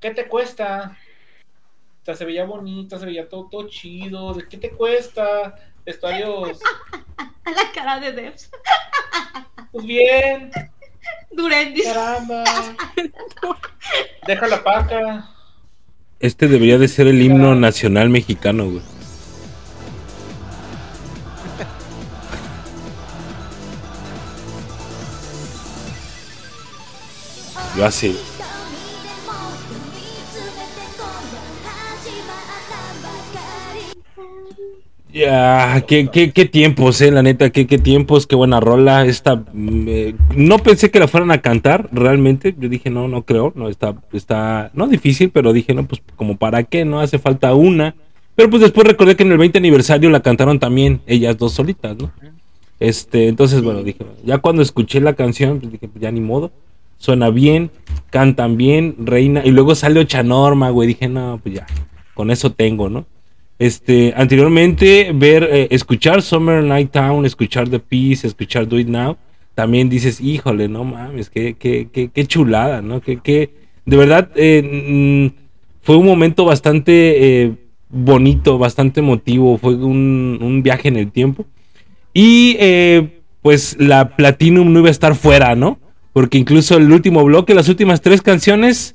¿qué te cuesta? O sea, se veía bonita, se veía todo, todo chido, ¿de qué te cuesta? Estadios, A la cara de Devs. pues bien, Durendis. caramba. Deja la paca. Este debería de ser el himno nacional mexicano, güey. Yo así. Ya, qué, qué, qué tiempos, eh, la neta, qué, qué tiempos, qué buena rola. Esta, mm, eh, no pensé que la fueran a cantar, realmente. Yo dije, no, no creo, no, está, está, no difícil, pero dije, no, pues como para qué, no hace falta una. Pero pues después recordé que en el 20 aniversario la cantaron también, ellas dos solitas, ¿no? Este, entonces, bueno, dije, ya cuando escuché la canción, pues dije, pues ya ni modo. Suena bien, cantan bien, reina. Y luego sale Ochanorma, güey. Dije, no, pues ya, con eso tengo, ¿no? Este, anteriormente, ver, eh, escuchar Summer Night Town, escuchar The Peace, escuchar Do It Now, también dices, híjole, no mames, qué, qué, qué, chulada, ¿no? Que, que, de verdad, eh, mm, fue un momento bastante eh, bonito, bastante emotivo, fue un, un viaje en el tiempo. Y pues la Platinum no iba a estar fuera, ¿no? Porque incluso el último bloque, las últimas tres canciones,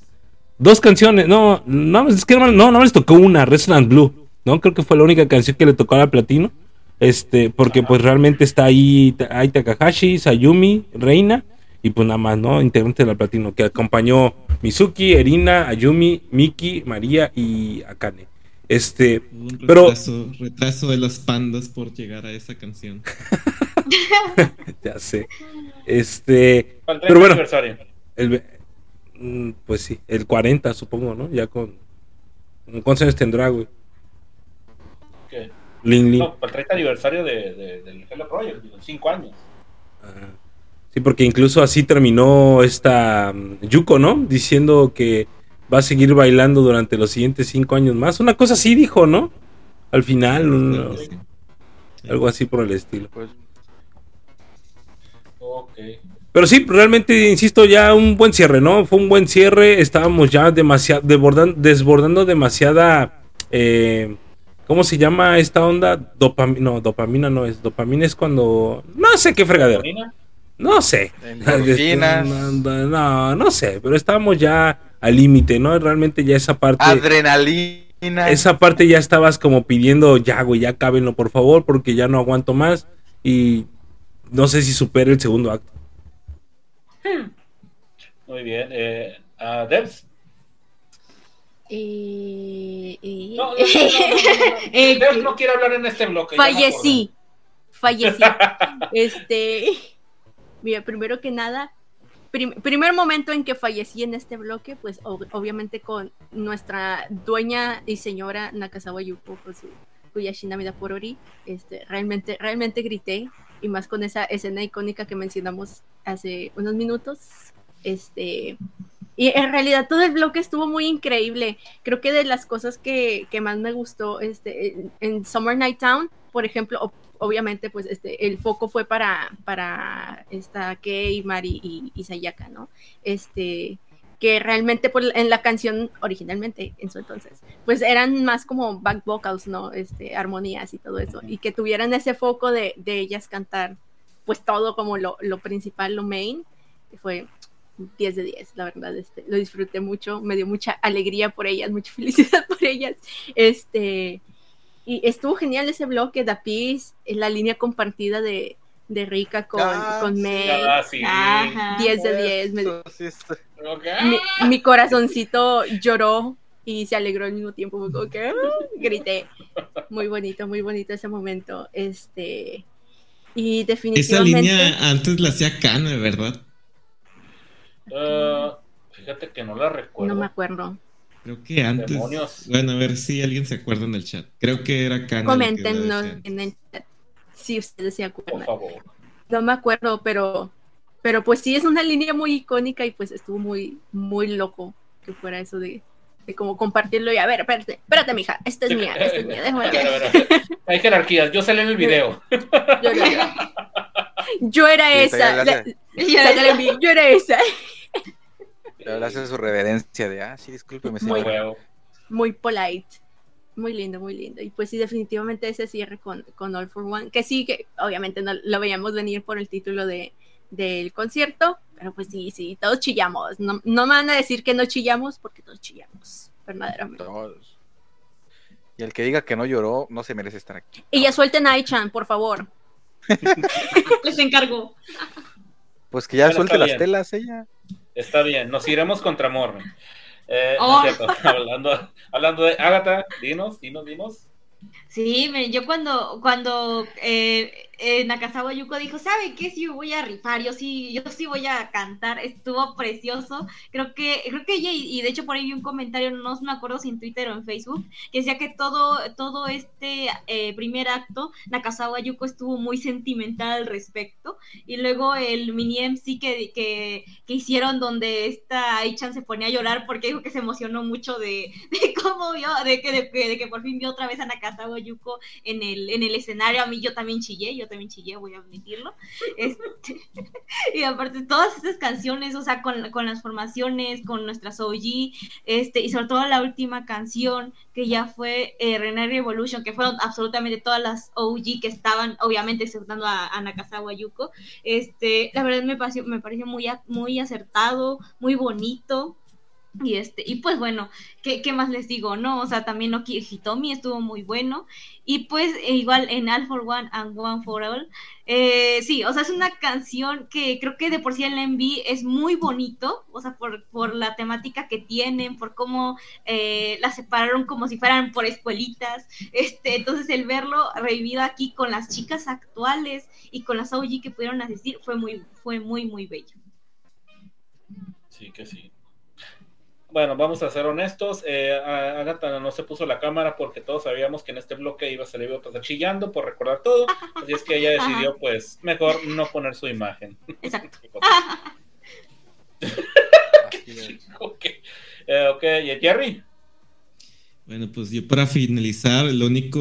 dos canciones, no, no, es que no, no, no les tocó una, Resonant Blue, ¿no? Creo que fue la única canción que le tocó a la Platino. Este, porque pues realmente está ahí, hay Takahashi, Sayumi, Reina, y pues nada más, ¿no? Integrante de la Platino, que acompañó Mizuki, Erina, Ayumi, Miki, María y Akane. Este, Un pero retraso, retraso de los pandas por llegar a esa canción. ya sé. Este, Para el 30 pero bueno, el, mm, pues sí, el 40 supongo, ¿no? Ya con ¿Cuántos años tendrá, güey? ¿Qué? Lin Lin. No, para el 30 aniversario de, de- del Hello Project, 5 años. Ajá. Sí, porque incluso así terminó esta mm, Yuko, ¿no? Diciendo que va a seguir bailando durante los siguientes cinco años más. Una cosa así dijo, ¿no? Al final, un- Sí. algo así por el estilo. Pues, Ok. Pero sí, realmente, insisto, ya un buen cierre, ¿no? Fue un buen cierre. Estábamos ya demasiado, desbordando, desbordando demasiada. eh, ¿Cómo se llama esta onda? Dopamina. No, dopamina no es. Dopamina es cuando. No sé qué fregadera. ¿Nina? No sé. Endorfinas. No, no, no, no sé, pero estamos ya al límite, ¿no? Realmente ya esa parte. adrenalina. Esa parte ya estabas como pidiendo, ya, güey, ya cábenlo, por favor, porque ya no aguanto más. Y no sé si supere el segundo acto. Muy bien. Eh, Debs. No, no, no. Eh, quiere hablar en este bloque. fallecí. Fallecí. este. Mira, primero que nada, prim- primer momento en que fallecí en este bloque, pues ob- obviamente con nuestra dueña y señora Nakazawa Yuko, con su Kuyashina Porori, este, realmente, realmente grité, y más con esa escena icónica que mencionamos hace unos minutos. Este, y en realidad todo el bloque estuvo muy increíble. Creo que de las cosas que, que más me gustó este, en, en Summer Night Town, por ejemplo, ob- obviamente, pues este, el foco fue para, para esta Kei, Mari y, y Sayaka, ¿no? Este, que realmente pues, en la canción originalmente, en su entonces, pues eran más como back vocals, ¿no? Este, armonías y todo eso. Y que tuvieran ese foco de, de ellas cantar, pues todo como lo, lo principal, lo main, fue 10 de 10, la verdad, este, lo disfruté mucho, me dio mucha alegría por ellas, mucha felicidad por ellas, este, y estuvo genial ese bloque, Da Peace, en la línea compartida de, de Rika con, Ah, con sí. May, Ah, sí. Ajá. 10 de 10, me- Eso sí está- Ok. mi, mi corazoncito lloró y se alegró al mismo tiempo, que ah, grité, muy bonito, muy bonito ese momento, este, y Esa definitivamente... línea antes la hacía Kane, ¿verdad? Ah, fíjate que no la recuerdo. No me acuerdo. Creo que antes. Demonios. Bueno, a ver si alguien se acuerda en el chat. Creo que era la Coméntenos en el chat si ustedes se Por acuerdan. favor. No me acuerdo, pero, pero pues sí es una línea muy icónica y pues estuvo muy, muy loco que fuera eso de, de como compartirlo y a ver, espérate, espérate, mija, esta es mía, esta es mía, déjame A ver, a ver, a ver. Hay jerarquías. Yo salí en el video. Yo, era- yo era Sí, esa, la- yo era esa. Le hace su reverencia de, ah, sí, discúlpeme, Muy señor. huevo. muy polite. Muy lindo, muy lindo. Y pues sí, definitivamente ese cierre con, con All for One, que sí, que obviamente no lo veíamos venir por el título de, del concierto, pero pues sí, sí, todos chillamos. No, no me van a decir que no chillamos, porque todos chillamos, verdaderamente. Todos. Y el que diga que no lloró, no se merece estar aquí. Y ya suelten a Aichan, por favor. Les encargo. Pues que ya Bueno, suelte las bien. telas ella. Está bien. Nos iremos contra Morning. Eh, Oh. cierto. hablando, hablando de Agatha, dinos, dinos, dinos. Sí, yo cuando, cuando eh, eh, Nakazawa Yuko dijo, ¿sabe qué? Sí, voy a rifar, yo sí, yo sí voy a cantar, estuvo precioso. Creo que, creo que ella, y de hecho por ahí vi un comentario, no me acuerdo si en Twitter o en Facebook, que decía que todo, todo este eh, primer acto, Nakazawa Yuko estuvo muy sentimental al respecto. Y luego el mini MC que, que, que hicieron donde esta Aichan se ponía a llorar porque dijo que se emocionó mucho de, cómo vio, de que, de, que- de que por fin vio otra vez a Nakazawa Yuko en el, en el escenario. A mí yo también chillé, yo también chillé, voy a admitirlo. Este, y aparte, todas estas canciones, o sea, con, con las formaciones, con nuestras OG, este, y sobre todo la última canción que ya fue eh, René Revolution, que fueron absolutamente todas las OG que estaban, obviamente, exceptando a, a Nakazawa Yuko. Este, la verdad me pareció, me pareció muy, muy acertado, muy bonito. Y este, y pues bueno, ¿qué, qué más les digo? No, o sea, también Noki Hitomi estuvo muy bueno. Y pues e igual en All for One and One for All. eh, sí, o sea, es una canción que creo que de por sí el MV es muy bonito, o sea, por, por la temática que tienen, por cómo eh, la separaron como si fueran por escuelitas. Este, entonces el verlo revivido aquí con las chicas actuales y con las OG que pudieron asistir fue muy, fue muy, muy bello. Sí, que sí. Bueno, vamos a ser honestos. Eh, a- Agatha no se puso la cámara porque todos sabíamos que en este bloque iba a salir a pasar chillando por recordar todo. Así es que ella decidió, pues, mejor no poner su imagen. Exacto. ok, Eh, ok, ¿y Jerry? Bueno, pues yo para finalizar, lo único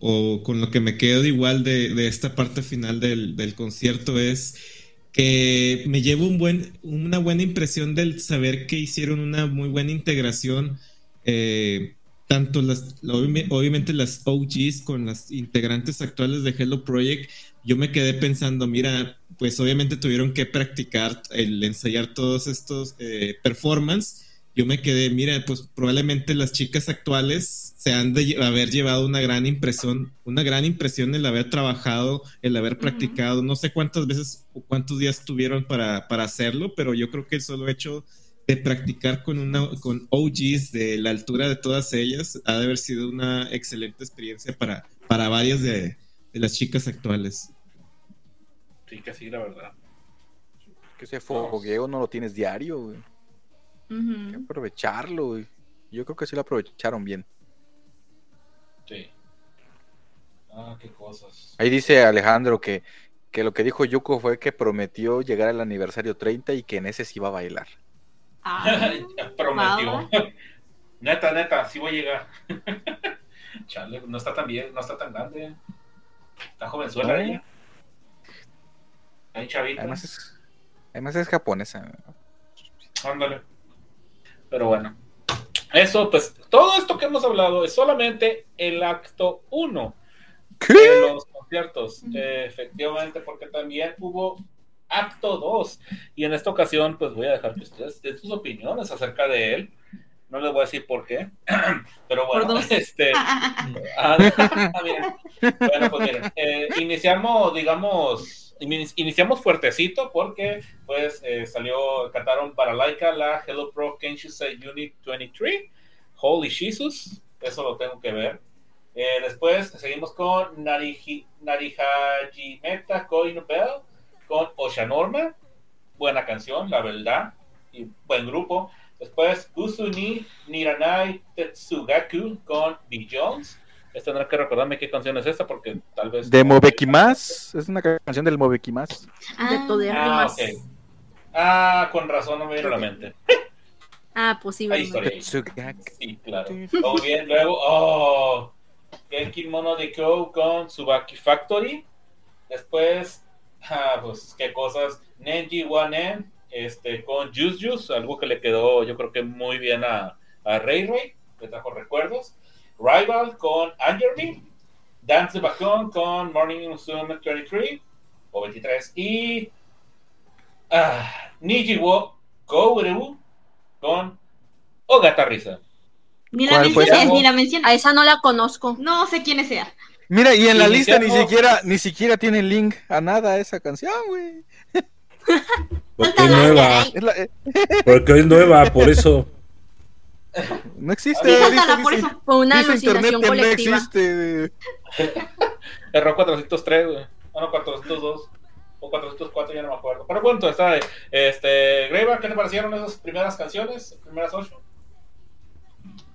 o con lo que me quedo igual de, de esta parte final del, del concierto es que me llevo un buen, una buena impresión del saber que hicieron una muy buena integración, eh, tanto las, obvi- obviamente las OGs con las integrantes actuales de Hello Project. Yo me quedé pensando, mira, pues obviamente tuvieron que practicar el ensayar todos estos eh, performance yo me quedé, mira, pues probablemente las chicas actuales se han de haber llevado una gran impresión, una gran impresión el haber trabajado, el haber practicado, no sé cuántas veces o cuántos días tuvieron para, para hacerlo, pero yo creo que el solo hecho de practicar con una con OGs de la altura de todas ellas ha de haber sido una excelente experiencia para, para varias de, de las chicas actuales. Sí, que sí, la verdad. Que ese fogueo no lo tienes diario, güey. Hay que aprovecharlo, güey. Yo creo que sí lo aprovecharon bien. Sí. Ah, qué cosas. Ahí dice Alejandro que, que lo que dijo Yuko fue que prometió llegar al aniversario 30 y que en ese sí iba a bailar. Ah, prometió. neta, neta, sí voy a llegar. Chale, no está tan bien, no está tan grande. Está jovenzuela No. ella. Ahí chavita. Además es, además es japonesa. Ándale. Pero bueno. Eso, pues, todo esto que hemos hablado es solamente el acto 1 de los conciertos. Eh, efectivamente, porque también hubo acto 2. Y en esta ocasión, pues voy a dejar que ustedes den sus opiniones acerca de él. No les voy a decir por qué. Pero bueno, Por dos. este. ah, ah, miren. Bueno, pues miren, eh, iniciamos, digamos, iniciamos fuertecito porque pues eh, salió, cantaron para Laika la Hello Pro Kenshusei Unit 23, Holy Jesus, eso lo tengo que ver. Eh, después seguimos con Nariji, Narihajimeta Koinu Bell con Oshanorma, buena canción, la verdad, y buen grupo. Después Usuni Niranai Tetsugaku con B. Jones. Tendrá que recordarme qué canción es esta porque tal vez... De Mobekimas. Es una canción del Mobekimas. De todo de Ah, ok. Ah, con razón no me vino a la mente. Ah, Ahí posiblemente. Tetsugaku. Sí, claro. Muy bien, luego, oh, Genki Mono de Kyo con Tsubaki Factory. Después, ah, pues, qué cosas. Nenji Wanen este, con Juice Juice, algo que le quedó, yo creo que muy bien a, a Ray Ray, le trajo recuerdos. Rival con Angerly. Dance the Bacon con Morning Musume 23 o 23. Y ah, Nijiwo Koureu con Ogata Risa. Ni la ¿Cuál fue menciones, esa? ni la menciones. A esa no la conozco. No sé quiénes sea. Mira, y en la lista ni siquiera, ni siquiera tiene link a nada esa canción, güey. Porque es nueva. Es la- eh, Porque es nueva, por eso. no existe. Dice- sáltala, por dice- eso. Fue una dice internet alucinación no colectiva. existe. Error 403, güey. Ah, no, 402. O 404, ya no me acuerdo. Pero cuánto está. ahí. Este, Greyback, ¿qué te parecieron esas primeras canciones? Primeras ocho.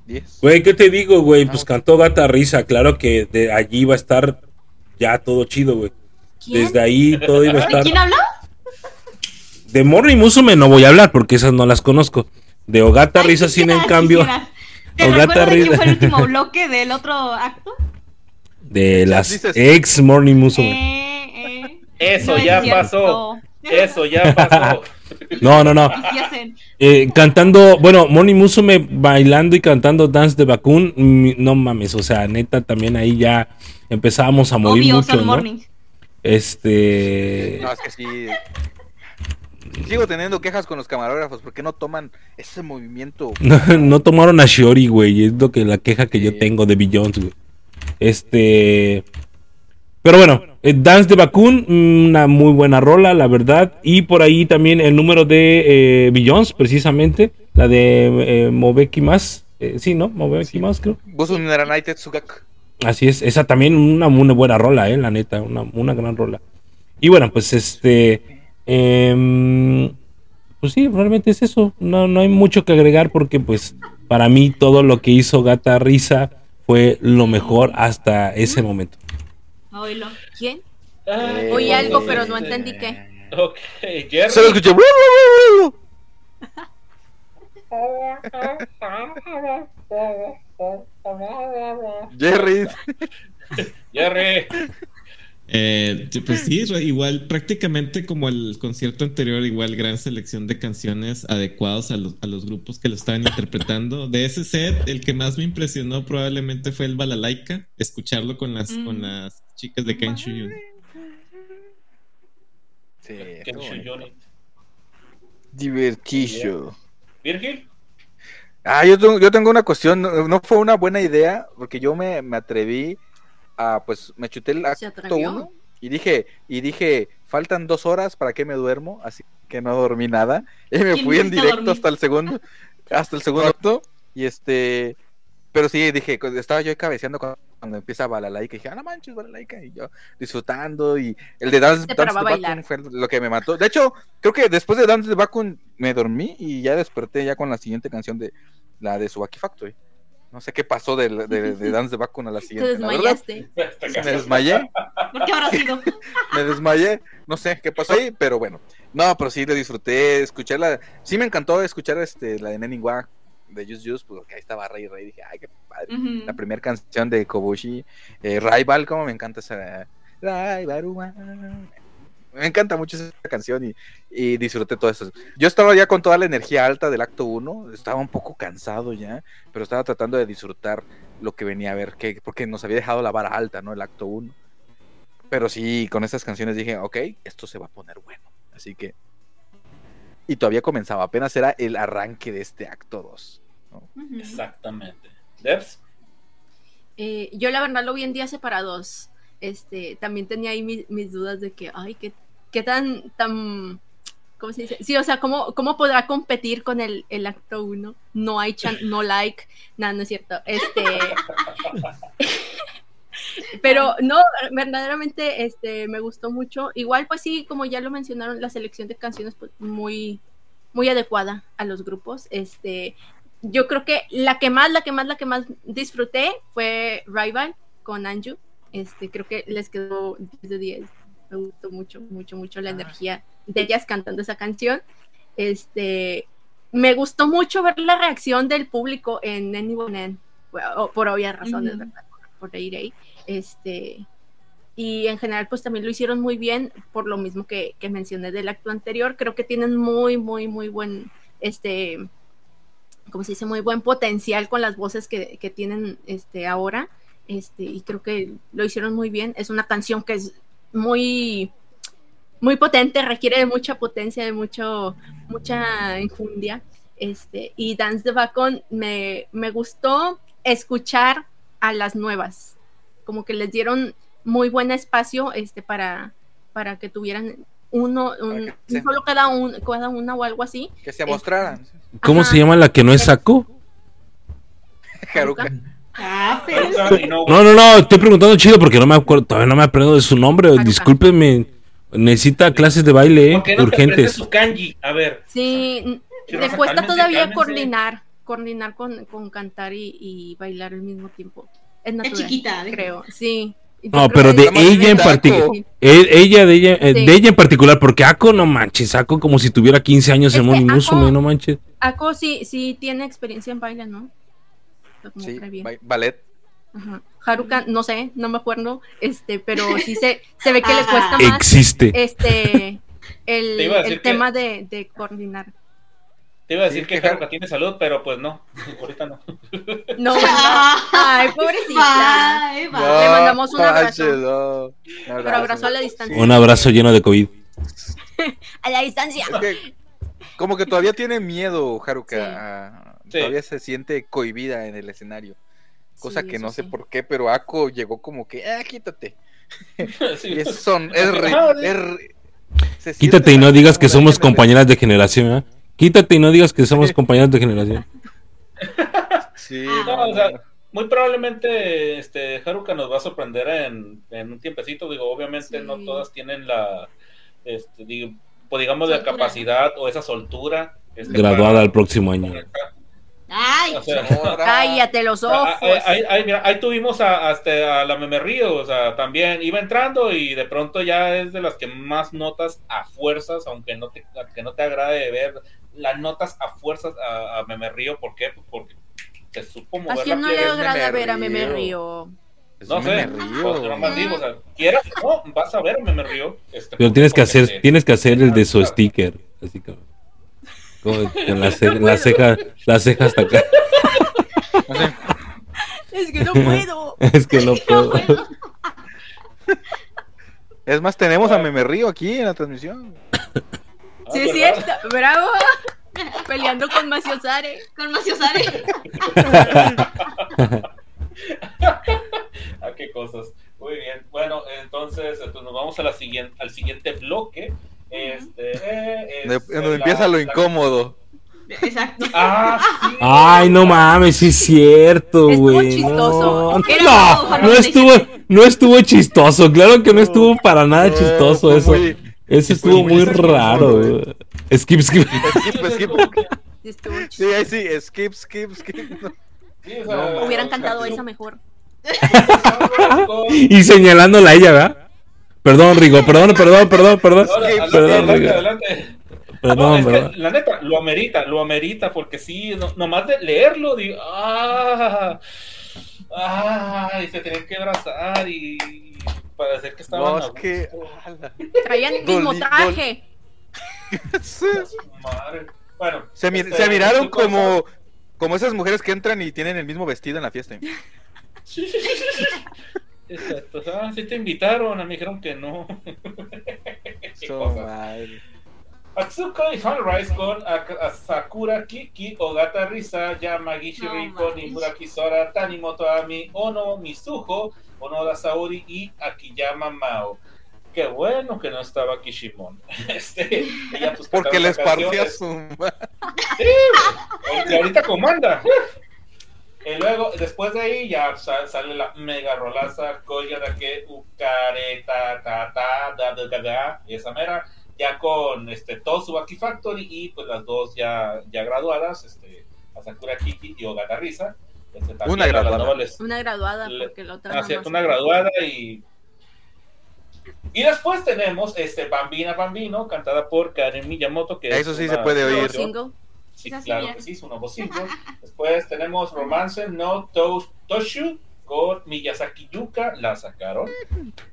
10. Güey, ¿qué te digo, güey? Pues cantó Gata Risa. Claro que de allí iba a estar ya todo chido, güey. ¿Quién? Desde ahí todo iba a ¿De estar. quién habló? De Morning Musume no voy a hablar porque esas no las conozco. De Ogata Risa, sin en cambio. quisieras. ¿Te Ogata Risa. fue el último bloque del otro acto? de las ex Morning Musume. Eh, eh. Eso No ya pasó. Eso ya pasó. No, no, no. Eh, cantando, bueno, Morning Musume bailando y cantando Dance de Bakun, no mames, o sea, neta, también ahí ya empezábamos a morir Obvio, mucho, son ¿no? morning. Este. No, es que sí. Sigo teniendo quejas con los camarógrafos porque no toman ese movimiento. No, no tomaron a Shiori, güey. Es lo que la queja que yo tengo de Billions, güey. Este. Pero bueno, eh, Dance de Bakun, una muy buena rola, la verdad. Y por ahí también el número de eh, Billions, precisamente. La de eh, Mobeki Más. Eh, sí, ¿no? Mobeki Más, creo. Naranai Tetsugaku. Así es, esa también una muy buena rola, eh, la neta, una, una gran rola. Y bueno, pues este, em, pues sí, realmente es eso. No, no hay mucho que agregar porque pues para mí todo lo que hizo Gata Risa fue lo mejor hasta ese momento. Oílo. ¿Quién? Ay, Oí algo, pero no entendí qué. Ok, Jerry. Solo escuché. Jerry. Jerry. Eh, pues sí, re- igual prácticamente como el concierto anterior, igual gran selección de canciones adecuados a los, a los grupos que lo estaban interpretando. De ese set, el que más me impresionó probablemente fue el Balalaika, escucharlo con las, Mm. con las chicas de Kenshu Yun. Sí. Divertido. Virgil. Ah, yo tengo, yo tengo una cuestión. No, no fue una buena idea porque yo me, me atreví a, pues, me chuté el ¿Se acto atrevió? 1 y dije, y dije, faltan dos horas para que me duermo, así que no dormí nada. Y me ¿Quién fui en directo dormir? hasta el segundo, hasta el segundo acto. Y este, pero sí, dije, estaba yo cabeceando cuando, empieza Balalaika. Y dije, ah, no manches, Balalaika. Y yo disfrutando. Y el de Dance, Te Dance. Bakun fue lo que me mató. De hecho, creo que después de Dance the Bakun me dormí y ya desperté ya con la siguiente canción de la de Subaki Factory. No sé qué pasó de, de, de Dance the Bakun a la Te siguiente. la verdad. desmayaste. Me desmayé, ¿Por qué habrá sido? me desmayé, no sé qué pasó ahí, pero bueno. No, pero sí lo disfruté, escuché la, sí me encantó escuchar este la de Neningwa de Just Just, porque ahí estaba Rey Rey, dije, ay, qué padre. La primera canción de Kobushi, eh, Rival, como me encanta esa Rival. Me encanta mucho esa canción y, y disfruté todo eso. Yo estaba ya con toda la energía alta del acto 1, estaba un poco cansado ya, pero estaba tratando de disfrutar lo que venía a ver, que, porque nos había dejado la vara alta, ¿no? El acto 1. Pero sí, con estas canciones dije, ok, esto se va a poner bueno. Así que... Y todavía comenzaba, apenas era el arranque de este acto 2. Ujú. Exactamente. Debs. Eh, yo la verdad lo vi en días separados. Este, también tenía ahí mis, dudas de que, ay, qué, qué tan, tan, ¿cómo se dice? Sí, o sea, ¿cómo, cómo podrá competir con el, el acto 1? No hay chan, no like, nada, no es cierto. Este, pero no, verdaderamente, este, me gustó mucho. Igual, pues sí, como ya lo mencionaron, la selección de canciones, pues muy, muy adecuada a los grupos. Este, yo creo que la que más, la que más, la que más disfruté fue Rival con Anju. Este, creo que les quedó 10 de 10. Me gustó mucho, mucho, mucho la energía de ellas cantando esa canción. Este, me gustó mucho ver la reacción del público en Anyone End, bueno, por obvias razones. ¿verdad? Por, por Rei. Este, y en general, pues también lo hicieron muy bien, por lo mismo que, que mencioné del acto anterior. Creo que tienen muy, muy, muy buen, este, como se dice, muy buen potencial con las voces que, que tienen este, ahora. Este, y creo que lo hicieron muy bien. Es una canción que es muy, muy potente, requiere de mucha potencia, de mucho, mucha infundia. Este, y Dance the Bacon me, me gustó escuchar a las nuevas, como que les dieron muy buen espacio este, para, para que tuvieran uno, un, se- solo cada, un, cada una o algo así. Que se mostraran. ¿Cómo Ajá. se llama la que no es Saco? Haruka. Ah, pero no, No, no, estoy preguntando chido porque no me acuerdo, todavía no me aprendo de su nombre. Haruka. Discúlpenme. Necesita clases de baile, eh, ¿Por qué no te urgentes. su kanji? A ver. Sí, le cuesta cálmense, todavía cálmense. coordinar, coordinar con, con cantar y, y bailar al mismo tiempo. Es natural, chiquita, ¿eh? creo, sí. Yo No, pero de ella en particular. Sí. Ella, de ella, eh, Sí. de ella en particular, porque Ako no manches, Ako como si tuviera 15 años Es en que Morning Ako- Musume, no manches. Ako sí, sí tiene experiencia en baile, ¿no? Como Sí, previa. ba- ballet. Ajá. Haruka, no sé, no me acuerdo, este, pero sí se, se ve que le cuesta más Existe. este el, Te el que- tema de, de coordinar. Te iba a decir Sí, que que- Haruka tiene salud, pero pues no. Ahorita no. No, ay, pobrecita. Bye, bye. Le mandamos un abrazo. no. Un Pero abrazo a la distancia. Un abrazo lleno de COVID. A la distancia. Es que como que todavía tiene miedo, Haruka. Sí. a- Sí. Todavía se siente cohibida en el escenario. Cosa Sí, que no sé sí. por qué, pero Ako llegó como que, ah, quítate. Sí. Y es, son, es, Ah, es se Quítate y no digas que somos compañeras de generación, ¿eh? Quítate y no digas que somos compañeras de generación. Sí. No, no, o sea, no. muy probablemente este Haruka nos va a sorprender en, en un tiempecito. Digo, obviamente Sí. no todas tienen la, este, digo, pues, digamos, la capacidad o esa soltura. este, Graduada para el próximo año. Ay, O sea, Cállate los ojos. Ah, Ahí, ahí- mira, ahí tuvimos a, hasta a la Meme Río, o sea, también iba entrando y de pronto ya es de las que más notas a fuerzas, aunque no te, que no te agrade ver, las notas a fuerzas a, a Meme Río, ¿por qué? Pues porque te supo mover ¿A la quién no le agrada Meme ver a Meme Río. No sé, pues, yo nomás digo, o sea, quieras no, vas a ver a Meme Río. este, Pero tienes que hacer, tienes que hacer el de su sticker. Así como. Con la, ce- la ceja, la ceja hasta acá. Es que no puedo. Es que no puedo. Es más, tenemos a Meme Río aquí en la transmisión. Ah, Sí, es ¿verdad? cierto. Bravo. Peleando con Maciosare. con Maciosare. Ah, qué cosas. Muy bien. Bueno, entonces, entonces nos vamos a la siguiente, al siguiente bloque. Este, eh, Donde, es donde la- empieza lo incómodo. Exacto. Ah, sí. Ay, no mames, sí es cierto, Estuvo güey. chistoso. No, no, no estuvo, no estuvo chistoso. Claro que no estuvo para nada No, chistoso eso. muy- Eso estuvo muy muy raro. güey. Skip, skip. Skip, skip. Sí, sí, skip, skip, skip. No. Sí, o sea, No, Hubieran cantado esa mejor. Y señalándola a ella, ¿verdad? Perdón, Rigo, perdón, perdón, perdón, perdón. Adelante, Perdón, adelante, Rigo. adelante. No, Perdón, es que, perdón. la neta, lo amerita, lo amerita, porque sí, no- nomás de leerlo, digo, ah, ah, y se tenían que abrazar y parecer que estaban No, es que. Traían el mismo traje. Sí. Bueno, Se, mi- este, se miraron como, como esas mujeres que entran y tienen el mismo vestido en la fiesta. Sí, sí, sí, sí, sí. Exacto. Ah, sí te invitaron, a mí me dijeron que no. Qué So. Atsuko y Sunrise con a, a Sakura Kiki, Ogata Risa, Yamagi No Shiriko, manches. Nimuraki Sora, Tanimoto Ami, Ono Mizuho, Onoda Saori y Akiyama Mao. Qué bueno que no estaba Kishimon. Este, ella, pues, Porque les partía su. y ahorita comanda. Y luego, después de ahí, ya sa- sale la mega rolaza, Koya da que Ukareta, ta, ta, da, da, da, da, y esa mera, ya con este, Totsubaki Factory y pues las dos ya, ya graduadas, este, Asakura Kiki y Ogata Risa. Este, Una graduada. Una graduada, porque la otra Ah, cierto, una graduada y. Y después tenemos este Bambina Bambino, cantada por Karen Miyamoto. Que Eso es sí una- se puede oír. single. Sí, claro ya. que sí, es un nuevo single. Después tenemos Romance no To- Toshu con Miyazaki Yuka, la sacaron.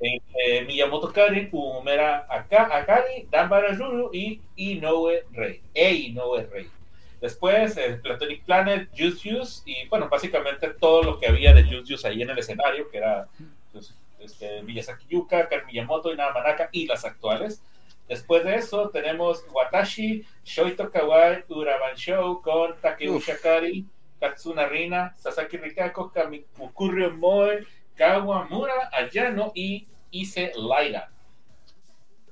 Eh, eh, Miyamoto Karen, Umera Aka- Akari, Danbara Ruru y Inoue Rei. E Inoue Rei. Después eh, Platonic Planet, Juice Juice y bueno, básicamente todo lo que había de Juice Juice ahí en el escenario, que era pues, este, Miyazaki Yuka, Miyamoto y Naramanaka y las actuales. Después de eso tenemos Watashi, Shoito Kawai, Uraban Show con Takeuchi Akari, Katsuna Rina, Sasaki Rikako, Kamikukuro Moe, Kawamura Ayano y Ise Laira.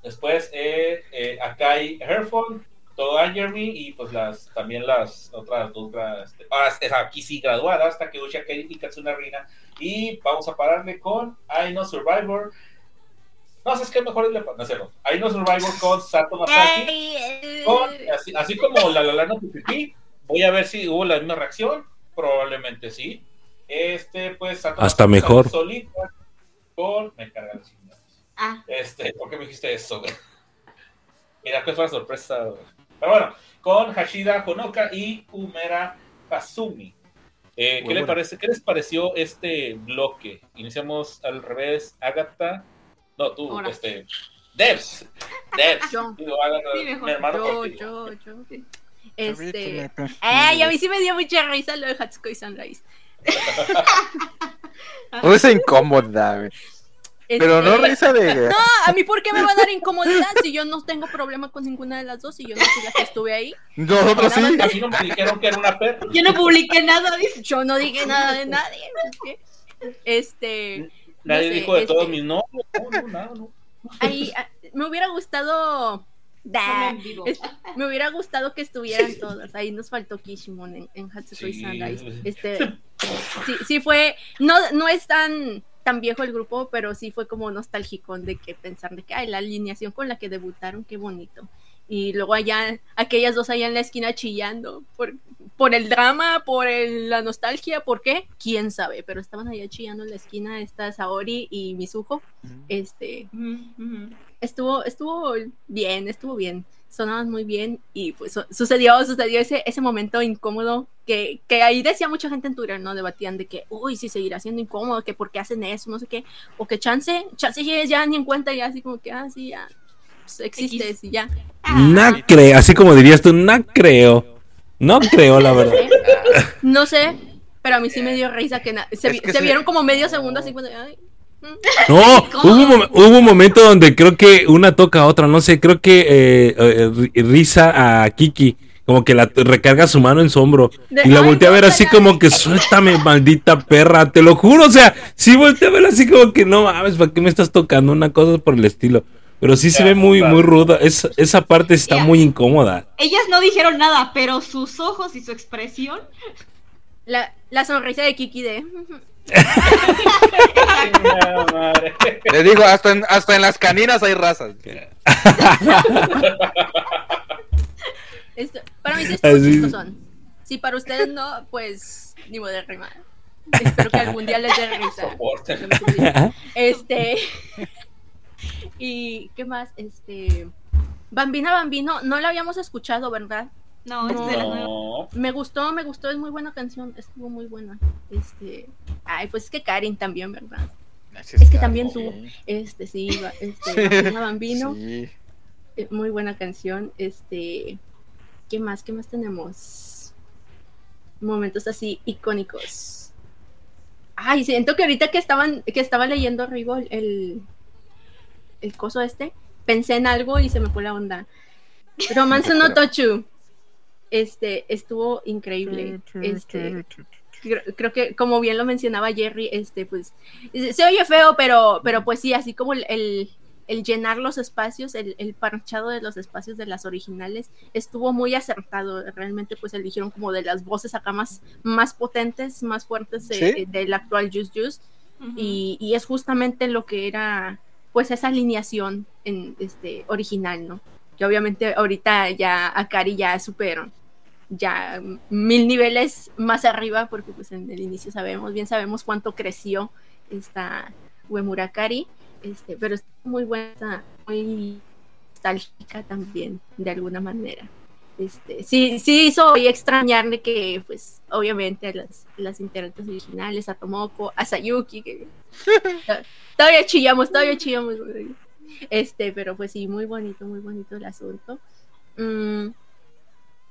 Después eh, eh, Akai Herford, Toa Jeremy y pues las también las otras dos este, ah, aquí sí graduadas, Takeuchi Akari y Katsuna Rina. Y vamos a pararle con I Know Survivor. No, ¿sabes qué? Mejor es le no, es cierto. I Know Survivor con Sato Masaki. Con- así, así como la la la no voy a ver si hubo la misma reacción. Probablemente sí. Este, pues, Sato Hasta Masaki mejor. Solita con. Me carga los. Ah, Este, ¿por qué me dijiste eso? güey? Mira, que fue una sorpresa. güey. Pero bueno, con Hashida Honoka y Umera Kazumi. Eh, ¿qué, le buena. parece, ¿Qué les pareció este bloque? Iniciamos al revés. Agatha. No, tú, Ahora. este. Debs. Debs. Yo. Digo, Agatha, Sí, mejor. mi hermano. Yo, yo, yo. Este. Ay, a mí sí me dio mucha risa lo de Hatsuko y Sunrise. Risa incómoda, güey. Pero no Este, risa de. No, a mí por qué me va a dar incomodidad si yo no tengo problema con ninguna de las dos y yo no soy la que estuve ahí. Nosotros sí. A mí no me dijeron que era una perra. Yo no publiqué nada, dice. Yo no dije nada de nadie. Este, Nadie no sé, dijo de este- todos mis no, no, no, nada, no. ahí ah, me hubiera gustado Da, es- me hubiera gustado que estuvieran todas. Ahí nos faltó Kishimon en, en Hatsuko y Sí. Sunrise. Este, sí, sí fue, no, no es tan, tan viejo el grupo, pero sí fue como nostálgico de que pensar de que ay, la alineación con la que debutaron, qué bonito. Y luego allá, aquellas dos allá en la esquina chillando por, por el drama, por el- la nostalgia, ¿por qué? Quién sabe, pero estaban allá chillando en la esquina, esta Saori y Mizuho. Este, Ujú, ujú. estuvo, estuvo bien, estuvo bien. Sonaban muy bien y pues su- sucedió, sucedió ese, ese momento incómodo que, que ahí decía mucha gente en Twitter, ¿no? Debatían de que, uy, si seguirá siendo incómodo, que por qué hacen eso, no sé qué, o que chance, chance ya, ni en cuenta, ya así como que, ah, sí, ya, pues, existe, X. y ya. No creo, así como dirías tú, no creo. No creo, la verdad. No sé, pero a mí sí me dio risa que se, Es vi- que se vieron como medio segundo así cuando, ay, No, hubo un, mom- hubo un momento donde creo que una toca a otra, no sé, creo que eh, eh, Ri- Risa a Kiki, como que la recarga su mano en su hombro De- y la voltea a ver así como que suéltame, maldita perra, te lo juro, o sea, sí voltea a ver así como que no mames, ¿para qué me estás tocando? Una cosa por el estilo. Pero sí se ve muy, muy ruda, es- esa parte está muy incómoda. Ellas no dijeron nada, pero sus ojos y su expresión. la, la sonrisa de Kiki de. Les digo, hasta en, hasta en las caninas hay razas. Esto- para mí sí Así- chistosón. Si para ustedes no, pues ni modo de rimar. Espero que algún día les dé risa. Soporte. Este. ¿Y qué más? Este. Bambina Bambino, no la habíamos escuchado, ¿verdad? No, es de. Me gustó, me gustó, es muy buena canción, estuvo muy buena. Este. Ay, pues es que Karin también, ¿verdad? Es que también tú, este, sí, este, Bambina Bambino. Sí. Eh, muy buena canción. Este, ¿qué más? ¿Qué más tenemos? Momentos así icónicos. Ay, siento que ahorita que estaban, que estaba leyendo Rigo el, el coso este, pensé en algo y se me fue la onda. Romance no Tochu. Este, estuvo increíble. Este, creo, creo que como bien lo mencionaba Jerry, este, pues, se oye feo, pero, pero pues sí, así como el, el- el llenar los espacios, el, el parchado de los espacios de las originales, estuvo muy acertado. Realmente, pues eligieron como de las voces acá más, más potentes, más fuertes de- ¿Sí? del actual Juice Juice. Y, y es justamente lo que era, pues, esa alineación en este original, ¿no? Que obviamente ahorita ya Akari ya superó ya mil niveles más arriba, porque pues en el inicio sabemos, bien sabemos cuánto creció esta Uemurakari, este, pero es muy buena, muy nostálgica también, de alguna manera. Este, sí, sí hizo y extrañarle que, pues, obviamente las, las integrantes originales, a Tomoko, a Sayuki, que todavía chillamos, todavía chillamos. Este, pero pues sí, muy bonito, muy bonito el asunto. Mm,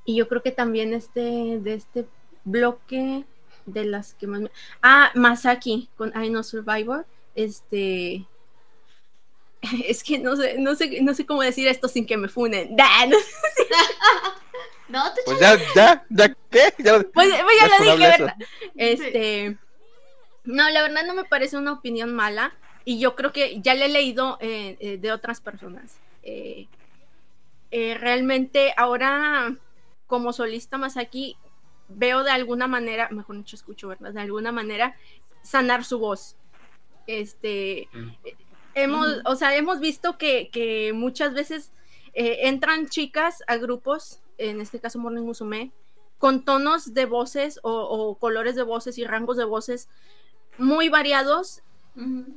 y yo creo que también este, de este bloque de las que más me... Ah, Masaki con I Know Survivor. Este. Es que no sé, no sé, no sé cómo decir esto sin que me funen. Da, no- No, te Pues ya, ya, ya, ¿qué? Ya, Pues, pues ya ya es lo funable dije. ¿verdad? Este. No, la verdad no me parece una opinión mala. Y yo creo que ya le he leído eh, eh, de otras personas. Eh, eh, realmente ahora, como solista más aquí, veo de alguna manera, mejor dicho, escucho, ¿verdad? De alguna manera, sanar su voz. Este. Mm. Hemos, Mm. o sea, hemos visto que, que muchas veces eh, entran chicas a grupos, en este caso Morning Musume, con tonos de voces o, o colores de voces y rangos de voces muy variados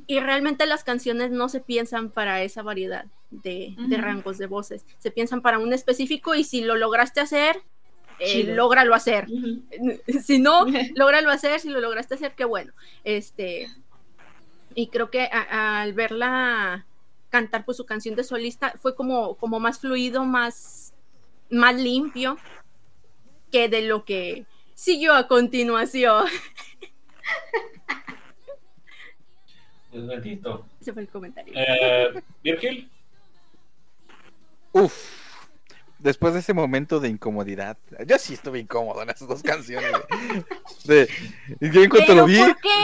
y realmente las canciones no se piensan para esa variedad de, de rangos de voces, se piensan para un específico y si lo lograste hacer, eh, lógralo hacer. Si no, lógralo hacer, si lo lograste hacer, qué bueno. Este, y creo que a- al verla cantar pues su canción de solista fue como, como más fluido, más, más limpio que de lo que siguió a continuación. Dios bendito. Ese fue el comentario. Eh, Virgil, Uf. Después de ese momento de incomodidad, yo sí estuve incómodo en esas dos canciones. De, y yo en cuanto ¿Pero lo vi,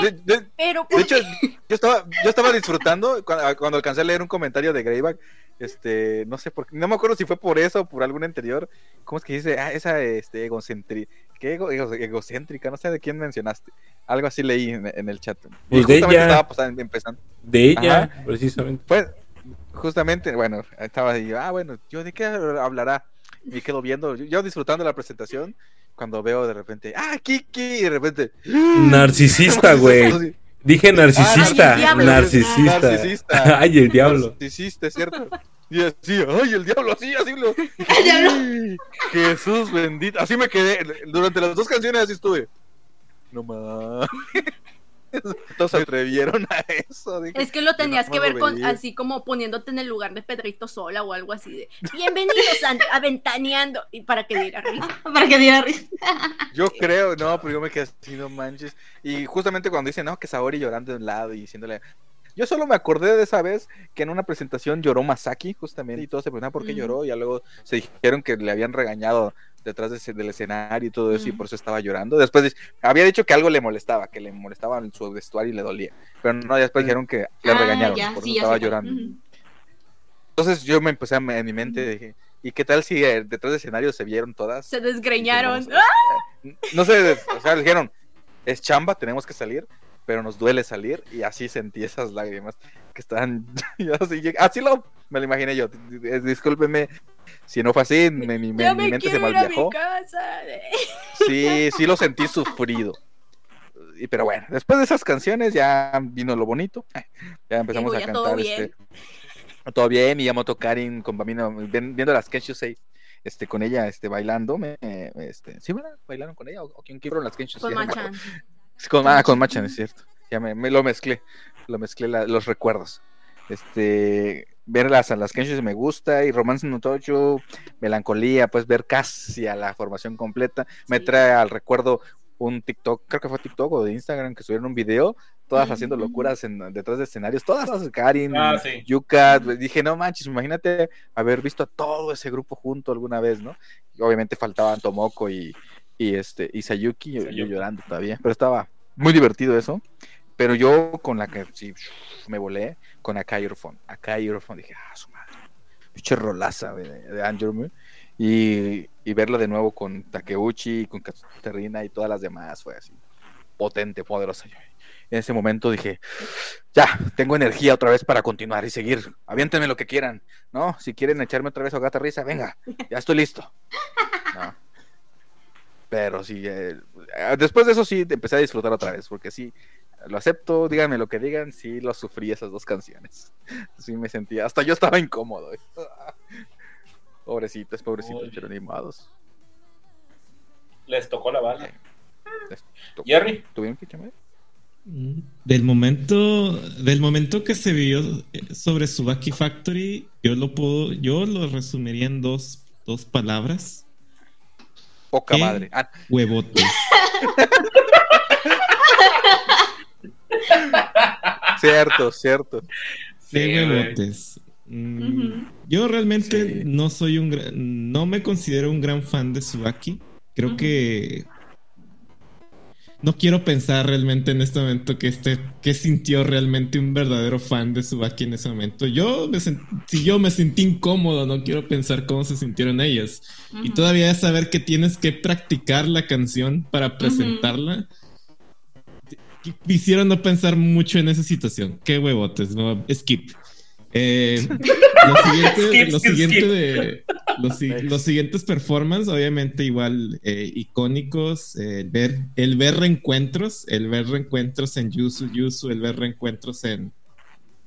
de- de- Pero De hecho, yo estaba, yo estaba disfrutando cuando, cuando alcancé a leer un comentario de Greyback. Este, no sé por qué, no me acuerdo si fue por eso o por algún anterior. ¿Cómo es que dice? Ah, esa este, egocentri- ¿qué ego- ego- egocéntrica, no sé de quién mencionaste. Algo así leí en, en el chat. Y Pues de justamente ella. estaba pasando- empezando. De ella, Ajá. precisamente. Pues, justamente, bueno, estaba ahí, ah, bueno, ¿yo de qué hablará? Me quedo viendo, yo, disfrutando la presentación, cuando veo de repente, ah, Kiki, y de repente, Narcisista, güey. Dije narcisista. Ay, el diablo. narcisista. Narcisista. Ay, el diablo. Narcisista, es cierto. Y así, ay, el diablo, así, así lo. diablo. Jesús bendito. Así me quedé. Durante las dos canciones así estuve. No más. Todos se atrevieron a eso. dije. Es que lo tenías no que ver con así como poniéndote en el lugar de Pedrito Sola o algo así de bienvenidos a Aventaneando y para que diera risa. Para que diera risa. Yo creo, no, pero yo me quedé así, no manches. Y justamente cuando dice, no, que Saori llorando de un lado y diciéndole. Yo solo me acordé de esa vez que en una presentación lloró Masaki, justamente, y todos se preguntaban por qué Mm. lloró, y ya luego se dijeron que le habían regañado detrás de ese- del escenario y todo eso, y por eso estaba llorando. Después había dicho que algo le molestaba, que le molestaba en su vestuario y le dolía. Pero no, después dijeron que le Ah, regañaron, ya, por sí, eso estaba llorando. Entonces yo me empecé a, en mi mente, dije, ¿y qué tal si eh, detrás del escenario se vieron todas? Se desgreñaron. Dijimos, No sé, o sea, dijeron, es chamba, tenemos que salir, pero nos duele salir, y así sentí esas lágrimas que estaban, así, así lo, me lo imaginé yo, Dis- discúlpenme si no fue así, me- mi, Ya mi me mente se malviajó, sí, sí lo sentí sufrido, y, pero bueno, después de esas canciones ya vino lo bonito, ya empezamos a ya cantar, todo este, bien. todo bien, y Yamoto Karin con Bambino, viendo las Kenshusei, este, con ella, este, bailando, me, este, ¿sí, verdad? ¿Bailaron con ella? ¿O, quién fueron las Kenshusei? Con Ya. Machan. Con, ah, con Machan, es cierto. Ya me, me lo mezclé, lo mezclé la- los recuerdos. Este, verlas a las Kenshus me gusta y Romance no Tocho, melancolía, pues ver casi a la formación completa, me trae al recuerdo un TikTok, creo que fue TikTok o de Instagram que subieron un video, todas haciendo locuras en, detrás de escenarios, todas, todas, Karin, Ah, sí. Yuka, dije, no manches, imagínate haber visto a todo ese grupo junto alguna vez, ¿no? Y obviamente faltaban Tomoko y, y este y Sayuki, yo- yo Sayuki. llorando todavía, pero estaba muy divertido eso. Pero yo con la que sí me volé con Akai Eurofone. Akai Eurofone dije, ah, su madre. Pinche rolaza de, de Moon. Y, y verla de nuevo con Takeuchi, con Katerina y todas las demás fue así potente, poderosa. En ese momento dije, ya, tengo energía otra vez para continuar y seguir. Aviéntenme lo que quieran, ¿no? Si quieren echarme otra vez a gata risa, venga, ya estoy listo. Pero sí, eh, después de eso sí empecé a disfrutar otra vez, porque sí, lo acepto, díganme lo que digan, sí lo sufrí esas dos canciones. Sí me sentía, hasta yo estaba incómodo. eh. Pobrecitos, pobrecitos, Oye. pero animados. Les tocó la bala. Les tocó. Jerry, ¿Tuvieron que echarme? Del momento, del momento que se vio eh, sobre Subaki Factory, yo lo puedo, yo lo resumiría en dos, dos palabras. Poca ¿Qué? madre. Ah, Huevotes. cierto, cierto. Sí, huevotes. Mm. Yo realmente Sí. no soy un gran, no me considero un gran fan de Subaki. Creo que no quiero pensar realmente en este momento que este, que sintió realmente un verdadero fan de Subaki en ese momento. Yo me si yo me sentí incómodo, no quiero pensar cómo se sintieron ellas. Y todavía saber que tienes que practicar la canción para presentarla. Me Hicieron no pensar mucho en esa situación. Qué huevotes, no, skip. Eh, lo siguiente, Skip, lo skip, siguiente skip. de los, si- los siguientes performances, obviamente igual eh, icónicos, eh, el ver, el ver reencuentros, el ver reencuentros en Yusu Yusu, el ver reencuentros en,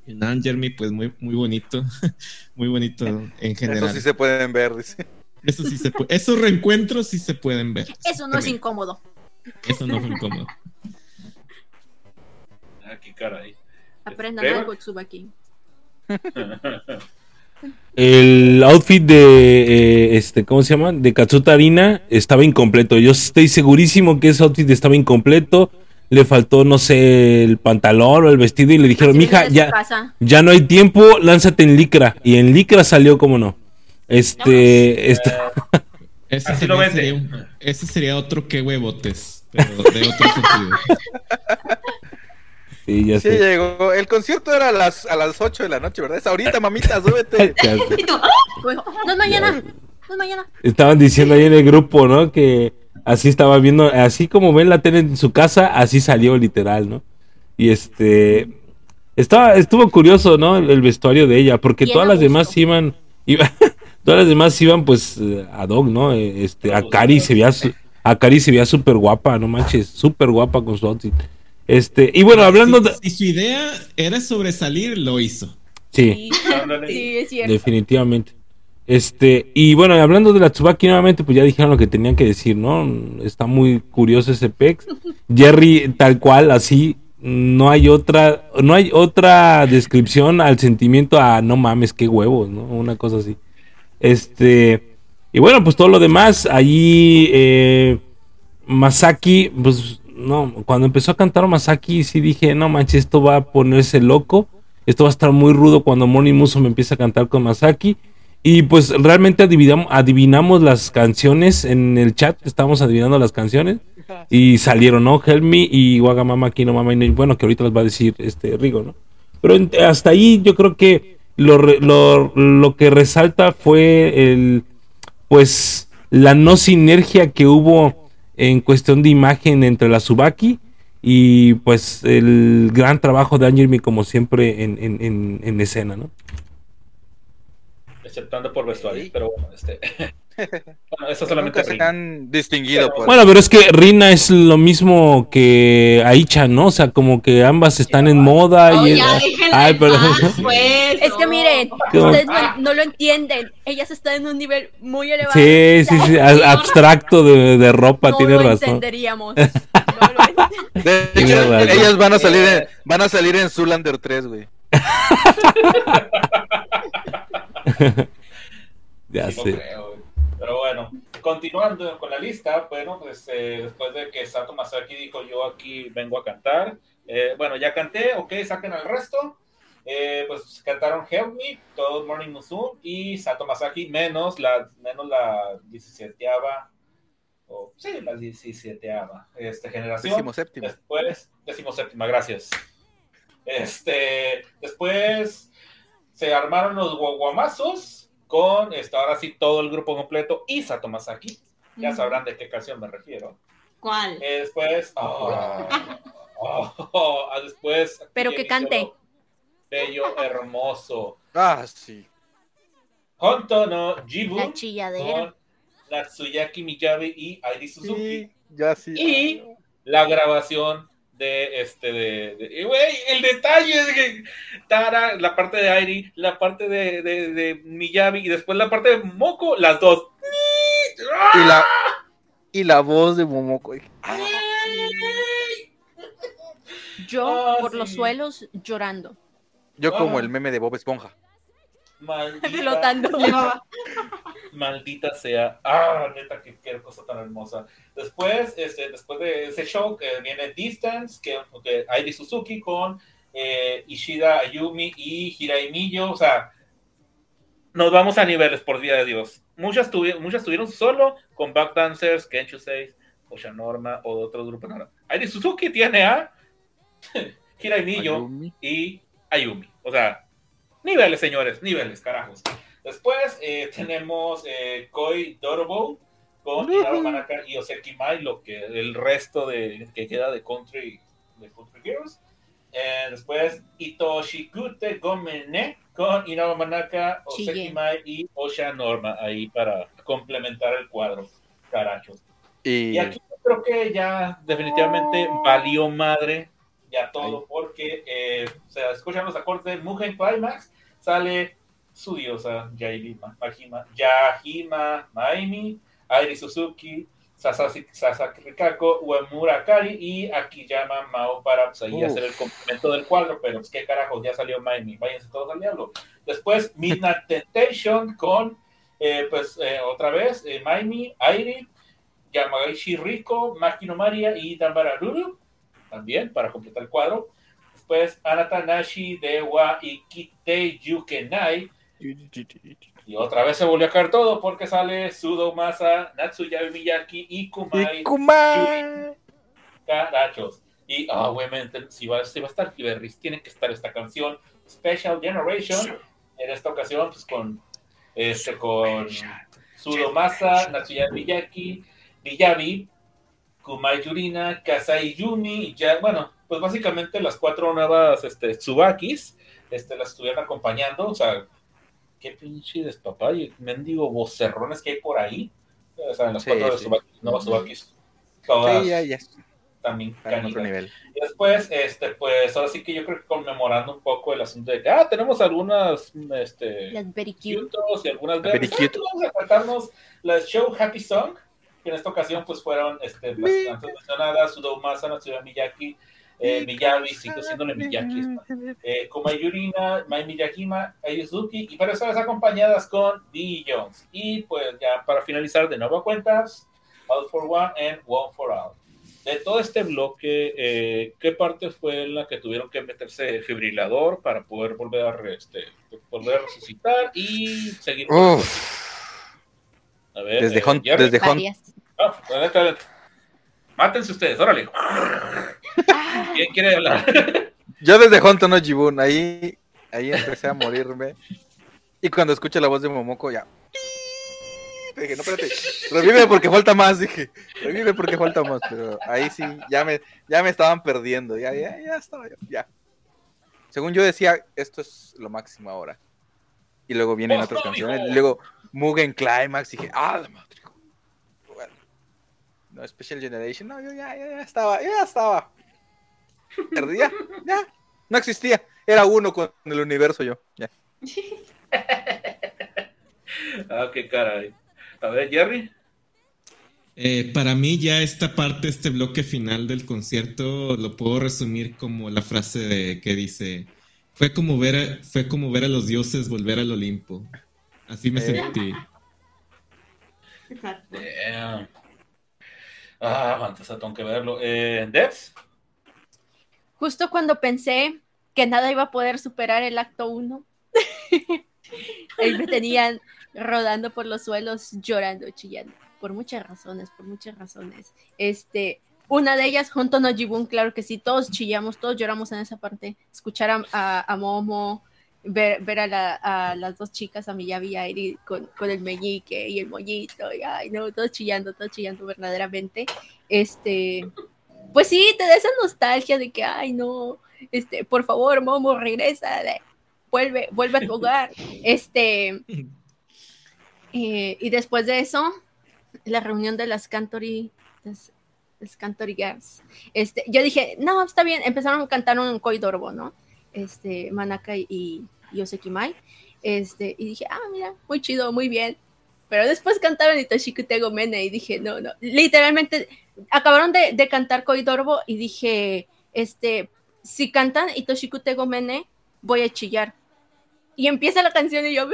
en Angermy, pues muy, muy bonito, muy bonito en general. Eso sí se pueden ver, dice. Eso sí se puede. Esos reencuentros sí se pueden ver. Eso no es incómodo. Eso no fue incómodo. Ah, qué caray. Aprendan algo, Tsubaki. El outfit de eh, este, ¿cómo se llama? De Katsuta Arina estaba incompleto. Yo estoy segurísimo que ese outfit estaba incompleto. Le faltó, no sé, el pantalón o el vestido y le dijeron, Así mija, ya, ya no hay tiempo, lánzate en licra. Y en licra salió, como no. Este, este- Ese, Así lo sería ese sería otro que huevotes, pero de otro sentido. sí, ya Sí, sé. llegó. El concierto era a las, a las 8 de la noche, ¿verdad? Es ahorita, mamita, súbete. No es mañana. No es mañana. Estaban diciendo ahí en el grupo, ¿no? Que así estaba viendo, así como ven la tele en su casa, así salió literal, ¿no? Y este estaba estuvo curioso, ¿no? El, el vestuario de ella, porque todas a las demás iban, iba- todas las demás iban pues eh, ad hoc, ¿no? Eh, Este, a Cari se veía a Cari se veía súper guapa, no manches, súper guapa con su outfit. Este, y bueno, hablando si, de si su idea era sobresalir, lo hizo. sí. Sí, es cierto. Definitivamente. Este, y bueno, hablando de la Tsubaki nuevamente, pues ya dijeron lo que tenían que decir, ¿no? Está muy curioso ese pex. Jerry, tal cual, así, no hay otra, no hay otra descripción al sentimiento a no mames, qué huevos, ¿no? Una cosa así. Este, y bueno, pues todo lo demás, allí, eh, Masaki, pues no, cuando empezó a cantar Masaki, sí dije, no manches, esto va a ponerse loco. Esto va a estar muy rudo cuando Moni Muso me empieza a cantar con Masaki. Y pues realmente adivinamos, las canciones en el chat, estábamos adivinando las canciones. Y salieron, ¿no? Help Me y Wagamama Kino Mama. Y bueno, que ahorita las va a decir este Rigo, ¿no? Pero hasta ahí yo creo que lo, lo, lo que resalta fue el, pues, la no sinergia que hubo en cuestión de imagen entre la Subaki y pues el gran trabajo de Angelmi como siempre en, en, en, en escena, ¿no? Exceptando por vestuario, pero bueno, este. bueno, eso solamente se han distinguido por Bueno, pero es que Rina es lo mismo que Aicha, ¿no? O sea, como que ambas están en moda Oh, y... ya, déjenla Ay, pero... paz, pues, Es que no. miren, ustedes no, no lo entienden. Ellas están en un nivel muy elevado. Sí, sí, sí, a- abstracto de, de ropa, no tiene lo razón. entenderíamos. No lo enten- De hecho, ellas van a salir en, van a salir en Zulander 3, güey. Ya Sí, no sé. creo, güey. Pero bueno, continuando con la lista, bueno, pues eh, después de que Sato Masaki dijo yo aquí vengo a cantar, eh, bueno, ya canté, ok, saquen al resto. Eh, pues cantaron Help Me, todo Morning Musume y Sato Masaki, menos la, menos la 17 o sí, la 17 este, generación. Décimo séptimo. Después, décimo séptima, gracias. Este, después se armaron los guaguamazos con, este, ahora sí, todo el grupo completo y Sato Masaki. Ya sabrán de qué canción me refiero. ¿Cuál? Eh, después, ah, oh, después. Pero que cante. Bello, hermoso. Ah, sí. Honto no Jibu La chilladera. con Natsuyaki Miyabi y Airi Suzuki. Sí, ya sí. Y la grabación de este de, de- güey, el detalle de que Tara, la parte de Airi, la parte de, de, de Miyabi y después la parte de Moko, las dos. Y la, y la voz de Momoko. Yo Ah, por los suelos llorando. Yo como Ah. el meme de Bob Esponja. Maldita, Flotando. maldita sea. Ah, neta, qué, qué cosa tan hermosa. Después, este, después de ese show, que viene Distance, que, que Airi Suzuki con eh, Ishida Ayumi y Hirai Miyo. O sea, nos vamos a niveles, por día de Dios. Muchas, tuvi- muchas tuvieron solo con Backdancers, Kenshu 6, Osha Norma o de otros grupos. No, no. Airi Suzuki tiene a Hirai Miyo Ayumi. y Ayumi. O sea, niveles, señores, niveles, carajos. Después eh, tenemos eh, Koi Dorobo con Inaro Manaka y Oseki Mai, lo que el resto de que queda de Country, de country Heroes. Eh, después Itoshikute Gomene con Inaro Manaka, Oseki. Mai y Osha Norma ahí para complementar el cuadro. Carachos. Y, Y aquí creo que ya definitivamente valió madre ya todo, porque eh, o sea, escuchan los acordes de Mugen Climax, sale su diosa Majima, Yahima Maimi, Airi Suzuki, Sasaki, Sasaki Rikako, Uemura Kari y Akiyama Mao para pues, ahí hacer el complemento del cuadro, pero pues qué carajos, ya salió Maimi, váyanse todos al diablo. Después Midnight Temptation con, eh, pues eh, otra vez, eh, Maimi, Airi, Yamagaishi Riko, Makino Maria y Dambara Ruru, también para completar el cuadro. Después Anata Nashi, Dewa y Kitei Yukenai. Y otra vez se volvió a caer todo porque sale Sudo Masa, Natsuya Miyaki y Kumai Y. Carachos. Y ah, obviamente, si va, si va a estar Kiberris, tiene que estar esta canción Special Generation. En esta ocasión, pues con este con Sudo Masa, Natsuya Miyaki, Miyabi, Kumai Yurina, Kasai Yumi, y ya, bueno, pues básicamente las cuatro nuevas este, Tsubakis este, las estuvieron acompañando. O sea, qué pinche despapalle, mendigo vocerrones que hay por ahí. O sea, las Sí, cuatro de sí. Tsubaki- nuevas Tsubakis. Todas Sí, ya, ya. también en otro nivel. Y después, este, pues ahora sí que yo creo que conmemorando un poco el asunto de que, ah, tenemos algunas, este, Las very cute. y algunas Very cute. Ah, pues vamos a tratarnos las show Happy Song, que en esta ocasión pues fueron este, antes mencionadas, Sudomasa, Natsuya Miyaki, eh, Miyabi, sigo siéndole Miyaki, eh, Komai Yurina, Mai Miyajima, Ayuzuki, y para eso las acompañadas con D. Jones. Y pues ya para finalizar de nuevo cuentas, All for One and One for All. De todo este bloque, eh, ¿qué parte fue la que tuvieron que meterse fibrilador para poder volver a, re- este, volver a resucitar y seguir? con Uf. A ver, Desde eh, Hunt, desde Hunt. Ah, adelante, adelante. Mátense ustedes, órale. ¿Quién quiere hablar? Yo desde Honto no Jibun, ahí, ahí empecé a morirme. Y cuando escuché la voz de Momoko, ya. Dije, no, espérate, revive porque falta más, dije, revive porque falta más, pero ahí sí, ya me, ya me estaban perdiendo, ya, ya, ya estaba yo, ya. Según yo decía, esto es lo máximo ahora. Y luego vienen ¡Oh, otras canciones, y luego Mugen Climax, dije, ah, la madre. No, Special Generation, no, yo ya, ya, ya estaba, ya estaba. Perdía, ya, no existía. Era uno con el universo yo. Ya. ah, qué caray. A ver, Jerry. Eh, para mí ya esta parte, este bloque final del concierto, lo puedo resumir como la frase de, que dice, fue como, ver a, fue como ver a los dioses volver al Olimpo. Así me Eh. sentí. Exacto. Damn. Ah, aguanta, tengo que verlo. Eh, Debs. Justo cuando pensé que nada iba a poder superar el acto 1, ahí me tenían rodando por los suelos, llorando, chillando, por muchas razones, por muchas razones. Este, una de ellas, junto no Jibun, claro que sí, todos chillamos, todos lloramos en esa parte. Escuchar a, a- a Momo, ver, ver a, la- a las dos chicas, a Miyabi y a Eri, con, con el meñique y el mollito, y ay, no, todos chillando, todos chillando verdaderamente. Este, pues sí, te da esa nostalgia de que, ay, no, este, por favor, Momo, regresa, de- vuelve, vuelve a tu hogar. Este, eh, y después de eso, la reunión de las Cantory, las, las Cantory Girls. Este, yo dije, no, está bien, empezaron a cantar un Koidorbo, ¿no? Este, Manaka y, y Yoseki Mai. Este, y dije, ah, mira, muy chido, muy bien. Pero después cantaron Itoshi Tego Mene y dije, no, no, literalmente acabaron de, de cantar Koidorbo y dije, este, si cantan Itoshi Tego Mene, voy a chillar. Y empieza la canción y yo,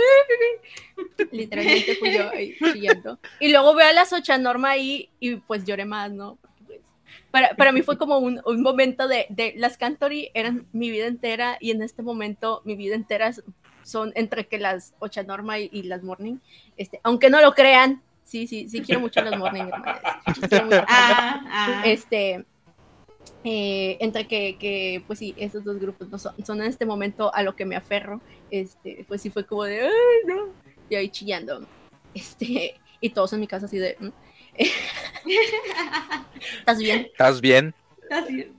literalmente fui yo ahí chillando. Y luego veo a las ocho Norma ahí y pues lloré más, ¿no? Para, para mí fue como un, un momento de, de las Cantory eran mi vida entera y en este momento mi vida entera son entre que las ocho Norma y, y las Morning. Este, aunque no lo crean, sí, sí, sí quiero mucho a las Morning, hermanas. Sí quiero mucho. Ah, ah. Este, eh, entre que, que, pues sí, esos dos grupos no son, son en este momento a lo que me aferro. Este, pues sí fue como de, ay, no. Y ahí chillando. Este, y todos en mi casa así de, "Mm". ¿Estás bien? ¿Estás bien? Así.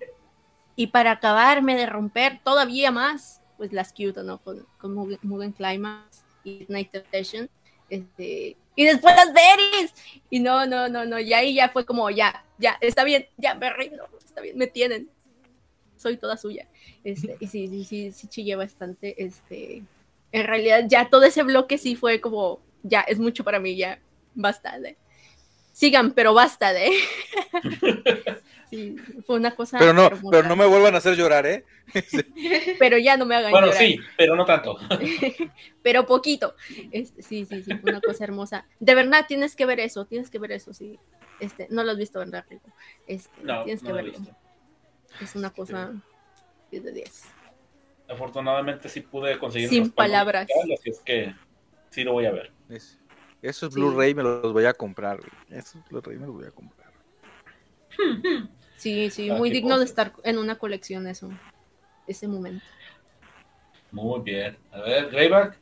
Y para acabarme de romper todavía más, pues las cute, ¿no? Con, con Mugen, Climax y Night Temptation. Este, y después las berries. Y no, no, no, no. Y ahí ya fue como, ya, ya, está bien, ya me rindo, está bien, me tienen. Soy toda suya. Este, y sí, sí, sí, sí chillé bastante. Este, en realidad ya todo ese bloque sí fue como, ya es mucho para mí, ya basta de. Sigan, pero basta de. sí, fue una cosa. Pero no, hermosa. pero no me vuelvan a hacer llorar, ¿eh? Pero ya no me hagan Bueno, llorar. sí, pero no tanto. pero poquito. Este, sí, sí, sí, fue una cosa hermosa. De verdad, tienes que ver eso, tienes que ver eso, sí. Este, no lo has visto, ¿verdad, Rico? Este, No, tienes que no lo he verlo. visto. Es una cosa 10 de 10. Afortunadamente sí pude conseguir. Sin palabras. Así es que sí lo voy a ver. Es- Esos Sí. Blu-ray me los voy a comprar, güey. Esos Blu-ray me los voy a comprar. Sí, sí, Ah, muy digno de estar en una colección eso. Ese momento. Muy bien. A ver, Greyback.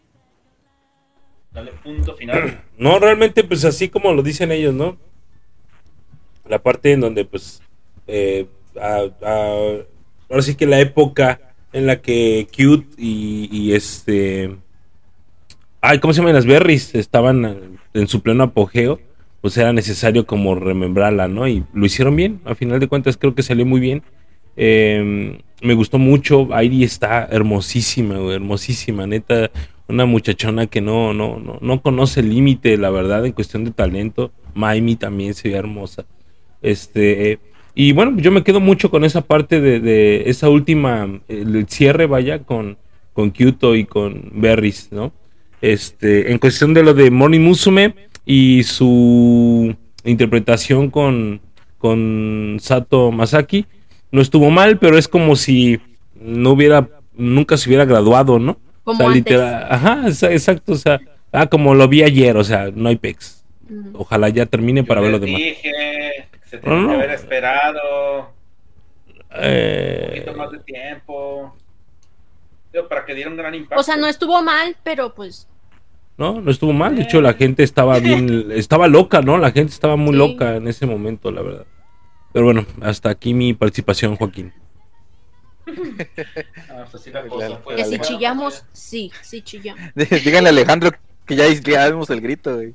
Dale punto final. No, realmente, pues así como lo dicen ellos, ¿no? La parte en donde, pues, eh, a- a- ahora sí que la época en la que Cute y, y este... Ay, ¿cómo se llaman las berries? Estaban eh, en su pleno apogeo, pues era necesario como remembrarla, ¿no? Y lo hicieron bien, a final de cuentas creo que salió muy bien. Eh, me gustó mucho, Airi está hermosísima, hermosísima, neta, una muchachona que no, no, no, no conoce el límite, la verdad, en cuestión de talento. Maimi también se ve hermosa. Este, y bueno, yo me quedo mucho con esa parte de, de esa última, el, cierre, vaya, con, con y con Berries, ¿no? Este, en cuestión de lo de Morning Musume y su interpretación con, con Sato Masaki, no estuvo mal, pero es como si no hubiera, nunca se hubiera graduado, ¿no? Como o sea, antes. literal, ajá, exa- exacto, o sea, ah, como lo vi ayer, o sea, no hay pex. Ujú. Ojalá ya termine para ver lo demás. dije se tenía No, no. que haber esperado un Eh, poquito más de tiempo. Digo, para que diera un gran impacto. O sea, no estuvo mal, pero pues no, no estuvo mal, de hecho la gente estaba bien, estaba loca, ¿no? La gente estaba muy Sí. loca en ese momento, la verdad. Pero bueno, hasta aquí mi participación, Joaquín. Ah, pues así la cosa, Que pues. que si chillamos, sí, sí chillamos. Díganle a Alejandro que ya, ya vimos el grito, güey.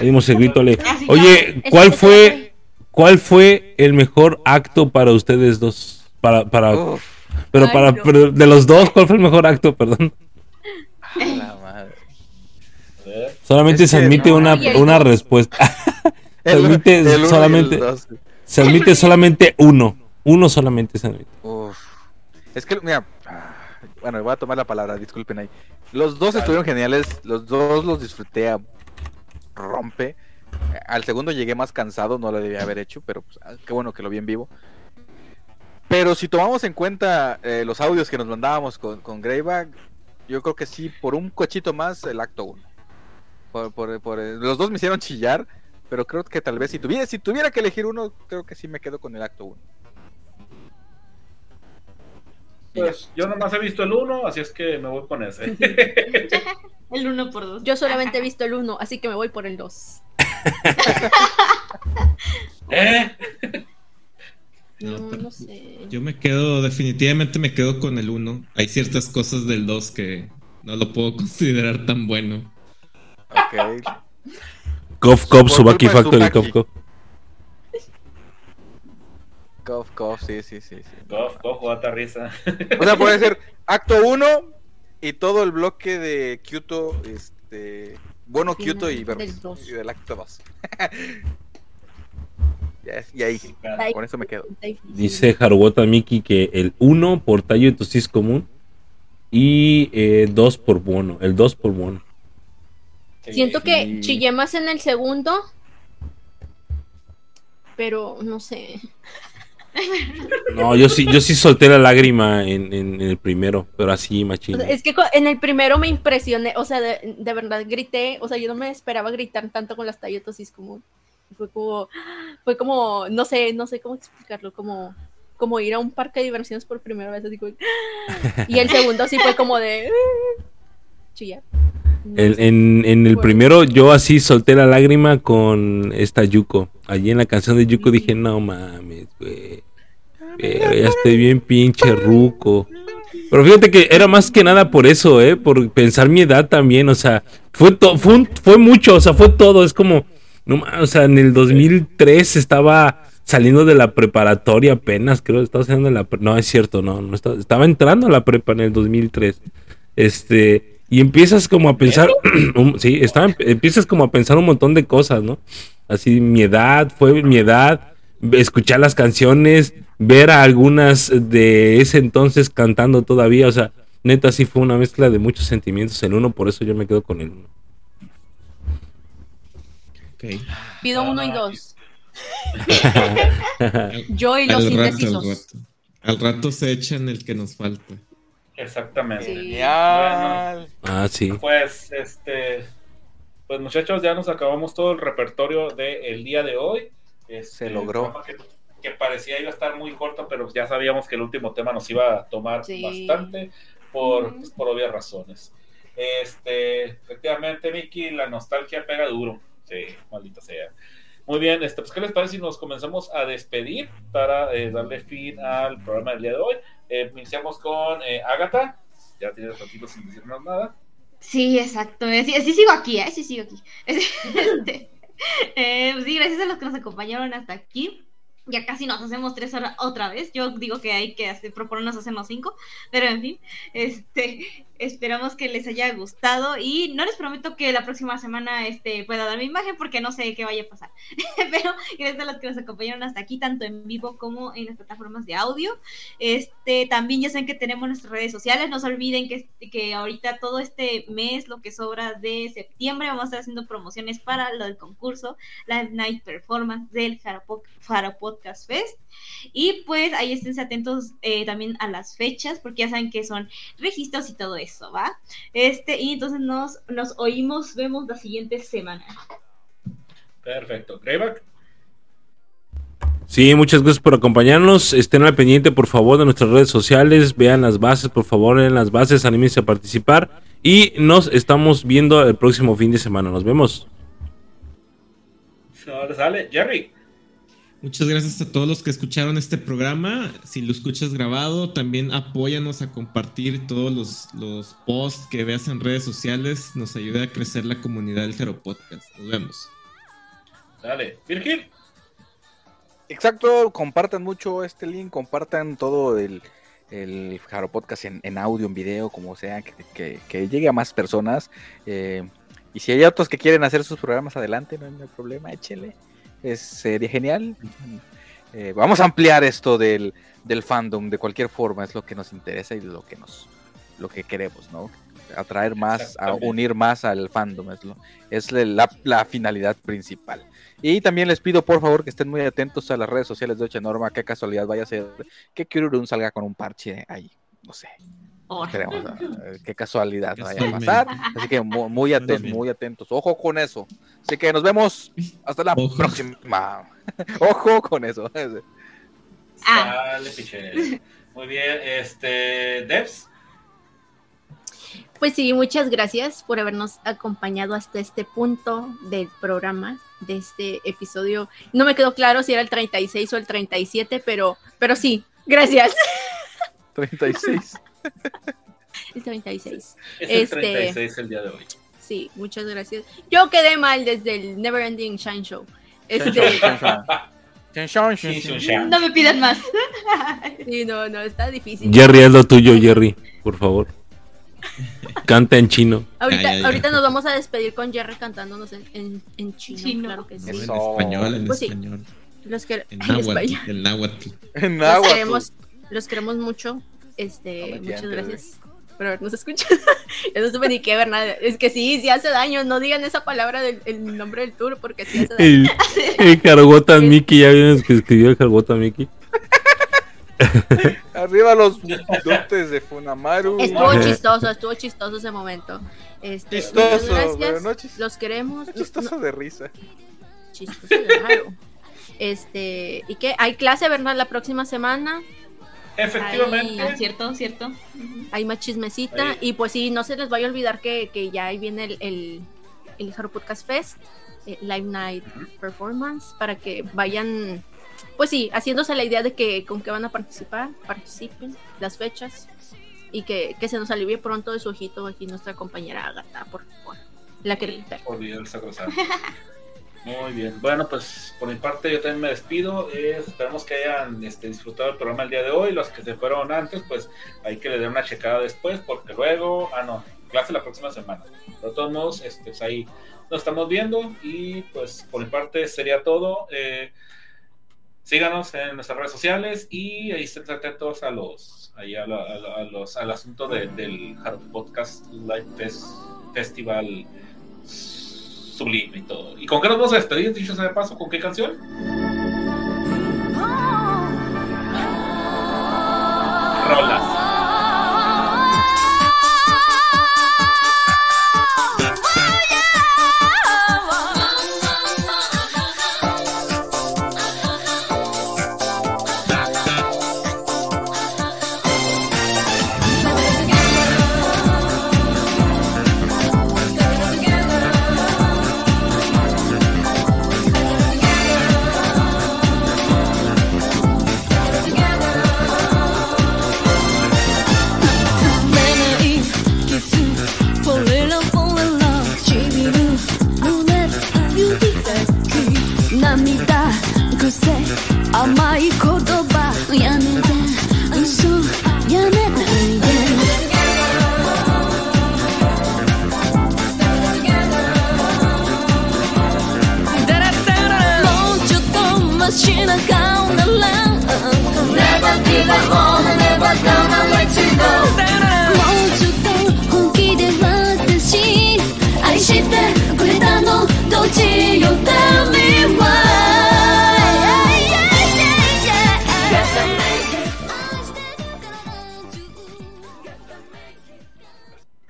Ahí dimos el grito, le. Así Oye, ya. ¿cuál fue, cuál fue el mejor acto para ustedes dos? Para, para, Uf, pero para, pero de los dos, ¿cuál fue el mejor acto? Perdón. Solamente Es se admite no, una, una respuesta. Se admite el el solamente, se admite solamente uno. Uno solamente se admite. Uf. Es que, mira, ah, bueno, voy a tomar la palabra, disculpen ahí. Los dos estuvieron geniales, los dos los disfruté a rompe. Al segundo llegué más cansado, no lo debía haber hecho, pero pues, ah, qué bueno que lo vi en vivo. Pero si tomamos en cuenta eh, los audios que nos mandábamos con, con Greyback, yo creo que sí, por un cochito más, el acto 1. Por, por- por- los dos me hicieron chillar, pero creo que tal vez si tuviera, si tuviera que elegir uno, creo que sí me quedo con el acto 1. Pues yo nomás he visto el uno, así es que me voy con ese. El uno por dos. Yo solamente he visto el 1, así que me voy por el 2. ¿Eh? No, no sé. Yo me quedo, definitivamente me quedo con el 1. Hay ciertas cosas del 2 que no lo puedo considerar tan bueno. Ok. Cof, Cof, Subaki de Factory. Cof, Cof. Cof, cof, sí, sí, sí, sí. Cof, cof, data risa. O sea, puede ser acto 1 y todo el bloque de Kyoto, este, bueno, Kyoto y dos. Y del acto 2. y ahí, con eso me quedo. Dice Haruota Miki que el 1 por tallo entonces común y 2 por bono. El 2 por bono. Siento que Sí. chillé más en el segundo, pero no sé. No, yo sí, yo sí solté la lágrima en, en- en el primero, pero así, O machín. sea, es que en el primero me impresioné, o sea, de, de verdad grité, o sea, yo no me esperaba gritar tanto con las tallotosis como fue como fue como no sé, no sé cómo explicarlo, como como ir a un parque de diversiones por primera vez así como y el segundo sí fue como de chillar. En, en- en el primero yo así solté la lágrima con esta Yuko. Allí en la canción de Yuko dije, no mames, güey. Pero ya estoy bien pinche ruco. Pero fíjate que era más que nada por eso, ¿eh? Por pensar mi edad también, o sea, fue, to- fue, un- fue mucho, o sea, fue todo. Es como, no o sea, en el 2003 estaba saliendo de la preparatoria apenas, creo, estaba saliendo de la... No, es cierto, no, no estaba, estaba entrando a la prepa en el 2003. Este, y empiezas como a pensar, un- sí, estaba, empiezas como a pensar un montón de cosas, ¿no? Así, mi edad, fue mi edad, escuchar las canciones, ver a algunas de ese entonces cantando todavía, o sea, neta sí fue una mezcla de muchos sentimientos en uno, por eso yo me quedo con el uno. Ok. Pido No, uno y no, dos. Yo y los Al rato, al rato. Al rato se echan el que nos falta. Exactamente. Sí. Genial. Ah, sí. Pues, este, pues muchachos, ya nos acabamos todo el repertorio del día de hoy. Este, Se logró. Que, que parecía iba a estar muy corto, pero ya sabíamos que el último tema nos iba a tomar Sí. bastante por, pues, por obvias razones. Este, efectivamente, Vicky, la nostalgia pega duro. Sí, maldita sea. Muy bien, este, pues, ¿qué les parece si nos comenzamos a despedir para eh, darle fin al programa del día de hoy? Eh, iniciamos con eh, Agatha. Ya tienes ratito sin decirnos nada. Sí, exacto. eh, Sí, sigo aquí, ¿eh? Sí sigo aquí. Este, pues sí, gracias a los que nos acompañaron hasta aquí. Ya casi nos hacemos tres horas otra vez. Yo digo que hay que proponernos hacernos cinco. Pero en fin, este, esperamos que les haya gustado. Y no les prometo que la próxima semana este, pueda dar mi imagen porque no sé qué vaya a pasar. Pero gracias a los que nos acompañaron hasta aquí, tanto en vivo como en las plataformas de audio. Este, también ya saben que tenemos nuestras redes sociales. No se olviden que, que ahorita todo este mes, lo que sobra de septiembre, vamos a estar haciendo promociones para lo del concurso, Live Night Performance del Jaro Podcast Fest. Y pues ahí estén atentos eh, también a las fechas, porque ya saben que son registros y todo eso, ¿va? Este, y entonces nos, nos oímos, vemos la siguiente semana. Perfecto. Greyback. Sí, muchas gracias por acompañarnos. Estén al pendiente, por favor, de nuestras redes sociales. Vean las bases, por favor, en las bases, anímense a participar. Y nos estamos viendo el próximo fin de semana. Nos vemos. Ahora sale Jerry. Muchas gracias a todos los que escucharon este programa. Si lo escuchas grabado, también apóyanos a compartir todos los, los posts que veas en redes sociales. Nos ayuda a crecer la comunidad del Jaro Podcast. Nos vemos. Dale. Virgil. Exacto, compartan mucho este link, compartan todo el, el Jaro Podcast en, en audio, en video, como sea, que, que- que llegue a más personas. eh, y si hay otros que quieren hacer sus programas adelante, no hay problema, échenle. Es, sería genial. Eh, vamos a ampliar esto del, del fandom de cualquier forma, es lo que nos interesa y lo que nos lo que queremos, ¿no? Atraer más, a unir más al fandom, es, lo, es la, la finalidad principal. Y también les pido por favor que estén muy atentos a las redes sociales de Ocha Norma. Qué casualidad vaya a ser que Kirurun salga con un parche ahí. No sé. Esperemos, eh, qué casualidad vaya a pasar. Así que mu- muy, atentos, muy atentos. Ojo con eso. Así que nos vemos hasta la Ojo. próxima. Ojo con eso. Ah. Sale. Muy bien. Este. Devs. Pues sí, muchas gracias por habernos acompañado hasta este punto del programa, de este episodio. No me quedó claro si era el 36 o el 37, pero, pero sí, gracias. 36. El 36. Es Este- el 36 el día de hoy. Sí, muchas gracias. Yo quedé mal desde el Never Ending Shine Show. Este. No me pidan más. sí, no, no, está difícil. Jerry, haz lo tuyo, Jerry, por favor. Canta en chino. Ahorita, ya, ya. ahorita nos vamos a despedir con Jerry cantándonos en, en, en chino, Chino. claro que sí. En español, en Pues sí. español. Los que, En náhuatl. En náhuatl. Los queremos, los queremos mucho. Este, No muchas gracias por habernos escuchado. Yo no supe ni qué ver nada. Es que sí, sí hace daño. No digan esa palabra del el nombre del tour porque sí hace daño. El, el Jargota Mickey, ¿ya vieron que escribió el Jargota Mickey? Arriba los dotes de Funamaru. Estuvo chistoso, estuvo chistoso ese momento. Este, Chistoso, gracias. pero no chis- Los queremos. no chistoso de risa. Chistoso de raro. Este, ¿y qué? Hay clase, ¿verdad? La próxima semana. Efectivamente. Cierto, cierto. Hay más chismecita. Ahí. Y pues sí, no se les vaya a olvidar que, que ya ahí viene el, el, el Podcast Fest, eh, Live Night Performance, para que vayan, pues sí, haciéndose la idea de que con qué van a participar, participen, las fechas, y que, que se nos alivie pronto de su ojito aquí nuestra compañera Agatha, por favor. La que el sacrosanto. Muy bien. Bueno, pues por mi parte yo también me despido. Eh, esperamos que hayan este, disfrutado el programa el día de hoy. Los que se fueron antes, pues hay que le den una checada después, porque luego, ah, no, clase la próxima semana. De todos modos, este, pues ahí nos estamos viendo y pues por mi parte sería todo. Eh, síganos en nuestras redes sociales y ahí estén atentos a los, ahí a, la- a la- al asunto de- del Hard Podcast Live Fest- Festival sublime y todo. ¿Y con qué nos vamos a despedir, dicho sea de paso? ¿Con qué canción? Rolas.